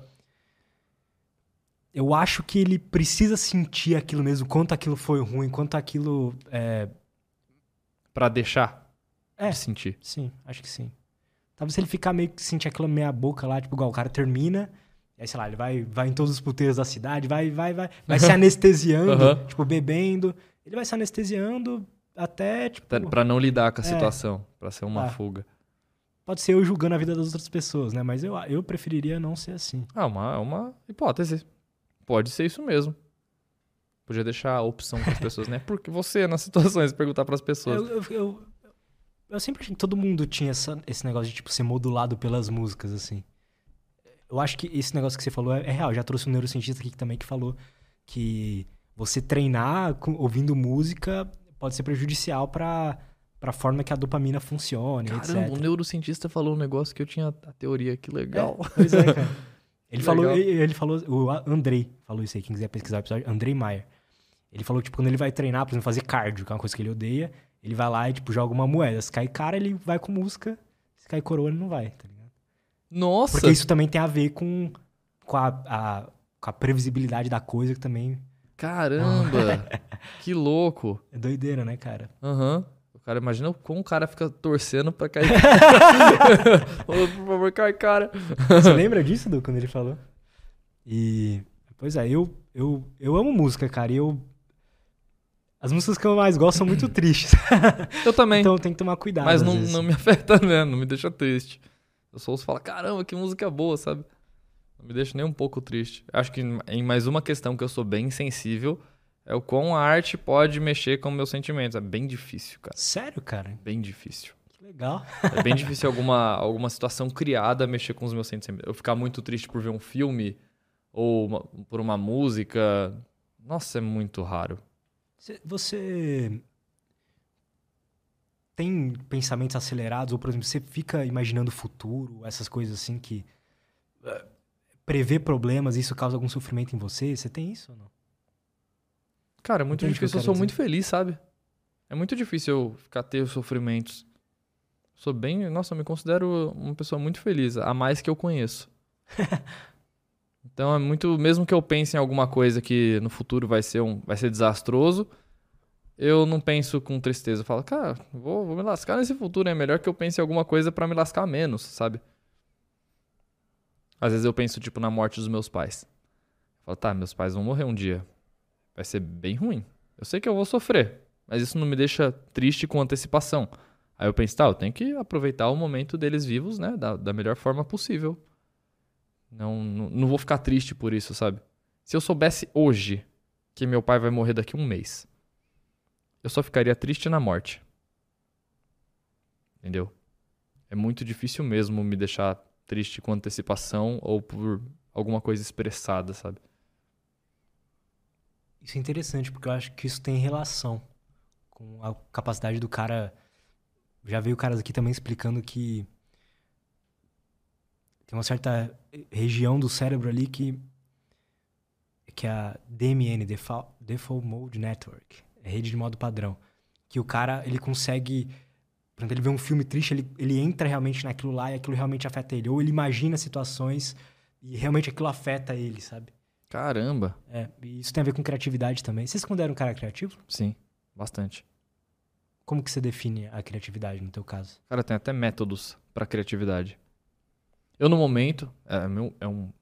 Eu acho que ele precisa sentir aquilo mesmo, quanto aquilo foi ruim, quanto aquilo. É... Pra deixar É. de sentir. Sim, acho que sim. Talvez se ele ficar meio que sentir aquela meia boca lá, tipo, igual o cara termina, aí, sei lá, ele vai, vai em todos os puteiros da cidade, vai, vai, vai, vai [LAUGHS] se anestesiando, Aham. tipo, bebendo. Ele vai se anestesiando até, tipo. Pra- não lidar com a É. situação. Pra ser uma Tá. fuga. Pode ser eu julgando a vida das outras pessoas, né? Mas eu, eu preferiria não ser assim. Ah, uma, é uma hipótese. Pode ser isso mesmo. Podia deixar a opção para as pessoas, né? Porque você, nas [LAUGHS] situações, perguntar para as pessoas. Eu, eu, eu, eu sempre achei que todo mundo tinha essa- esse negócio de, tipo, ser modulado pelas músicas, assim. Eu acho que esse negócio que você falou é, é real. Já trouxe um neurocientista aqui também que falou que você treinar com- ouvindo música pode ser prejudicial pra, pra forma que a dopamina funcione, Caramba, etc. o neurocientista falou um negócio que eu tinha a teoria, que legal. Pois é, cara. [LAUGHS] Ele Que falou, legal. ele, falou, o Andrei falou isso aí, quem quiser pesquisar o episódio, Andrei Maier. Ele falou, tipo, quando ele vai treinar, por exemplo, fazer cardio, que é uma coisa que ele odeia, ele vai lá e, tipo, joga uma moeda. Se cai cara, ele vai com música. Se cai coroa, ele não vai, tá ligado? Nossa! Porque isso também tem a ver com, com, a, a- com a previsibilidade da coisa, que também Caramba! [LAUGHS] que louco! é doideira, né, cara? Aham. O cara, imagina como o cara fica torcendo pra cair. [LAUGHS] [LAUGHS] Por favor, cai, cara. Você lembra disso, Du, quando ele falou? E. Pois é, eu, eu, eu amo música, cara, e eu. As músicas que eu mais gosto são muito [CLEARS THROAT] tristes. [LAUGHS] Eu também. então tem que tomar cuidado. Mas não, não me afeta, né? Não me deixa triste. Eu só ouço falar, caramba, que música boa, sabe? Não me deixa nem um pouco triste. Acho que em mais uma questão que eu sou bem sensível é o quão a arte pode mexer com meus sentimentos. É bem difícil, cara. Sério, cara? Bem difícil. Que legal. É bem difícil alguma, alguma situação criada mexer com os meus sentimentos. Eu ficar muito triste por ver um filme ou uma- por uma música. Nossa, é muito raro. Cê- Você tem pensamentos acelerados, ou, por exemplo, você fica imaginando o futuro, essas coisas assim que eh, prevê problemas e isso causa algum sofrimento em você? Você tem isso ou não? Cara, é muito eu difícil. Eu quero sou dizer? muito feliz, sabe? É muito difícil eu ficar ter os sofrimentos. Sou bem. Nossa, eu me considero uma pessoa muito feliz, a mais que eu conheço. [LAUGHS] então é muito. Mesmo que eu pense em alguma coisa que no futuro vai ser, um, vai ser desastroso, eu não penso com tristeza. Eu falo, cara, vou, vou me lascar nesse futuro. É melhor que eu pense em alguma coisa para me lascar menos, sabe? Às vezes eu penso, tipo, na morte dos meus pais. Eu falo, tá, meus pais vão morrer um dia. Vai ser bem ruim. Eu sei que eu vou sofrer, mas isso não me deixa triste com antecipação. Aí eu penso, tá, eu tenho que aproveitar o momento deles vivos, né, da, da melhor forma possível. Não, não, não vou ficar triste por isso, sabe? Se eu soubesse hoje que meu pai vai morrer daqui a um mês, eu só ficaria triste na morte. Entendeu? É muito difícil mesmo me deixar triste com antecipação ou por alguma coisa expressada, sabe? Isso é interessante, porque eu acho que isso tem relação com a capacidade do cara. Já veio caras aqui também explicando que tem uma certa região do cérebro ali que que é a DMN, Default, Default Mode Network, é rede de modo padrão, que o cara ele consegue, exemplo, ele vê um filme triste, ele, ele entra realmente naquilo lá e aquilo realmente afeta ele, ou ele imagina situações e realmente aquilo afeta ele, sabe? Caramba. É, e isso tem a ver com criatividade também. Vocês consideram um cara criativo? Sim, bastante. Como que você define a criatividade no teu caso? Cara, tem até métodos para criatividade. Eu, no momento, é, meu, é um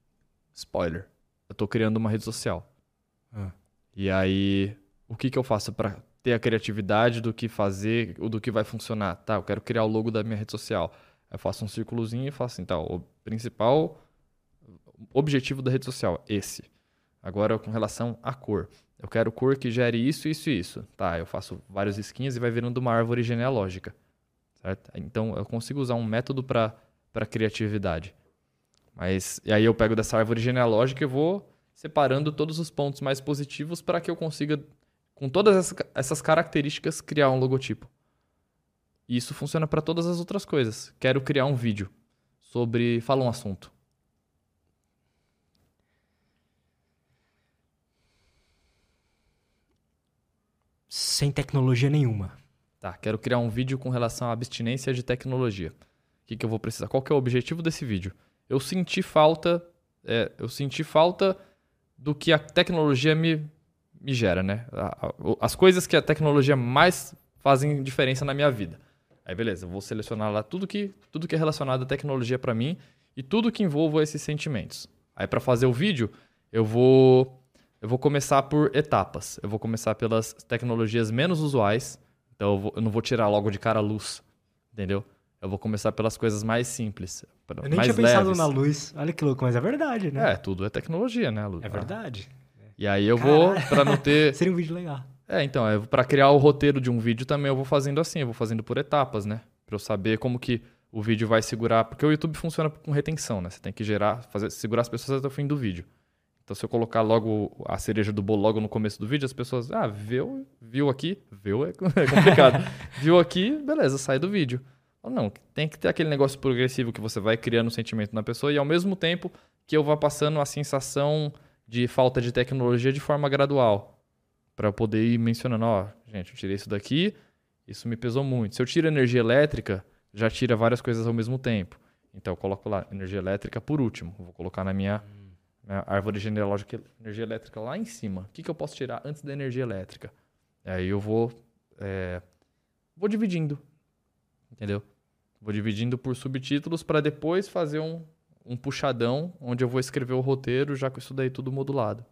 spoiler. Eu tô criando uma rede social. Ah. E aí, o que que eu faço para ter a criatividade do que fazer, ou do que vai funcionar? Tá, eu quero criar o logo da minha rede social. Eu faço um círculozinho e faço assim, tá, o principal objetivo da rede social, esse. Agora, com relação à cor. Eu quero cor que gere isso, isso e isso. Tá, eu faço vários skins e vai virando uma árvore genealógica. Certo? Então, eu consigo usar um método para criatividade. Mas, e aí eu pego dessa árvore genealógica e vou separando todos os pontos mais positivos para que eu consiga, com todas essas características, criar um logotipo. E isso funciona para todas as outras coisas. Quero criar um vídeo sobre. Fala um assunto. Sem tecnologia nenhuma. Tá, quero criar um vídeo com relação à abstinência de tecnologia. O que, que eu vou precisar? Qual que é o objetivo desse vídeo? Eu senti falta, é, eu senti falta do que a tecnologia me, me gera, né? As coisas que a tecnologia mais fazem diferença na minha vida. Aí beleza, eu vou selecionar lá tudo que, tudo que é relacionado à tecnologia para mim e tudo que envolva esses sentimentos. Aí para fazer o vídeo, eu vou eu vou começar por etapas. Eu vou começar pelas tecnologias menos usuais. Então eu, vou, eu não vou tirar logo de cara a luz, entendeu? Eu vou começar pelas coisas mais simples. Eu nem mais tinha pensado leves. na luz. Olha que louco, mas é verdade, né? É, tudo é tecnologia, né, Lu? É verdade. E aí eu vou, Caralho. pra não ter. [LAUGHS] Seria um vídeo legal. É, então, pra criar o roteiro de um vídeo também eu vou fazendo assim, eu vou fazendo por etapas, né? Pra eu saber como que o vídeo vai segurar. Porque o YouTube funciona com retenção, né? Você tem que gerar, fazer, segurar as pessoas até o fim do vídeo. Então, se eu colocar logo a cereja do bolo logo no começo do vídeo, as pessoas, ah, viu, viu aqui, viu é [LAUGHS] complicado. viu aqui, beleza, sai do vídeo. Não, tem que ter aquele negócio progressivo que você vai criando um sentimento na pessoa e ao mesmo tempo que eu vá passando a sensação de falta de tecnologia de forma gradual. Pra eu poder ir mencionando, ó, gente, eu tirei isso daqui, isso me pesou muito. Se eu tiro energia elétrica, já tira várias coisas ao mesmo tempo. Então eu coloco lá energia elétrica por último. Vou colocar na minha, minha árvore genealógica energia elétrica lá em cima. O que, que eu posso tirar antes da energia elétrica? Aí eu vou é, vou dividindo, entendeu? Vou dividindo por subtítulos para depois fazer um, um puxadão onde eu vou escrever o roteiro já com isso daí tudo modulado.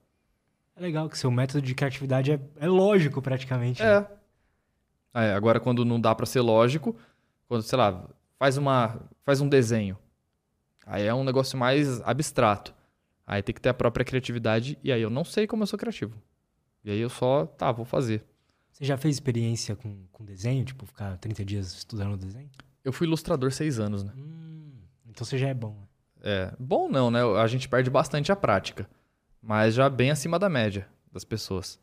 É legal que seu método de criatividade é, é lógico praticamente. né? É. É, agora quando não dá pra ser lógico, quando, sei lá, faz uma faz um desenho. Aí é um negócio mais abstrato. Aí tem que ter a própria criatividade e aí eu não sei como eu sou criativo. E aí eu só, tá, vou fazer. Você já fez experiência com, com desenho? Tipo, ficar 30 dias estudando desenho? Eu fui ilustrador seis anos, né? Hum, então você já é bom. né? É, bom não, né? A gente perde bastante a prática. Mas já bem acima da média das pessoas.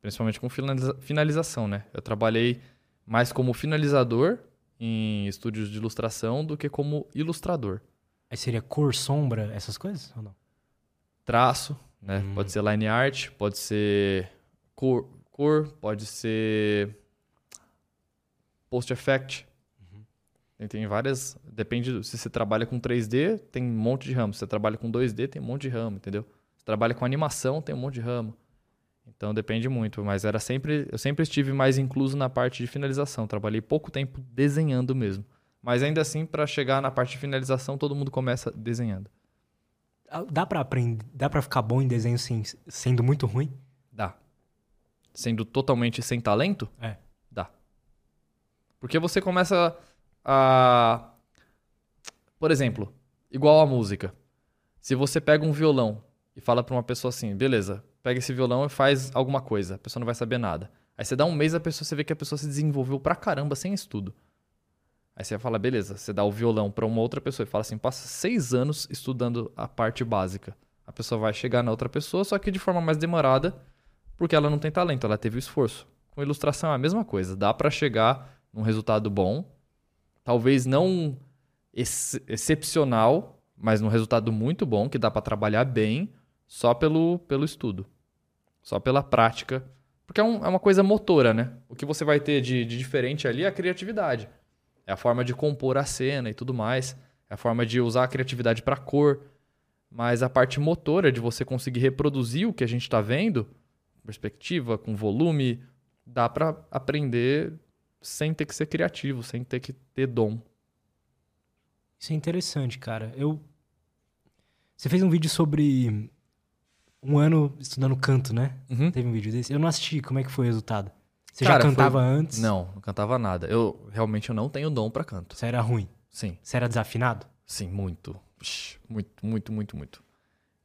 Principalmente com finaliza- finalização, né? Eu trabalhei mais como finalizador em estúdios de ilustração do que como ilustrador. Aí seria cor, sombra, essas coisas? Ou não? Traço, né? Hum. Pode ser line art, pode ser cor, cor pode ser post effect. Tem, tem várias. Depende. do- Se você trabalha com 3D, tem um monte de ramo. Se você trabalha com 2D, tem um monte de ramo, entendeu? Se trabalha com animação, tem um monte de ramo. Então depende muito. Mas era sempre. Eu sempre estive mais incluso na parte de finalização. Trabalhei pouco tempo desenhando mesmo. Mas ainda assim, para chegar na parte de finalização, todo mundo começa desenhando. Dá pra aprender, dá pra ficar bom em desenho sem, sendo muito ruim? Dá. Sendo totalmente sem talento? É. Dá. Porque você começa a. Por exemplo, igual a música. Se você pega um violão e fala pra uma pessoa assim, beleza, pega esse violão e faz alguma coisa, a pessoa não vai saber nada. Aí você dá um mês, a pessoa você vê que a pessoa se desenvolveu pra caramba sem estudo. Aí você fala, beleza, você dá o violão pra uma outra pessoa e fala assim, passa seis anos estudando a parte básica. A pessoa vai chegar na outra pessoa, só que de forma mais demorada, porque ela não tem talento, ela teve o esforço. Com ilustração é a mesma coisa, dá pra chegar num resultado bom, talvez não ex- excepcional, mas num resultado muito bom, que dá pra trabalhar bem, só pelo, pelo estudo, só pela prática. Porque é, um- é uma coisa motora, né? O que você vai ter de, de diferente ali é a criatividade. É a forma de compor a cena e tudo mais. É a forma de usar a criatividade pra cor. Mas a parte motora de você conseguir reproduzir o que a gente está vendo, perspectiva, com volume, dá pra aprender sem ter que ser criativo, sem ter que ter dom. Isso é interessante, cara. Eu. Você fez um vídeo sobre um ano estudando canto, né? Uhum. Teve um vídeo desse. Eu não assisti. Como é que foi o resultado? Você Cara, já foi- cantava antes? Não, não cantava nada. Eu realmente eu não tenho dom pra canto. Você era ruim? Sim, Você era desafinado? sim, muito. Muito, muito, muito, muito.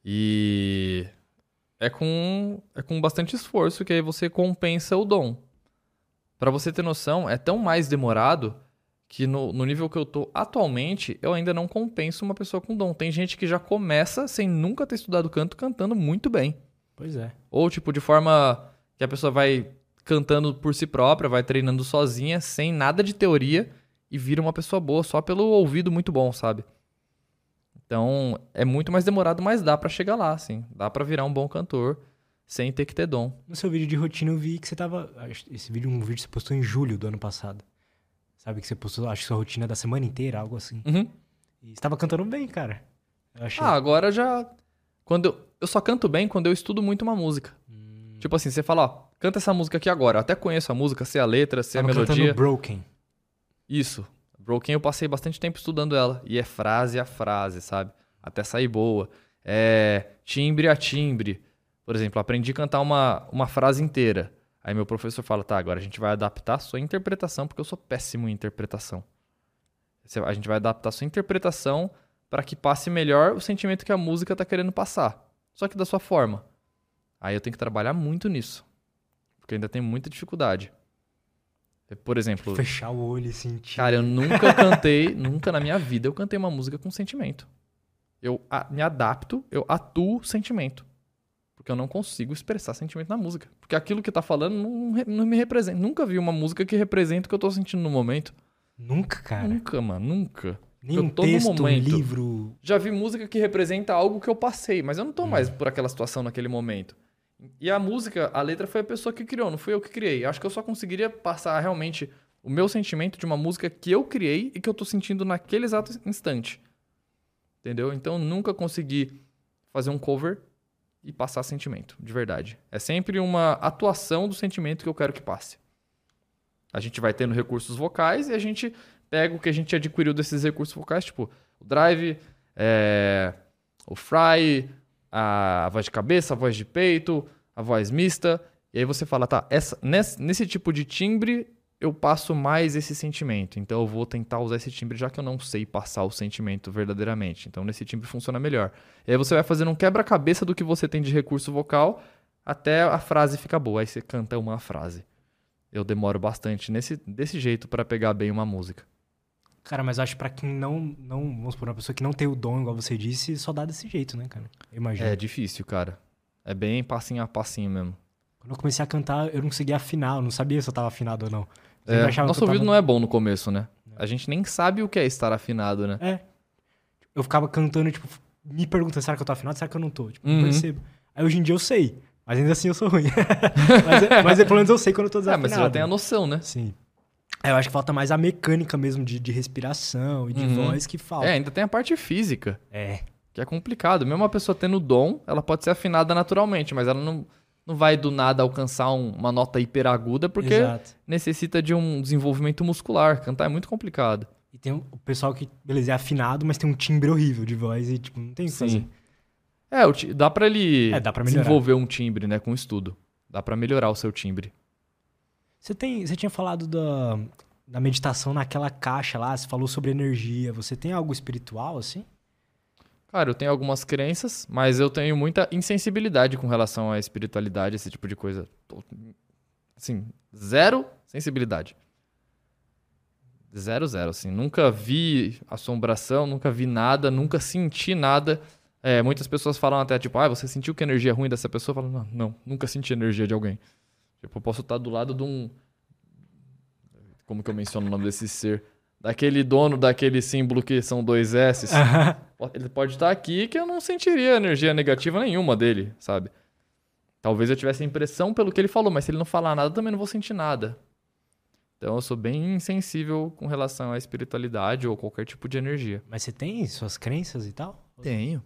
E é com é com bastante esforço que aí você compensa o dom. Pra você ter noção, é tão mais demorado que no, no nível que eu tô atualmente, eu ainda não compenso uma pessoa com dom. Tem gente que já começa sem nunca ter estudado canto cantando muito bem. Pois é. Ou, tipo, de forma que a pessoa vai cantando por si própria, vai treinando sozinha, sem nada de teoria, e vira uma pessoa boa só pelo ouvido muito bom, sabe? Então, é muito mais demorado, mas dá pra chegar lá, assim. Dá pra virar um bom cantor sem ter que ter dom. No seu vídeo de rotina eu vi que você tava. Esse vídeo, um vídeo que você postou em julho do ano passado. Sabe que você postou, acho que sua rotina da semana inteira, algo assim. Uhum. E você tava cantando bem, cara. Achei. Ah, agora já. Quando eu... eu só canto bem quando eu estudo muito uma música. Hum. Tipo assim, você fala, ó, canta essa música aqui agora. Eu até conheço a música, sei a letra, sei a tava melodia. cantando Broken. Isso. Broken eu passei bastante tempo estudando ela. E é frase a frase, sabe? Até sair boa. É timbre a timbre. Por exemplo, aprendi a cantar uma, uma frase inteira. Aí meu professor fala, tá, agora a gente vai adaptar a sua interpretação, porque eu sou péssimo em interpretação. A gente vai adaptar a sua interpretação para que passe melhor o sentimento que a música tá querendo passar. Só que da sua forma. Aí eu tenho que trabalhar muito nisso. Porque ainda tenho muita dificuldade. Por exemplo, Fechar o olho e sentir. Cara, eu nunca cantei, [LAUGHS] nunca na minha vida eu cantei uma música com sentimento. Eu a- me adapto, eu atuo sentimento. Porque eu não consigo expressar sentimento na música. Porque aquilo que tá falando não, não me representa. Nunca vi uma música que representa o que eu tô sentindo no momento. Nunca, cara. Nunca, mano, nunca. Nem eu um texto, um momento. livro. Já vi música que representa algo que eu passei, mas eu não tô Hum. mais por aquela situação naquele momento. E a música, a letra foi a pessoa que criou, não fui eu que criei. Acho que eu só conseguiria passar realmente o meu sentimento de uma música que eu criei e que eu tô sentindo naquele exato instante. Entendeu? Então nunca consegui fazer um cover e passar sentimento, de verdade. É sempre uma atuação do sentimento que eu quero que passe. A gente vai tendo recursos vocais e a gente pega o que a gente adquiriu desses recursos vocais, tipo o drive, é, o fry, a, voz de cabeça, a voz de peito, a voz mista. E aí você fala, tá, essa, nesse, nesse tipo de timbre eu passo mais esse sentimento. Então eu vou tentar usar esse timbre já que eu não sei passar o sentimento verdadeiramente. Então nesse timbre funciona melhor. E aí você vai fazendo um quebra-cabeça do que você tem de recurso vocal até a frase ficar boa. Aí você canta uma frase. Eu demoro bastante nesse, desse jeito pra pegar bem uma música. Cara, mas acho que pra quem não, não. Vamos supor, uma pessoa que não tem o dom, igual você disse, só dá desse jeito, né, cara? Eu imagino. É difícil, cara. É bem passinho a passinho mesmo. Quando eu comecei a cantar, eu não conseguia afinar, eu não sabia se eu tava afinado ou não. É, nosso eu ouvido tava- não é bom no começo, né? A gente nem sabe o que é estar afinado, né? É. Eu ficava cantando, tipo, me perguntando, será que eu tô afinado? Será que eu não tô? Tipo, Uhum. não percebo. Aí hoje em dia eu sei, mas ainda assim eu sou ruim. [LAUGHS] mas, mas pelo menos eu sei quando eu tô É, desafinado. mas você já tem a noção, né? Sim. É, eu acho que falta mais a mecânica mesmo de, de respiração e de Uhum. voz que falta. É, ainda tem a parte física, É. que é complicado. Mesmo uma pessoa tendo dom, ela pode ser afinada naturalmente, mas ela não, não vai do nada alcançar um- uma nota hiperaguda porque Exato. necessita de um desenvolvimento muscular. Cantar é muito complicado. E tem o pessoal que, beleza, é afinado, mas tem um timbre horrível de voz e, tipo, não tem o que fazer. Sim. É, dá pra ele É, dá pra desenvolver um timbre, né, com estudo. Dá pra melhorar o seu timbre. Você, tem, você tinha falado da, da meditação naquela caixa lá, você falou sobre energia. Você tem algo espiritual, assim? Cara, eu tenho algumas crenças, mas eu tenho muita insensibilidade com relação à espiritualidade, esse tipo de coisa. Assim, zero sensibilidade. Zero, zero, assim. Nunca vi assombração, nunca vi nada, nunca senti nada. É, muitas pessoas falam até, tipo, ah, você sentiu que a energia é ruim dessa pessoa? Eu falo, não, não, nunca senti energia de alguém. Tipo, eu posso estar do lado de um... Como que eu menciono o nome desse ser? Daquele dono daquele símbolo que são dois S's. Ele pode estar aqui que eu não sentiria energia negativa nenhuma dele, sabe? Talvez eu tivesse a impressão pelo que ele falou, mas se ele não falar nada, eu também não vou sentir nada. Então eu sou bem insensível com relação à espiritualidade ou qualquer tipo de energia. Mas você tem suas crenças e tal? Tenho.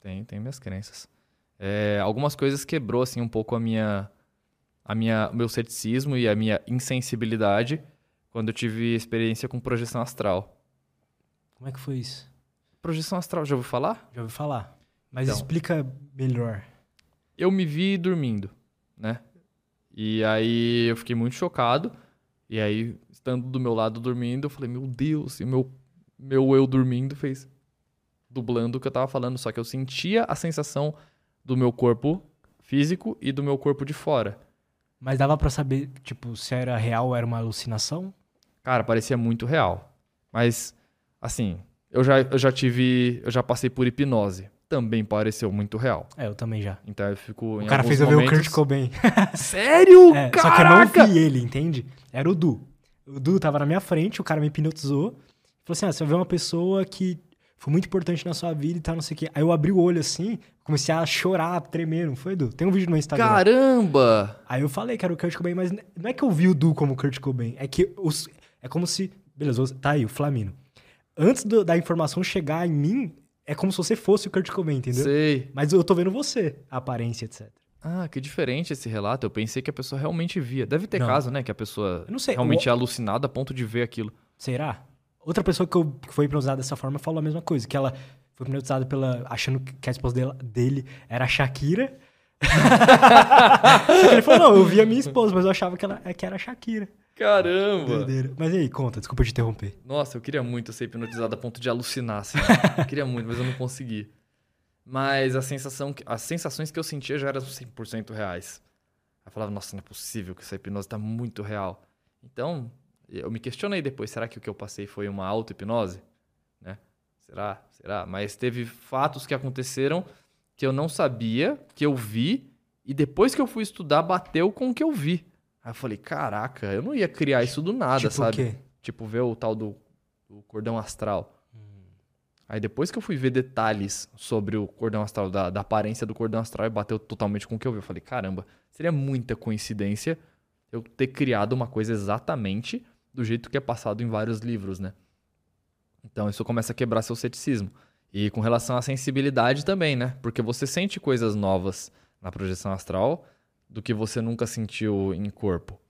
Tenho, tenho minhas crenças. É, algumas coisas quebrou assim um pouco a minha a minha o meu ceticismo e a minha insensibilidade quando eu tive experiência com projeção astral. Como é que foi isso? Projeção astral, já ouviu falar? Já ouvi falar. Mas Então. explica melhor. eu me vi dormindo, né? E aí eu fiquei muito chocado. E aí, estando do meu lado dormindo, eu falei, meu Deus, e meu, meu eu dormindo fez dublando o que eu tava falando. Só que eu sentia a sensação do meu corpo físico e do meu corpo de fora. Mas dava pra saber, tipo, se era real ou era uma alucinação? Cara, parecia muito real. Mas, assim, eu já, eu já tive. Eu já passei por hipnose. Também pareceu muito real. É, eu também já. Então eu fico. O cara fez eu ver o momentos- Kurt Cobain. [LAUGHS] Sério? [LAUGHS] É, só que eu não vi ele, entende? Era o Du. O Du tava na minha frente, o cara me hipnotizou. Falou assim: ah, você vai ver uma pessoa que foi muito importante na sua vida e tal, não sei o quê. Aí eu abri o olho assim, comecei a chorar, a tremer, não foi, Du? Tem um vídeo no Instagram. Caramba! Aí eu falei que era o Kurt Cobain, mas não é que eu vi o Du como Kurt Cobain, é que os, é como se. Beleza, tá aí, o Flamino. Antes do- da informação chegar em mim, é como se você fosse o Kurt Cobain, entendeu? Sei. Mas eu tô vendo você, a aparência, etc. Ah, que diferente esse relato. Eu pensei que a pessoa realmente via. Deve ter Não. caso, né? Que a pessoa Eu não sei, realmente o- é alucinada a ponto de ver aquilo. Será? Outra pessoa que, eu, que foi hipnotizada dessa forma falou a mesma coisa, que ela foi hipnotizada pela. achando que a esposa dela- dele era a Shakira. [LAUGHS] Ele falou, não, eu vi a minha esposa, mas eu achava que, ela, é que era a Shakira. Caramba! Doideira. Mas e aí, conta, desculpa te interromper. Nossa, eu queria muito ser hipnotizado a ponto de alucinar, assim. eu queria muito, mas eu não consegui. Mas a sensação, que- as sensações que eu sentia já eram 100% reais. Eu falava, nossa, não é possível que essa hipnose tá muito real. Então, eu me questionei depois, será que o que eu passei foi uma auto-hipnose? Né? Será? Será? Mas teve fatos que aconteceram que eu não sabia, que eu vi, e depois que eu fui estudar, bateu com o que eu vi. Aí eu falei, caraca, eu não ia criar isso do nada, tipo sabe? o quê? Tipo, ver o tal do, do cordão astral. Aí depois que eu fui ver detalhes sobre o cordão astral, da, da aparência do cordão astral, e bateu totalmente com o que eu vi. Eu falei, caramba, seria muita coincidência eu ter criado uma coisa exatamente do jeito que é passado em vários livros, né? Então isso começa a quebrar seu ceticismo. E com relação à sensibilidade também, né? Porque você sente coisas novas na projeção astral do que você nunca sentiu em corpo.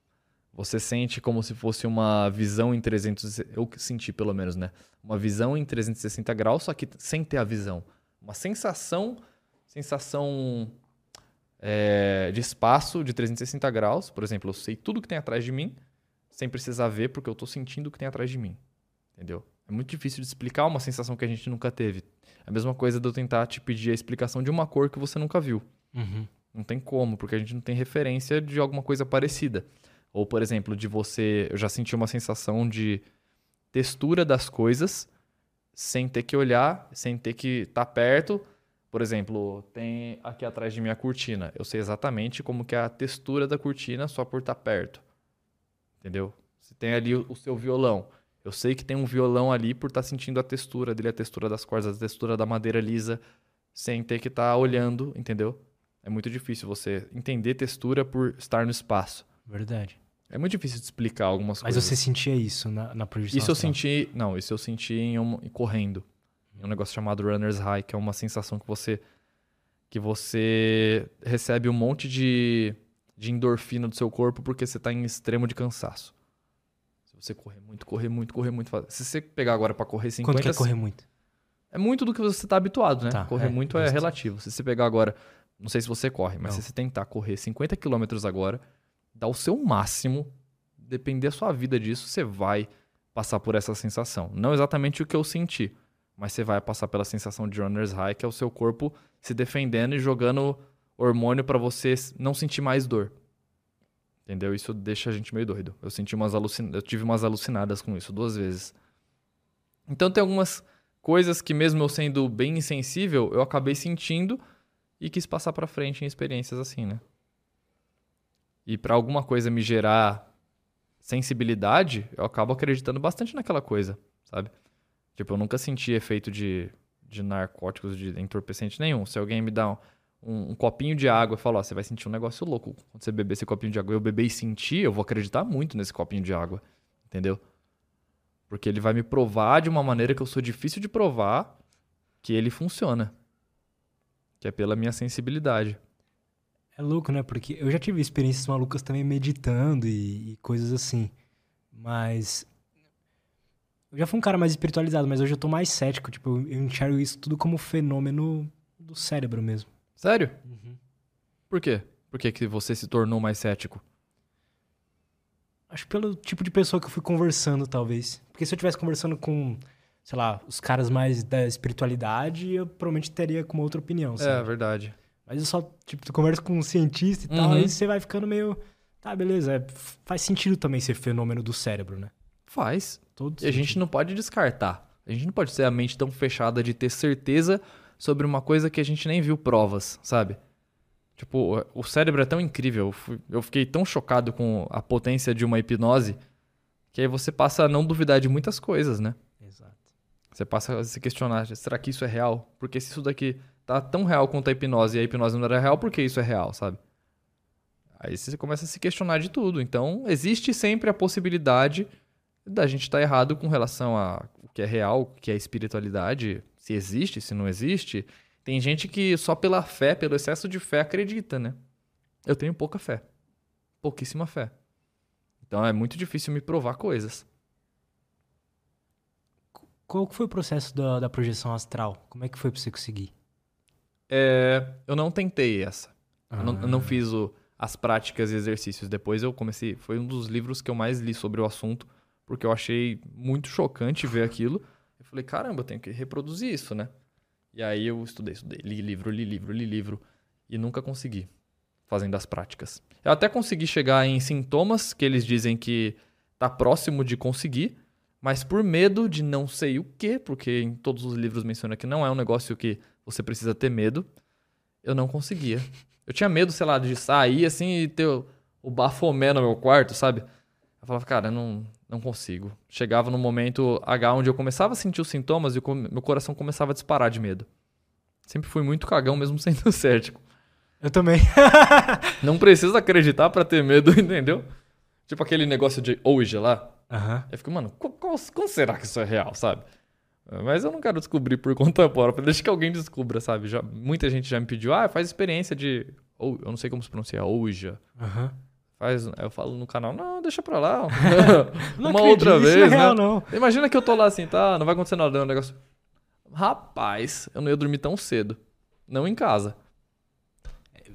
Você sente como se fosse uma visão em 300... Eu senti pelo menos, né? Uma visão em 360 graus, só que sem ter a visão. Uma sensação... Sensação é, de espaço de 360 graus. Por exemplo, eu sei tudo que tem atrás de mim sem precisar ver, porque eu tô sentindo o que tem atrás de mim. Entendeu? É muito difícil de explicar uma sensação que a gente nunca teve. É a mesma coisa de eu tentar te pedir a explicação de uma cor que você nunca viu. Uhum. Não tem como, porque a gente não tem referência de alguma coisa parecida. Ou, por exemplo, de você. Eu já senti uma sensação de textura das coisas sem ter que olhar, sem ter que estar perto. Por exemplo, tem aqui atrás de mim a cortina. Eu sei exatamente como que é a textura da cortina só por estar perto. Entendeu? Se tem ali o o seu violão. Eu sei que tem um violão ali por estar sentindo a textura dele, a textura das cordas, a textura da madeira lisa, sem ter que estar olhando, entendeu? É muito difícil você entender textura por estar no espaço. Verdade. É muito difícil de explicar algumas Mas coisas. você sentia isso na, na projeção Isso eu senti. Não, isso eu senti em um- em correndo. Em um negócio chamado Runner's High, que é uma sensação que você. que você recebe um monte de, de endorfina do seu corpo porque você tá em extremo de cansaço. Se você correr muito, correr muito, correr muito. Se você pegar agora pra correr 50. Quanto que é correr muito? É muito do que você tá habituado, né? Tá, correr é, muito é relativo. Se você pegar agora. Não sei se você corre, mas Não. se você tentar correr 50 km agora, dar o seu máximo, depender da sua vida disso, você vai passar por essa sensação. Não exatamente o que eu senti, mas você vai passar pela sensação de runner's high, que é o seu corpo se defendendo e jogando hormônio pra você não sentir mais dor. Entendeu? Isso deixa a gente meio doido. Eu senti umas alucin... eu tive umas alucinadas com isso duas vezes. Então tem algumas coisas que mesmo eu sendo bem insensível, eu acabei sentindo e quis passar pra frente em experiências assim, né? E pra alguma coisa me gerar sensibilidade, eu acabo acreditando bastante naquela coisa, sabe? Tipo, eu nunca senti efeito de, de narcóticos, de entorpecente nenhum. Se alguém me dá um, um- um copinho de água e fala, ó, você vai sentir um negócio louco quando você beber esse copinho de água, eu beber e sentir, eu vou acreditar muito nesse copinho de água, entendeu? Porque ele vai me provar de uma maneira que eu sou difícil de provar que ele funciona. Que é pela minha sensibilidade. É louco, né? Porque eu já tive experiências malucas também meditando e, e coisas assim. Mas. Eu já fui um cara mais espiritualizado, mas hoje eu tô mais cético. Tipo, eu enxergo isso tudo como fenômeno do cérebro mesmo. Sério? Por quê? Por que, que você se tornou mais cético? Acho pelo tipo de pessoa que eu fui conversando, talvez. Porque se eu estivesse conversando com, sei lá, os caras mais da espiritualidade, eu provavelmente teria com uma outra opinião, É, sabe? verdade. Mas eu só, tipo, tu conversa com um cientista e tal, Uhum. aí você vai ficando meio. Tá, beleza. é, faz sentido também ser fenômeno do cérebro, né? Faz. Todo E a gente não pode descartar. A gente não pode ter a mente tão fechada de ter certeza sobre uma coisa que a gente nem viu provas, sabe? Tipo, o- cérebro é tão incrível. Eu fiquei tão chocado com a potência de uma hipnose que aí você passa a não duvidar de muitas coisas, né? Exato. Você passa a se questionar, será que isso é real? Porque se isso daqui tá tão real quanto a hipnose e a hipnose não era real, por que isso é real, sabe? Aí você começa a se questionar de tudo. Então, existe sempre a possibilidade da gente estar errado com relação a o que é real, o que é espiritualidade, se existe, se não existe. Tem gente que só pela fé, pelo excesso de fé, acredita, né? Eu tenho pouca fé. Pouquíssima fé. Então é muito difícil me provar coisas. Qual foi o processo da, da projeção astral? Como é que foi pra você conseguir? É, eu não tentei essa. Eu não, eu não Ah. fiz o- as práticas e exercícios. Depois eu comecei. Foi um dos livros que eu mais li sobre o assunto, porque eu achei muito chocante ver aquilo. Falei, caramba, eu tenho que reproduzir isso, né? E aí eu estudei, estudei, li livro, li livro, li livro. E nunca consegui, fazendo as práticas. Eu até consegui chegar em sintomas que eles dizem que tá próximo de conseguir, mas por medo de não sei o quê, porque em todos os livros menciona que não é um negócio que você precisa ter medo, eu não conseguia. Eu tinha medo, sei lá, de sair assim e ter o, bafomé no meu quarto, sabe? Eu falava, cara, não, não consigo. Chegava no momento H onde eu começava a sentir os sintomas e meu coração começava a disparar de medo. Sempre fui muito cagão, mesmo [LAUGHS] sendo cético. Eu também. [LAUGHS] Não precisa acreditar pra ter medo, [LAUGHS] entendeu? Tipo aquele negócio de Ouija lá. Aham. Eu fico, mano, qual, qual- como será que isso é real, sabe? Mas eu não quero descobrir por conta própria. Deixa que alguém descubra, sabe? Já, muita gente já me pediu, ah, faz experiência de. Ou, eu não sei como se pronuncia, Ouija. Aham. Faz, eu falo no canal, não, deixa pra lá. [LAUGHS] Uma outra vez, não é né? real, não. Imagina que eu tô lá assim, tá? Não vai acontecer nada, é um negócio. Rapaz, eu não ia dormir tão cedo. Não em casa.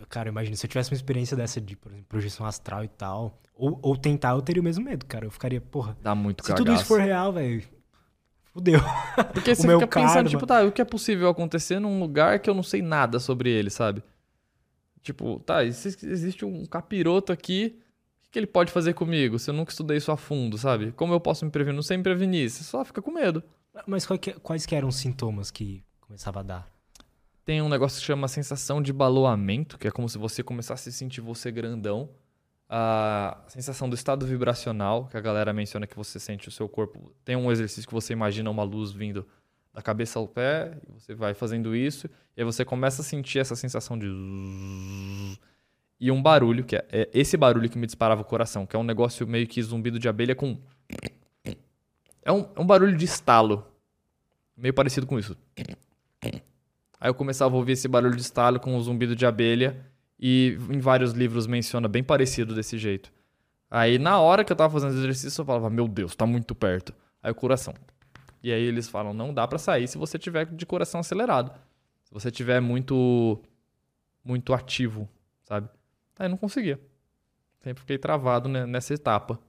Cara, imagina, se eu tivesse uma experiência dessa de, por exemplo, projeção astral e tal, ou, ou tentar, eu teria o mesmo medo, cara. Eu ficaria, porra, Dá muito se cagaço. tudo isso for real, velho, fudeu. Porque [LAUGHS] você fica pensando, tipo, tá, o que é possível acontecer num lugar que eu não sei nada sobre ele, sabe? Tipo, tá, existe um capiroto aqui, o que ele pode fazer comigo se eu nunca estudei isso a fundo, sabe? Como eu posso me prevenir? Não sei me prevenir, você só fica com medo. Mas que- quais que eram os sintomas que começava a dar? Tem um negócio que chama sensação de baloamento, que é como se você começasse a sentir você grandão. A sensação do estado vibracional, que a galera menciona que você sente o seu corpo. Tem um exercício que você imagina uma luz vindo da cabeça ao pé, e você vai fazendo isso, e aí você começa a sentir essa sensação de. e um barulho, que é, é esse barulho que me disparava o coração, que é um negócio meio que zumbido de abelha com. É um, é um barulho de estalo. Meio parecido com isso. Aí eu começava a ouvir esse barulho de estalo com o zumbido de abelha. E em vários livros menciona bem parecido desse jeito. Aí na hora que eu tava fazendo exercício, eu falava, meu Deus, tá muito perto. Aí o coração. E aí eles falam, não dá para sair se você tiver de coração acelerado. Se você tiver muito muito ativo, sabe? Aí não conseguia. Sempre fiquei travado nessa etapa.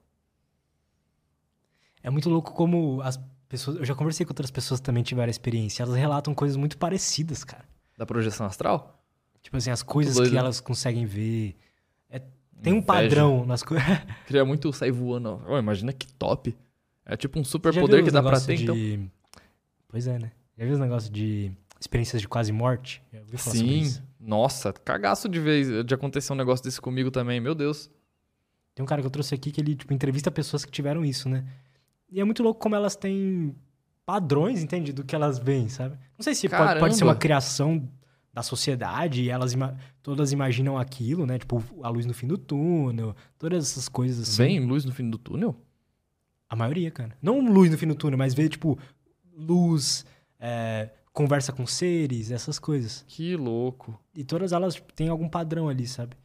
É muito louco como as pessoas. Eu já conversei com outras pessoas que também tiveram experiência. Elas relatam coisas muito parecidas, cara. Da projeção astral? Tipo assim, as coisas que né? elas conseguem ver. É, tem um padrão nas coisas. [LAUGHS] Queria muito sair voando. Oh, imagina que top. É tipo um super poder que dá pra ter, de... então. Pois é, né? Já viu os negócios de experiências de quase morte? Sim. Nossa, cagaço de vez de acontecer um negócio desse comigo também, meu Deus. Tem um cara que eu trouxe aqui que ele, tipo, entrevista pessoas que tiveram isso, né? E é muito louco como elas têm padrões, entende? Do que elas veem, sabe? Não sei se pode, pode, ser uma criação da sociedade e elas ima todas imaginam aquilo, né? Tipo, a luz no fim do túnel, todas essas coisas assim. Vem luz no fim do túnel? A maioria, cara. Não luz no fim do túnel, mas vê, tipo, luz, é, conversa com seres, essas coisas. Que louco. E todas elas tipo, têm algum padrão ali, sabe?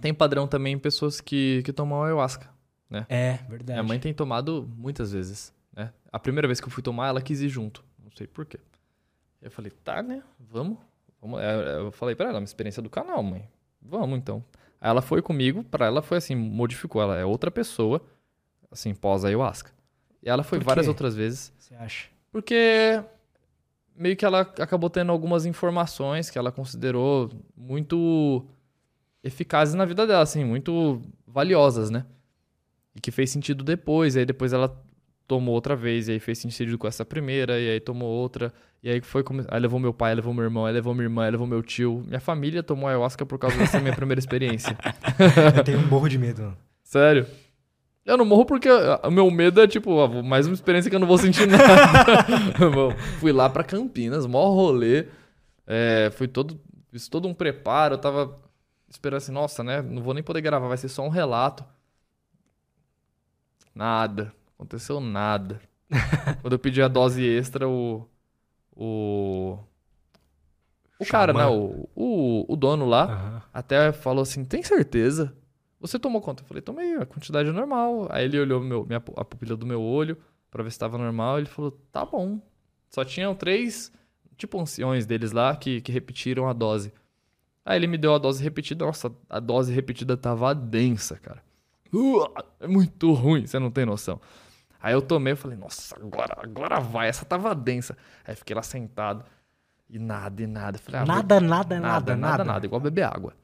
Tem padrão também em pessoas que, que tomam ayahuasca, né? É, verdade. Minha mãe tem tomado muitas vezes, né? A primeira vez que eu fui tomar, ela quis ir junto. Não sei porquê. Eu falei, tá, né? Vamos. Vamos. Eu falei pra ela, é uma experiência do canal, mãe. Vamos, então. Aí ela foi comigo, pra ela foi assim, modificou. Ela é outra pessoa, assim, pós-ayahuasca. E ela foi várias outras vezes. Você acha? Porque meio que ela acabou tendo algumas informações que ela considerou muito eficazes na vida dela, assim, muito valiosas, né? E que fez sentido depois, e aí depois ela tomou outra vez, e aí fez sentido com essa primeira, e aí tomou outra, e aí foi como... Aí levou meu pai, aí levou meu irmão, aí levou minha irmã, aí levou meu tio. Minha família tomou ayahuasca por causa dessa minha primeira experiência. [LAUGHS] Eu tenho um morro de medo. Sério? Eu não morro porque o meu medo é, tipo, mais uma experiência que eu não vou sentir [LAUGHS] nada. fui lá pra Campinas, maior rolê. É, fui todo. Fiz todo um preparo. Eu tava esperando assim, nossa, né? Não vou nem poder gravar, vai ser só um relato. Nada. Aconteceu nada. [LAUGHS] Quando eu pedi a dose extra, o. O. O cara, né? O, o, o dono lá uhum. até falou assim: tem certeza? Você tomou conta? Eu falei, tomei, a quantidade é normal. Aí ele olhou meu, minha, a pupila do meu olho para ver se estava normal. Ele falou, tá bom. Só tinham três, tipo, anciões deles lá que, que repetiram a dose. Aí ele me deu a dose repetida. Nossa, a dose repetida tava densa, cara. Uh, é muito ruim, você não tem noção. Aí eu tomei, eu falei, nossa, agora, agora vai, essa tava densa. Aí fiquei lá sentado. E nada, e nada. Falei, ah, nada, vou... nada, nada, nada, nada, nada, igual beber água.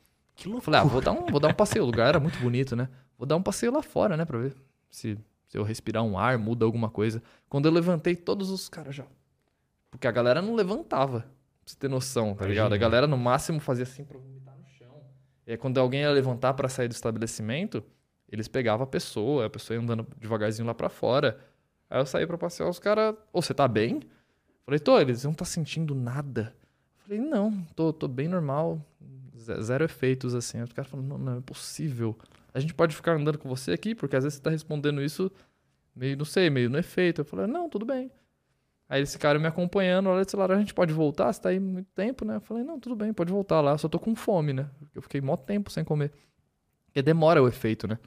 Que loucura. Falei, ah, vou dar, um, vou dar um passeio. O lugar era muito bonito, né? Vou dar um passeio lá fora, né? Pra ver se, se eu respirar um ar, muda alguma coisa. Quando eu levantei, todos os caras já. Porque a galera não levantava. Pra você ter noção, tá ligado? A galera no máximo fazia assim pra vomitar no chão. E aí quando alguém ia levantar para sair do estabelecimento, eles pegavam a pessoa, a pessoa ia andando devagarzinho lá para fora. Aí eu saí pra passear, os caras. Ô, você tá bem? Falei, tô, eles não tá sentindo nada. Falei, não, tô, tô bem normal zero efeitos, assim. Os caras falam, não, não é possível. A gente pode ficar andando com você aqui, porque às vezes você tá respondendo isso meio, não sei, meio no efeito. Eu falei, não, tudo bem. Aí eles ficaram me acompanhando, olha, sei lá, a gente pode voltar? Você tá aí muito tempo, né? Eu falei, não, tudo bem, pode voltar lá. Eu só tô com fome, né? Eu fiquei mó tempo sem comer. Porque demora o efeito, né?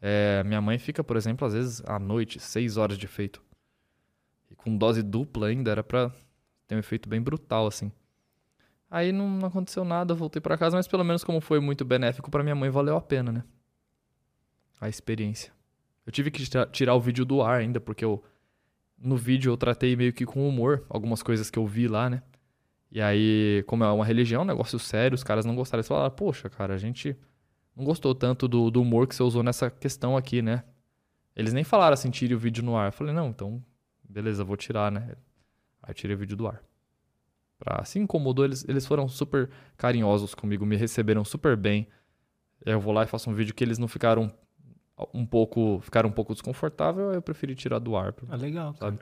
É, minha mãe fica, por exemplo, às vezes à noite, seis horas de efeito. E com dose dupla ainda, era pra ter um efeito bem brutal, assim. Aí não, aconteceu nada, voltei para casa, mas pelo menos como foi muito benéfico para minha mãe, valeu a pena, né? A experiência. Eu tive que tirar o vídeo do ar ainda, porque eu no vídeo eu tratei meio que com humor algumas coisas que eu vi lá, né? E aí, como é uma religião, um negócio sério, os caras não gostaram. Eles falaram, poxa, cara, a gente não gostou tanto do, do humor que você usou nessa questão aqui, né? Eles nem falaram assim, tire o vídeo no ar. Eu falei, não, então, beleza, vou tirar, né? Aí eu tirei o vídeo do ar. Pra, se incomodou, eles, eles foram super carinhosos comigo, me receberam super bem. Eu vou lá e faço um vídeo que eles não ficaram um pouco, ficaram um pouco desconfortável, eu preferi tirar do ar. Ah, legal, sabe?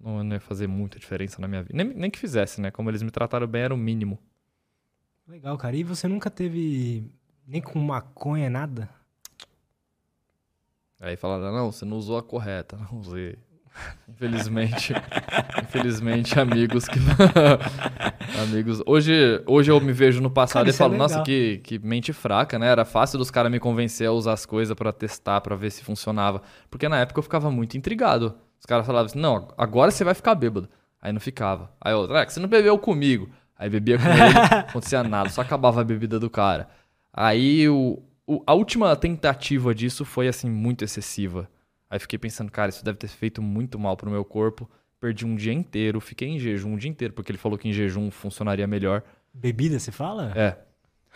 Não, não, ia fazer muita diferença na minha vida. Nem, nem que fizesse, né? Como eles me trataram bem, era o mínimo. Legal, cara. E você nunca teve Nem com maconha, nada? Aí falaram, não, você não usou a correta. Não usei. Infelizmente, [LAUGHS] infelizmente, amigos que. [LAUGHS] amigos. Hoje, hoje eu me vejo no passado Cara, e é falo, nossa, legal. que, que mente fraca, né? Era fácil dos caras me convencer a usar as coisas pra testar, pra ver se funcionava. Porque na época eu ficava muito intrigado. Os caras falavam assim, não, agora você vai ficar bêbado. Aí não ficava. Aí outro, é que você não bebeu comigo. Aí bebia com ele, [LAUGHS] não acontecia nada, só acabava a bebida do cara. Aí o, o- a última tentativa disso foi assim, muito excessiva. Aí fiquei pensando, cara, isso deve ter feito muito mal pro meu corpo. Perdi um dia inteiro, fiquei em jejum um dia inteiro, porque ele falou que em jejum funcionaria melhor. Bebida, você fala? É.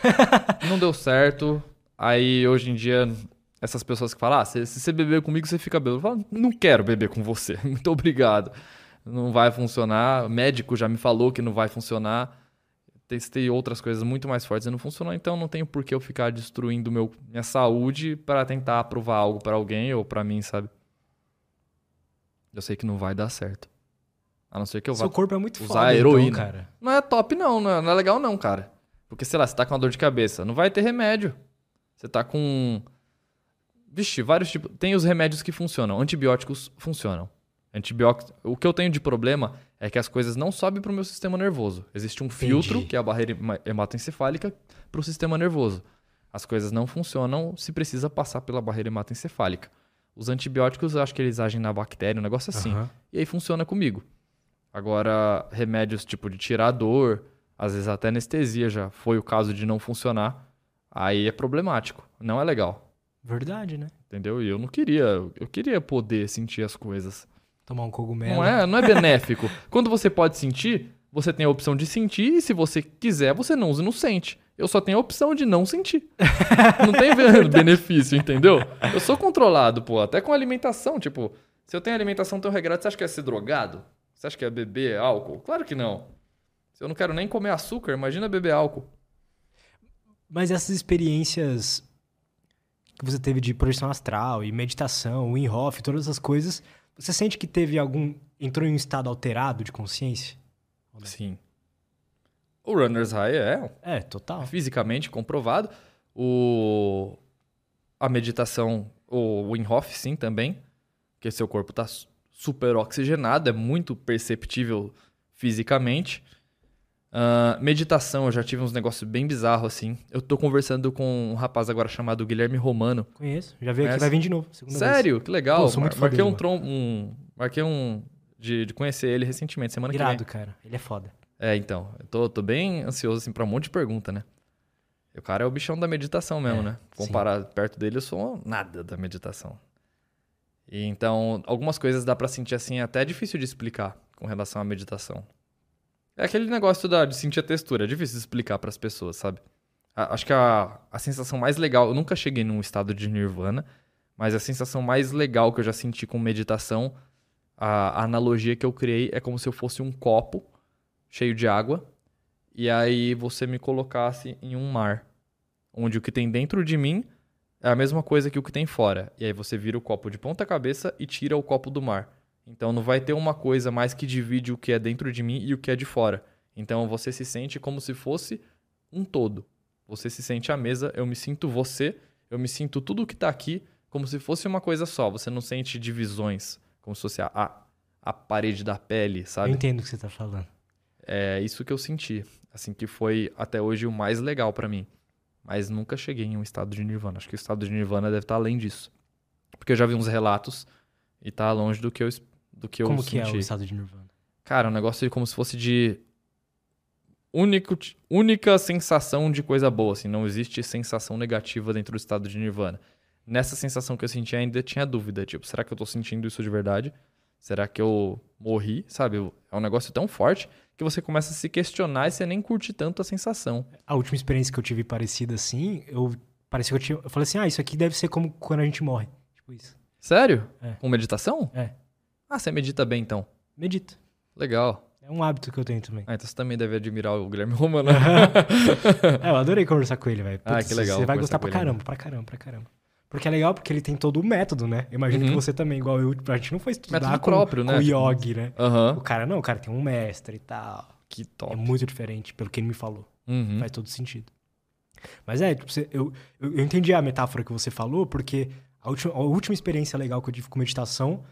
[LAUGHS] Não deu certo. Aí hoje em dia, essas pessoas que falam, ah, se, se você beber comigo, você fica bêbado. Eu falo, não quero beber com você. [LAUGHS] Muito obrigado. Não vai funcionar. O médico já me falou que não vai funcionar. Testei outras coisas muito mais fortes e não funcionou, então não tenho por que eu ficar destruindo meu, minha saúde para tentar provar algo para alguém ou para mim, sabe? Eu sei que não vai dar certo. A não ser que eu vá Seu corpo é muito usar foda, heroína. então, cara. não é top, não, não é, não é legal, não, cara. Porque, sei lá, você tá com uma dor de cabeça, não vai ter remédio. Você tá com. Vixe, vários tipos. Tem os remédios que funcionam. Antibióticos funcionam. Antibióticos. O que eu tenho de problema é que as coisas não sobem pro meu sistema nervoso. Existe um filtro, que é a barreira hema- hematoencefálica, pro sistema nervoso. As coisas não funcionam se precisa passar pela barreira hematoencefálica. Os antibióticos, eu acho que eles agem na bactéria, um negócio assim. Aham. E aí funciona comigo. Agora, remédios tipo de tirar dor, às vezes até anestesia já foi o caso de não funcionar. Aí é problemático. Não é legal. Verdade, né? Entendeu? E eu não queria. Eu queria poder sentir as coisas. Tomar um cogumelo. Não é, não é benéfico. [LAUGHS] Quando você pode sentir, você tem a opção de sentir, e se você quiser, você não usa e não sente. Eu só tenho a opção de não sentir. não tem [LAUGHS] be- benefício, entendeu? Eu sou controlado, pô, até com alimentação. Tipo, se eu tenho alimentação tão regrada, você acha que é ser drogado? Você acha que é beber álcool? Claro que não. Se eu não quero nem comer açúcar, imagina beber álcool. Mas essas experiências que você teve de projeção astral e meditação, Wim Hof, todas essas coisas, você sente que teve algum. entrou em um estado alterado de consciência? Sim. O runner's high é É, total. fisicamente comprovado. O a meditação, o Wim Hof sim também, porque seu corpo está super oxigenado, é muito perceptível fisicamente. Ah, meditação, eu já tive uns negócios bem bizarros assim. Eu tô conversando com um rapaz agora chamado Guilherme Romano. Conheço. Já veio aqui, vai vir de novo. segunda vez. Sério? Que legal. Pô, sou muito Mar- marquei um, trom um marquei um de, de conhecer ele recentemente, semana que vem. Irado, cara. Ele é foda. É, então. Eu tô, tô bem ansioso, assim, pra um monte de pergunta, né? O cara é o bichão da meditação mesmo, É, né? sim. Comparado perto dele, eu sou nada da meditação. E então, algumas coisas dá pra sentir assim, até difícil de explicar com relação à meditação. É aquele negócio da, de sentir a textura, é difícil explicar pras pessoas, sabe? A- acho que a, a sensação mais legal, eu nunca cheguei num estado de nirvana, mas a sensação mais legal que eu já senti com meditação, a, a analogia que eu criei é como se eu fosse um copo cheio de água e aí você me colocasse em um mar, onde o que tem dentro de mim é a mesma coisa que o que tem fora. E aí você vira o copo de ponta cabeça e tira o copo do mar. Então não vai ter uma coisa mais que divide o que é dentro de mim e o que é de fora. Então você se sente como se fosse um todo. Você se sente a mesa, eu me sinto você, eu me sinto tudo o que tá aqui como se fosse uma coisa só. Você não sente divisões, como se fosse a, a, a parede da pele, sabe? Eu entendo o que você tá falando. É isso que eu senti. Assim, que foi até hoje o mais legal pra mim. Mas nunca cheguei em um estado de nirvana. Acho que o estado de nirvana deve estar além disso. Porque eu já vi uns relatos e tá longe do que eu, do que eu Como que senti. é o estado de Nirvana? Cara, um negócio como se fosse de único, única sensação de coisa boa, assim, não existe sensação negativa dentro do estado de nirvana. Nessa sensação que eu senti ainda tinha dúvida, tipo, será que eu tô sentindo isso de verdade? Será que eu morri? Sabe, é um negócio tão forte que você começa a se questionar e você nem curte tanto a sensação. A última experiência que eu tive parecida assim, eu parecia que eu tinha. Eu falei assim, ah, isso aqui deve ser como quando a gente morre. Tipo isso. Sério? É. Com meditação? É. Ah, você medita bem então. Medita. Legal. É um hábito que eu tenho também. Ah, então você também deve admirar o Guilherme Romano. [LAUGHS] é, eu adorei conversar com ele, velho. Ah, que legal Você vai gostar pra ele, caramba, pra caramba, pra caramba. Porque é legal porque ele tem todo o método, né? Imagino que Uhum. você também, igual eu, a gente não foi estudar Método com, próprio, com né? o Tipo, yogi, né? Aham. O cara não, o cara tem um mestre e tal. Que É top. muito diferente, pelo que ele me falou. Uhum. Faz todo sentido. Mas é, tipo, você- eu, eu, eu entendi a metáfora que você falou, porque a última, a última experiência legal que eu tive com meditação,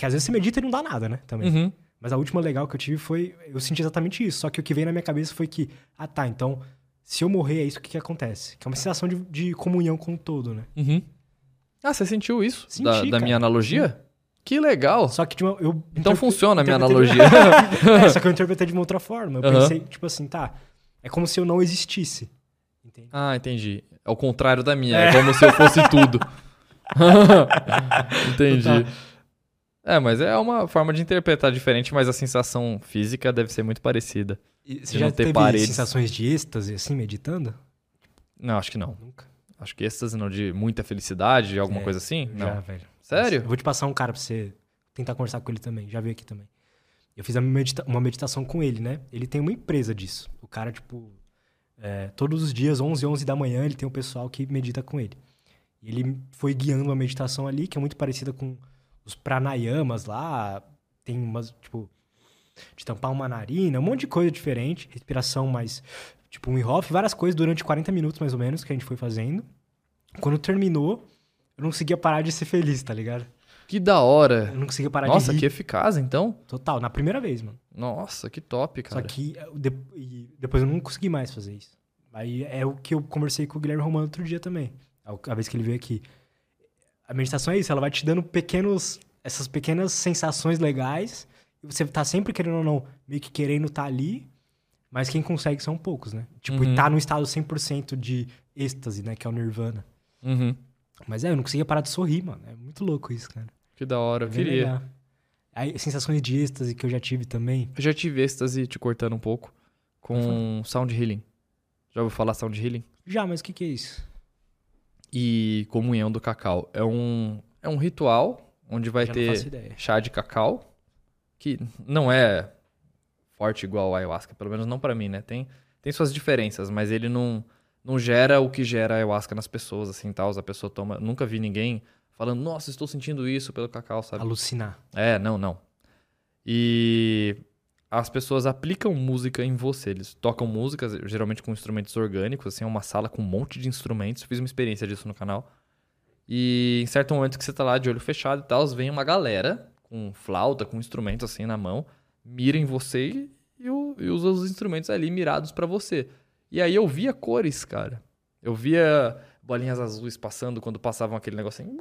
que às vezes você medita e não dá nada, né? Também. Uhum. Mas a última legal que eu tive foi. Eu senti exatamente isso. Só que o que veio na minha cabeça foi que, ah tá, então, se eu morrer, é isso que, que acontece. Que é uma sensação de, de comunhão com o todo, né? Uhum. Ah, você sentiu isso? Senti, da, da minha analogia? Que legal. Só que de uma, eu. Então funciona a minha analogia. [LAUGHS] é, só que eu interpretei de uma outra forma. Eu Aham. pensei, tipo assim, tá. É como se eu não existisse. Entende? ah, entendi. É o contrário da minha. É, como se eu fosse tudo. [LAUGHS] [LAUGHS] entendi. Total. É, mas é uma forma de interpretar diferente, mas a sensação física deve ser muito parecida. E você De já não ter teve paredes. sensações de êxtase, assim, meditando? Não, acho que não. Nunca. Acho que êxtase não de muita felicidade, alguma É, coisa assim? Não. Já, velho. Sério? Eu vou te passar um cara pra você tentar conversar com ele também. Já veio aqui também. Eu fiz medita- uma meditação com ele, né? Ele tem uma empresa disso. O cara, tipo, é, todos os dias, 11, 11 da manhã, ele tem um pessoal que medita com ele. E ele foi guiando uma meditação ali, que é muito parecida com os pranayamas lá. Tem umas, tipo, de tampar uma narina, um monte de coisa diferente. Respiração mais, tipo, um Hof, várias coisas durante 40 minutos, mais ou menos, que a gente foi fazendo. Quando terminou, eu não conseguia parar de ser feliz, tá ligado? Que da hora. Eu não conseguia parar Nossa, de rir. que eficaz, então. Total, na primeira vez, mano. Nossa, que top, cara. Só que eu de- e depois eu não consegui mais fazer isso. Aí é o que eu conversei com o Guilherme Romano outro dia também. A vez que ele veio aqui. A meditação é isso, ela vai te dando pequenos. Essas pequenas sensações legais. E você tá sempre querendo ou não, meio que querendo estar ali. Mas quem consegue são poucos, né? Tipo, Uhum. e tá num estado 100% de êxtase, né? Que é o nirvana. Uhum. Mas é, eu não conseguia parar de sorrir, mano. É muito louco isso, cara. Que da hora, eu É bem queria. legal. Aí, sensações de êxtase que eu já tive também. Eu já tive êxtase, te cortando um pouco, com sound healing. Já ouviu falar sound healing? Já, mas o que, que é isso? E comunhão do cacau. É um, é um ritual onde vai já ter chá de cacau, que não é forte igual o ayahuasca, pelo menos não pra mim, né? Tem, tem suas diferenças, mas ele não, não gera o que gera a ayahuasca nas pessoas, assim, tal. A pessoa toma... Nunca vi ninguém falando, nossa, estou sentindo isso pelo cacau, sabe? Alucinar. É, não, não. E as pessoas aplicam música em você. Eles tocam músicas, geralmente com instrumentos orgânicos, assim, é uma sala com um monte de instrumentos. Fiz uma experiência disso no canal. E em certo momento que você tá lá de olho fechado e tal, vem uma galera com flauta, com instrumentos assim na mão, mira em você e, e usa os instrumentos ali mirados pra você. E aí eu via cores, cara. Eu via bolinhas azuis passando quando passavam aquele negocinho.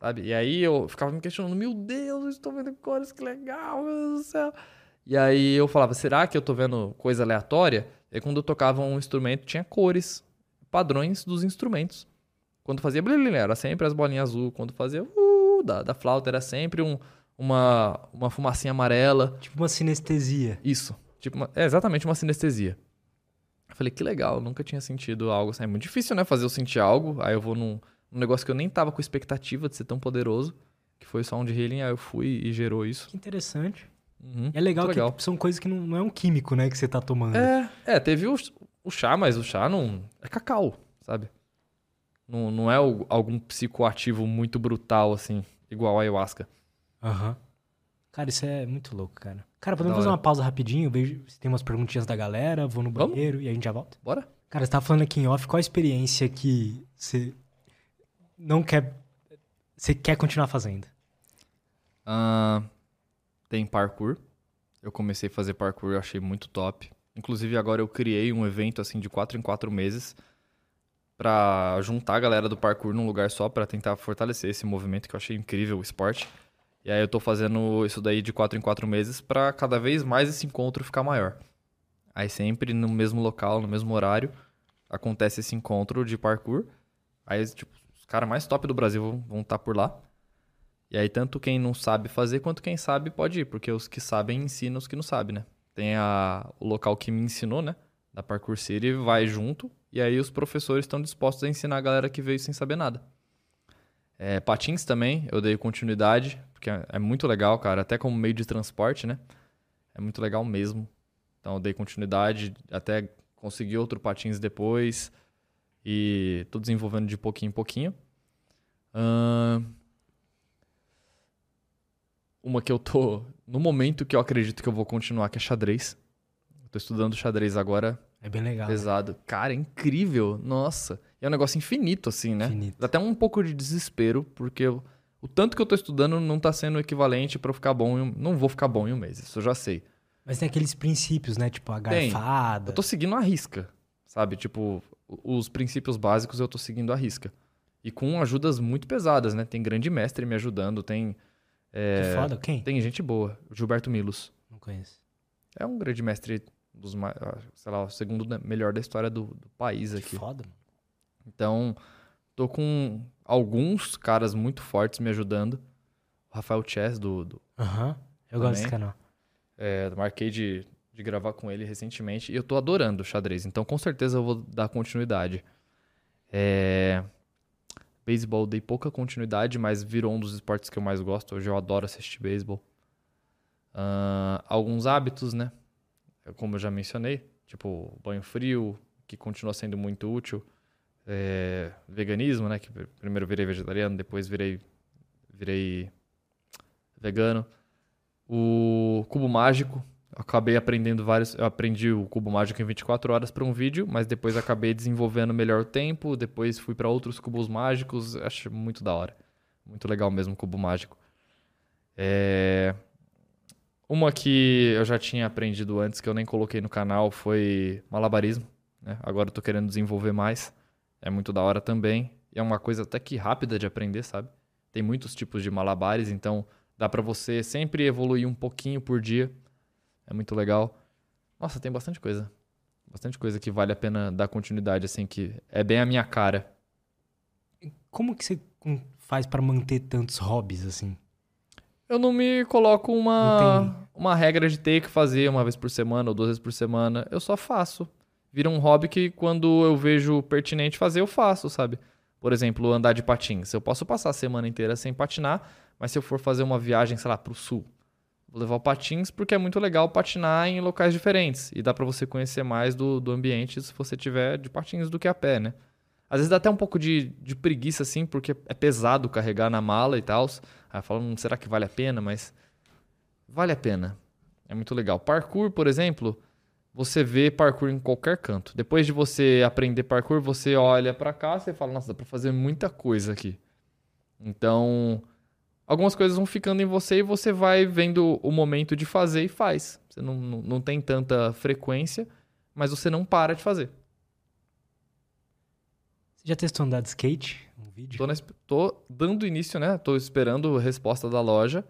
Sabe? E aí eu ficava me questionando, meu Deus, eu estou vendo cores, que legal, meu Deus do céu. E aí eu falava, será que eu tô vendo coisa aleatória? E aí quando eu tocava um instrumento, tinha cores, padrões dos instrumentos. Quando fazia blilin, era sempre as bolinhas azul. Quando fazia uh, da, da flauta, era sempre um, uma, uma fumacinha amarela. Tipo uma sinestesia. Isso. Tipo, uma- é exatamente uma sinestesia. Eu falei, que legal, nunca tinha sentido algo assim. É muito difícil, né? Fazer eu sentir algo. Aí eu vou num, num negócio que eu nem tava com expectativa de ser tão poderoso. Que foi sound healing, aí eu fui e gerou isso. Que interessante. Uhum, é legal que legal. tipo, são coisas que não, não é um químico, né, que você tá tomando. É, é, teve o, o chá, mas o chá não. É cacau, sabe? Não, não é o- algum psicoativo muito brutal, assim, igual a ayahuasca. Aham. Cara, isso é muito louco, cara. Cara, Da podemos fazer uma pausa rapidinho? Vejo se tem umas perguntinhas da galera, vou no Vamos. banheiro e a gente já volta. Bora? Cara, você tava falando aqui em off, qual a experiência que você não quer. Você quer continuar fazendo? Ah, tem parkour. Eu comecei a fazer parkour, eu achei muito top. Inclusive, agora eu criei um evento assim de 4 em 4 meses pra juntar a galera do parkour num lugar só pra tentar fortalecer esse movimento que eu achei incrível, o esporte. E aí eu tô fazendo isso daí de 4 em 4 meses pra cada vez mais esse encontro ficar maior. Aí sempre no mesmo local, no mesmo horário, acontece esse encontro de parkour. Aí, tipo, caras mais top do Brasil vão estar por lá. E aí, tanto quem não sabe fazer, quanto quem sabe pode ir, porque os que sabem ensinam os que não sabem, né? Tem a, o local que me ensinou, né? Da Parkour City, vai junto, e aí os professores estão dispostos a ensinar a galera que veio sem saber nada. É, patins também, eu dei continuidade, porque é, é muito legal, cara, até como meio de transporte, né? É muito legal mesmo. Então, eu dei continuidade, até consegui outro patins depois, e tô desenvolvendo de pouquinho em pouquinho. Ahn, uma que eu tô. No momento que eu acredito que eu vou continuar, que é xadrez. Eu tô estudando xadrez agora É bem legal. né? pesado. Cara, é incrível. Nossa. E é um negócio infinito, assim, né? Infinito. Dá até um pouco de desespero, porque eu- o tanto que eu tô estudando não tá sendo equivalente pra eu ficar bom em um... Não vou ficar bom em um mês, isso eu já sei. Mas tem aqueles princípios, né? Tipo, a Tem. garfada. Eu tô seguindo a risca, sabe? Tipo, os princípios básicos eu tô seguindo a risca. E com ajudas muito pesadas, né? Tem grande mestre me ajudando, tem, Que foda. Quem? tem gente boa. Gilberto Milos. Não conheço. É um grande mestre dos mais, ah, sei lá, o segundo melhor da história do, do país Que aqui. foda, mano. Então, tô com alguns caras muito fortes me ajudando. O Rafael Chess, do, do Aham. Eu gosto desse Também. canal. é, marquei de, de gravar com ele recentemente. E eu tô adorando o xadrez. Então, com certeza, eu vou dar continuidade. É... Beisebol, dei pouca continuidade, mas virou um dos esportes que eu mais gosto. Hoje eu adoro assistir beisebol. Ah, alguns hábitos, né? Como eu já mencionei. Tipo, banho frio, que continua sendo muito útil. É, veganismo, né? Que pr- primeiro virei vegetariano, depois virei, virei vegano. O cubo mágico, acabei aprendendo vários. Eu aprendi o cubo mágico em 24 horas para um vídeo, mas depois acabei desenvolvendo melhor o tempo. Depois fui para outros cubos mágicos. Acho muito da hora. Muito legal mesmo o cubo mágico. É, Uma que eu já tinha aprendido antes, que eu nem coloquei no canal, foi malabarismo. né? Agora eu tô querendo desenvolver mais. É muito da hora também. E é uma coisa até que rápida de aprender, sabe? Tem muitos tipos de malabares, então dá pra você sempre evoluir um pouquinho por dia. É muito legal. Nossa, tem bastante coisa. Bastante coisa que vale a pena dar continuidade, assim, que é bem a minha cara. Como que você faz pra manter tantos hobbies, assim? Eu não me coloco uma, uma regra de ter que fazer uma vez por semana ou duas vezes por semana. Eu só faço. Vira um hobby que quando eu vejo pertinente fazer, eu faço, sabe? Por exemplo, andar de patins. Eu posso passar a semana inteira sem patinar, mas se eu for fazer uma viagem, sei lá, pro sul, vou levar o patins porque é muito legal patinar em locais diferentes. E dá pra você conhecer mais do, do ambiente se você tiver de patins do que a pé, né? Às vezes dá até um pouco de, de preguiça, assim, porque é pesado carregar na mala e tal. Aí falo, hum, será que vale a pena? Mas vale a pena. É muito legal. Parkour, por exemplo, você vê parkour em qualquer canto. Depois de você aprender parkour, você olha pra cá e fala, nossa, dá pra fazer muita coisa aqui. Então, algumas coisas vão ficando em você e você vai vendo o momento de fazer e faz. Você não, não, não tem tanta frequência, mas você não para de fazer. Você já testou andar de skate? Um vídeo? Tô, na tô dando início, né? Tô esperando a resposta da loja.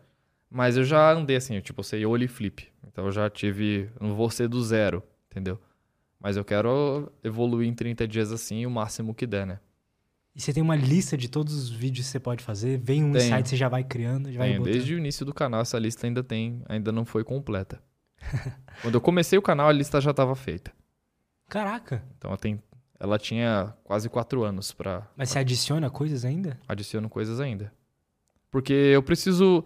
Mas eu já andei assim, tipo, eu sei ollie flip. Então eu já tive. Não vou ser do zero, entendeu? Mas eu quero evoluir em 30 dias assim, o máximo que der, né? E você tem uma lista de todos os vídeos que você pode fazer? Vem um Tenho. insight, você já vai criando, já vai desde o início do canal, essa lista ainda tem, ainda não foi completa. [LAUGHS] Quando eu comecei o canal, a lista já estava feita. Caraca! Então ela, tem, ela tinha quase quatro anos pra. Mas você adiciona coisas ainda? adiciono coisas ainda. Porque eu preciso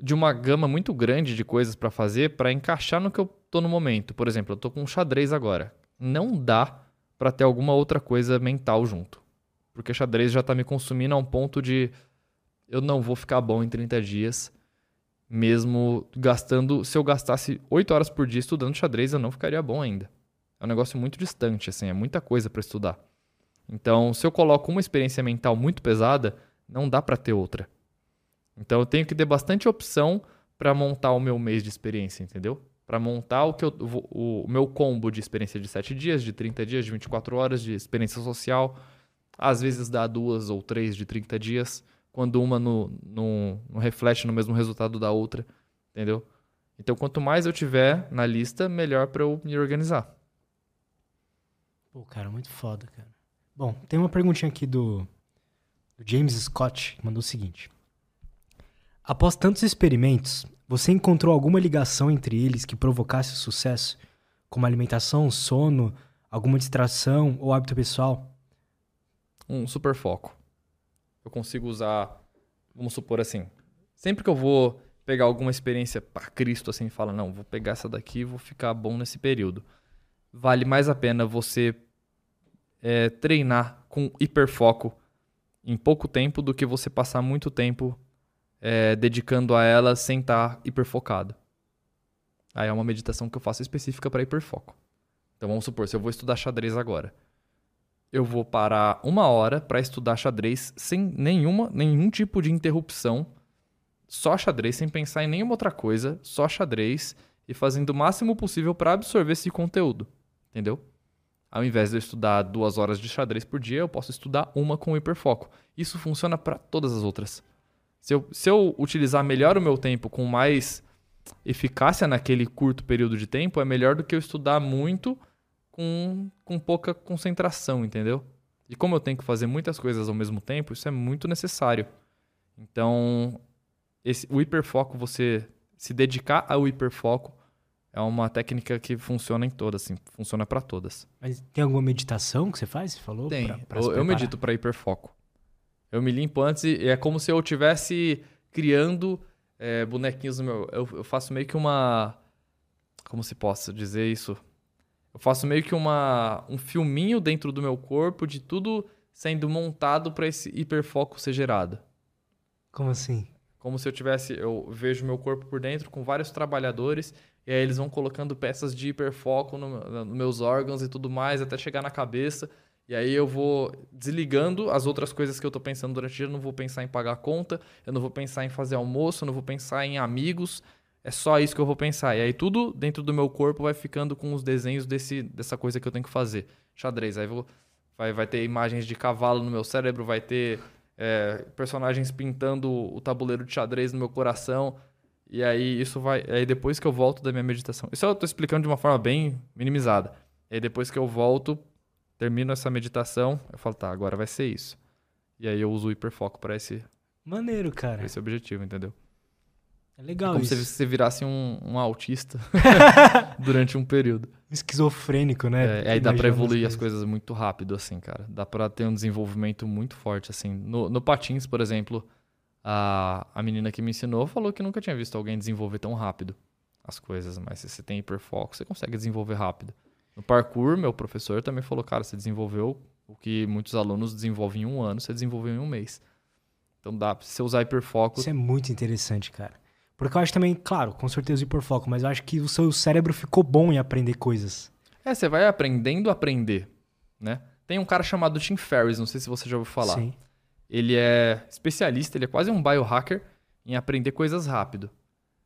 de uma gama muito grande de coisas pra fazer pra encaixar no que eu tô no momento. Por exemplo, eu tô com xadrez agora. Não dá pra ter alguma outra coisa mental junto. Porque xadrez já tá me consumindo a um ponto de eu não vou ficar bom em 30 dias, mesmo gastando, se eu gastasse 8 horas por dia estudando xadrez, eu não ficaria bom ainda. É um negócio muito distante, assim, é muita coisa pra estudar. Então, se eu coloco uma experiência mental muito pesada, não dá pra ter outra. Então, eu tenho que ter bastante opção pra montar o meu mês de experiência, entendeu? Pra montar o que eu vou- o meu combo de experiência de 7 dias, de 30 dias, de 24 horas de experiência social. Às vezes dá duas ou três de 30 dias, quando uma não não reflete no mesmo resultado da outra, entendeu? Então, quanto mais eu tiver na lista, melhor pra eu me organizar. Pô, cara, muito foda, cara. Bom, tem uma perguntinha aqui do, do James Scott, que mandou o seguinte. Após tantos experimentos, você encontrou alguma ligação entre eles que provocasse sucesso? Como alimentação, sono, alguma distração ou hábito pessoal? Um super foco. Eu consigo usar, vamos supor assim, sempre que eu vou pegar alguma experiência para Cristo assim, fala, não, vou pegar essa daqui e vou ficar bom nesse período. Vale mais a pena você é, treinar com hiperfoco em pouco tempo do que você passar muito tempo é, dedicando a ela sem estar hiperfocado. Aí é uma meditação que eu faço específica para hiperfoco. Então vamos supor, se eu vou estudar xadrez agora, eu vou parar uma hora para estudar xadrez sem nenhuma, nenhum tipo de interrupção, só xadrez, sem pensar em nenhuma outra coisa, só xadrez e fazendo o máximo possível para absorver esse conteúdo, entendeu? Ao invés de eu estudar duas horas de xadrez por dia, eu posso estudar uma com hiperfoco. Isso funciona para todas as outras. Se eu, se eu utilizar melhor o meu tempo com mais eficácia naquele curto período de tempo, é melhor do que eu estudar muito com, com pouca concentração, entendeu? E como eu tenho que fazer muitas coisas ao mesmo tempo, isso é muito necessário. Então, esse, o hiperfoco, você se dedicar ao hiperfoco, é uma técnica que funciona em todas, assim, funciona para todas. Mas tem alguma meditação que você faz? Você falou? Tem. Pra, pra eu, eu medito para hiperfoco. Eu me limpo antes e é como se eu estivesse criando é, bonequinhos no meu. Eu, eu, faço meio que uma. Como se possa dizer isso? Eu faço meio que uma, um filminho dentro do meu corpo de tudo sendo montado para esse hiperfoco ser gerado. Como assim? Como se eu tivesse. Eu vejo meu corpo por dentro com vários trabalhadores e aí eles vão colocando peças de hiperfoco nos no meus órgãos e tudo mais, até chegar na cabeça. E aí eu vou desligando as outras coisas que eu tô pensando durante o dia. Eu não vou pensar em pagar conta, eu não vou pensar em fazer almoço, eu não vou pensar em amigos. É só isso que eu vou pensar. E aí tudo dentro do meu corpo vai ficando com os desenhos desse, dessa coisa que eu tenho que fazer. Xadrez. Aí vou, vai, vai ter imagens de cavalo no meu cérebro, vai ter é, personagens pintando o tabuleiro de xadrez no meu coração. E aí isso vai. Aí depois que eu volto da minha meditação. Isso eu tô explicando de uma forma bem minimizada. E aí depois que eu volto, termino essa meditação, eu falo, tá, agora vai ser isso. E aí eu uso o hiperfoco para esse. Maneiro, cara. Esse objetivo, entendeu? É legal é como isso. se você virasse um, um autista [LAUGHS] [LAUGHS] durante um período. Esquizofrênico, né? É, aí dá pra evoluir as coisas muito rápido, assim, cara. Dá pra ter um desenvolvimento muito forte, assim. No, no patins, por exemplo, a, a menina que me ensinou falou que nunca tinha visto alguém desenvolver tão rápido as coisas, mas se você tem hiperfoco, você consegue desenvolver rápido. No parkour, meu professor também falou, cara, você desenvolveu o que muitos alunos desenvolvem em um ano, você desenvolveu em um mês. Então dá, se você usar hiperfoco... Isso é muito interessante, cara. Porque eu acho também, claro, com certeza hiperfoco, mas eu acho que o seu cérebro ficou bom em aprender coisas. É, você vai aprendendo a aprender, né? Tem um cara chamado Tim Ferriss, não sei se você já ouviu falar. Sim. Ele é especialista, ele é quase um biohacker em aprender coisas rápido.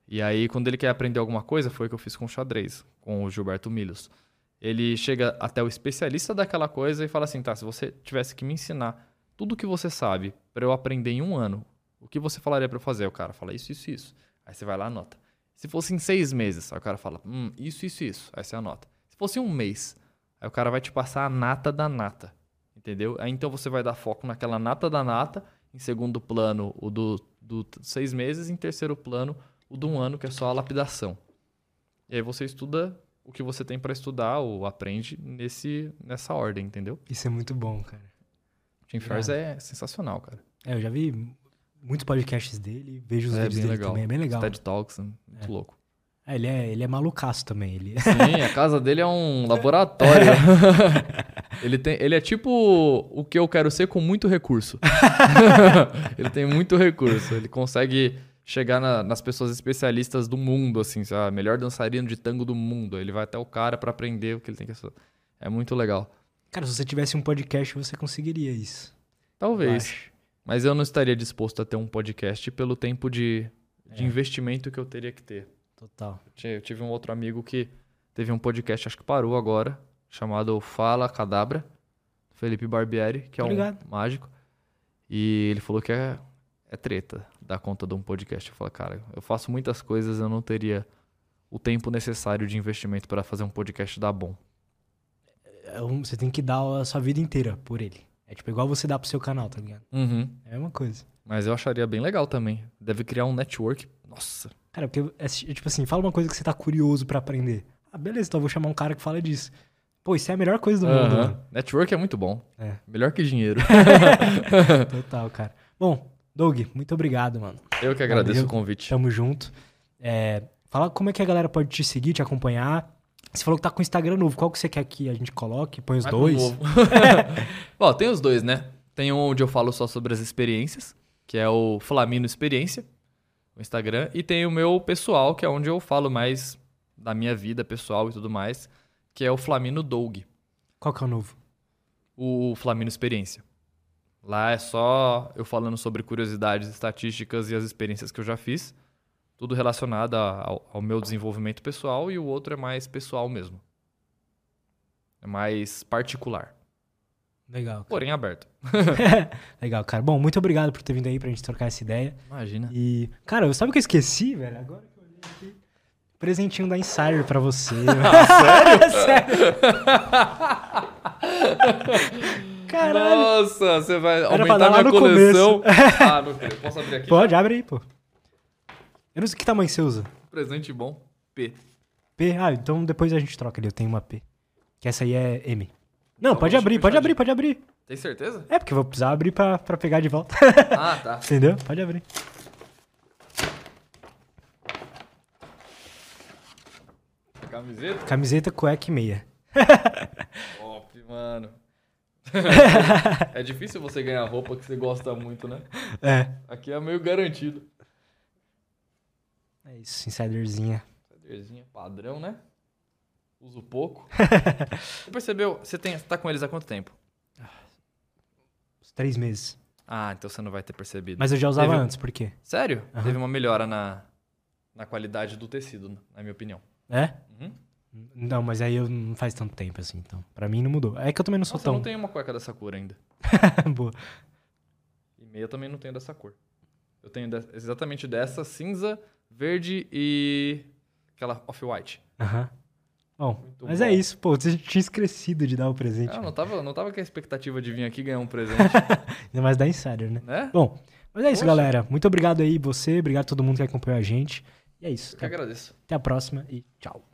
E aí, quando ele quer aprender alguma coisa, foi o que eu fiz com o xadrez, com o Gilberto Milhos. Ele chega até o especialista daquela coisa e fala assim: tá, se você tivesse que me ensinar tudo o que você sabe para eu aprender em um ano, o que você falaria para eu fazer? O cara fala isso, isso, isso. Aí você vai lá e anota. Se fosse em seis meses, aí o cara fala, hum, isso, isso, isso. Aí você anota. Se fosse um mês, aí o cara vai te passar a nata da nata. Entendeu? Aí então você vai dar foco naquela nata da nata, em segundo plano o do, do seis meses, em terceiro plano o do um ano, que é só a lapidação. E aí você estuda o que você tem para estudar ou aprende nesse, nessa ordem, entendeu? Isso é muito bom, cara. Tim Ferriss é sensacional, cara. É, eu já vi muitos podcasts dele, vejo os É vídeos dele legal. também, é bem legal. TED Talks, né? muito louco. É, ele, é, ele é malucaço também. Ele... Sim, a [LAUGHS] casa dele é um laboratório. [LAUGHS] ele, tem, ele é tipo o que eu quero ser com muito recurso. [LAUGHS] ele tem muito recurso. Ele consegue chegar na- nas pessoas especialistas do mundo, assim, sabe? Melhor dançarino de tango do mundo. Ele vai até o cara pra aprender o que ele tem que fazer. É muito legal. Cara, se você tivesse um podcast, você conseguiria isso. Talvez. Mas eu não estaria disposto a ter um podcast pelo tempo de, de É. investimento que eu teria que ter. Total. Eu tive um outro amigo que teve um podcast, acho que parou agora, chamado Fala Cadabra, Felipe Barbieri, que é Tô um mágico. E ele falou que é, é treta dar conta de um podcast. Eu falei, cara, eu faço muitas coisas, eu não teria o tempo necessário de investimento para fazer um podcast dar bom. É um- Você tem que dar a sua vida inteira por ele. É tipo igual você dá pro seu canal, tá ligado? Uhum. É a mesma coisa. Mas eu acharia bem legal também. Deve criar um network. Nossa. Cara, porque é, é tipo assim, fala uma coisa que você tá curioso pra aprender. Ah, beleza, então eu vou chamar um cara que fala disso. Pô, isso é a melhor coisa do mundo, Aham. mano. Network é muito bom. É. Melhor que dinheiro. [LAUGHS] Total, cara. Bom, Doug, muito obrigado, mano. eu que agradeço Valeu. o convite. Tamo junto. É, fala como é que a galera pode te seguir, te acompanhar. Você falou que tá com o Instagram novo. Qual que você quer que a gente coloque? Põe os dois? Bom, [LAUGHS] tem os dois, né? Tem um onde eu falo só sobre as experiências, que é o Flamino Experiência, o Instagram. E tem o meu pessoal, que é onde eu falo mais da minha vida pessoal e tudo mais, que é o Flamino Doug, Qual que é o novo? o Flamino Experiência. Lá é só eu falando sobre curiosidades, estatísticas e as experiências que eu já fiz. Tudo relacionado ao, ao meu desenvolvimento pessoal e o outro é mais pessoal mesmo. É mais particular, Legal. cara. porém aberto. [LAUGHS] Legal, cara. Bom, muito obrigado por ter vindo aí pra gente trocar essa ideia. Imagina. E, cara, sabe o que eu esqueci, velho? Agora que eu olhei aqui. Presentinho da Insider pra você. [LAUGHS] [LAUGHS] sério? Caralho. Nossa, você vai aumentar minha coleção. ah, não quero. Posso abrir aqui? Pode, abre aí, pô. Eu não sei que tamanho você usa. Presente bom. P. P? Ah, então depois a gente troca ali. Eu tenho uma P. Que essa aí é M. Não, Então, pode deixa eu abrir, puxar pode de- abrir, pode abrir. Tem certeza? É, porque eu vou precisar abrir pra, pra pegar de volta. Ah, tá. [LAUGHS] Entendeu? Pode abrir. Camiseta? Camiseta, cueca e meia. [LAUGHS] Top, mano. [LAUGHS] é difícil você ganhar roupa que você gosta muito, né? É. Aqui é meio garantido. É isso, insiderzinha. Caderzinha padrão, né? Uso pouco. [LAUGHS] você percebeu? Você, tem, você tá com eles há quanto tempo? Uns três meses. Ah, então você não vai ter percebido. Mas eu já usava Teve- antes, por quê? Sério? Aham. Teve uma melhora na, na qualidade do tecido, na minha opinião. É? Uhum. Não, mas aí eu não faz tanto tempo assim, então. Pra mim não mudou. É que eu também não sou Nossa, eu tão. não tenho uma cueca dessa cor ainda. [LAUGHS] Boa. E meia também não tenho dessa cor. Eu tenho de- exatamente dessa, cinza, verde e aquela off-white. Aham. Bom, Muito mas bom. é isso, pô. Você tinha esquecido de dar o presente. Ah, não tava, não tava com a expectativa de vir aqui ganhar um [LAUGHS] presente, Ainda mais da Insider, né? né? Bom, mas é isso, Poxa. galera. Muito obrigado aí, você. Obrigado a todo mundo que acompanhou a gente. E é isso. Eu que Até, agradeço. até a próxima e tchau.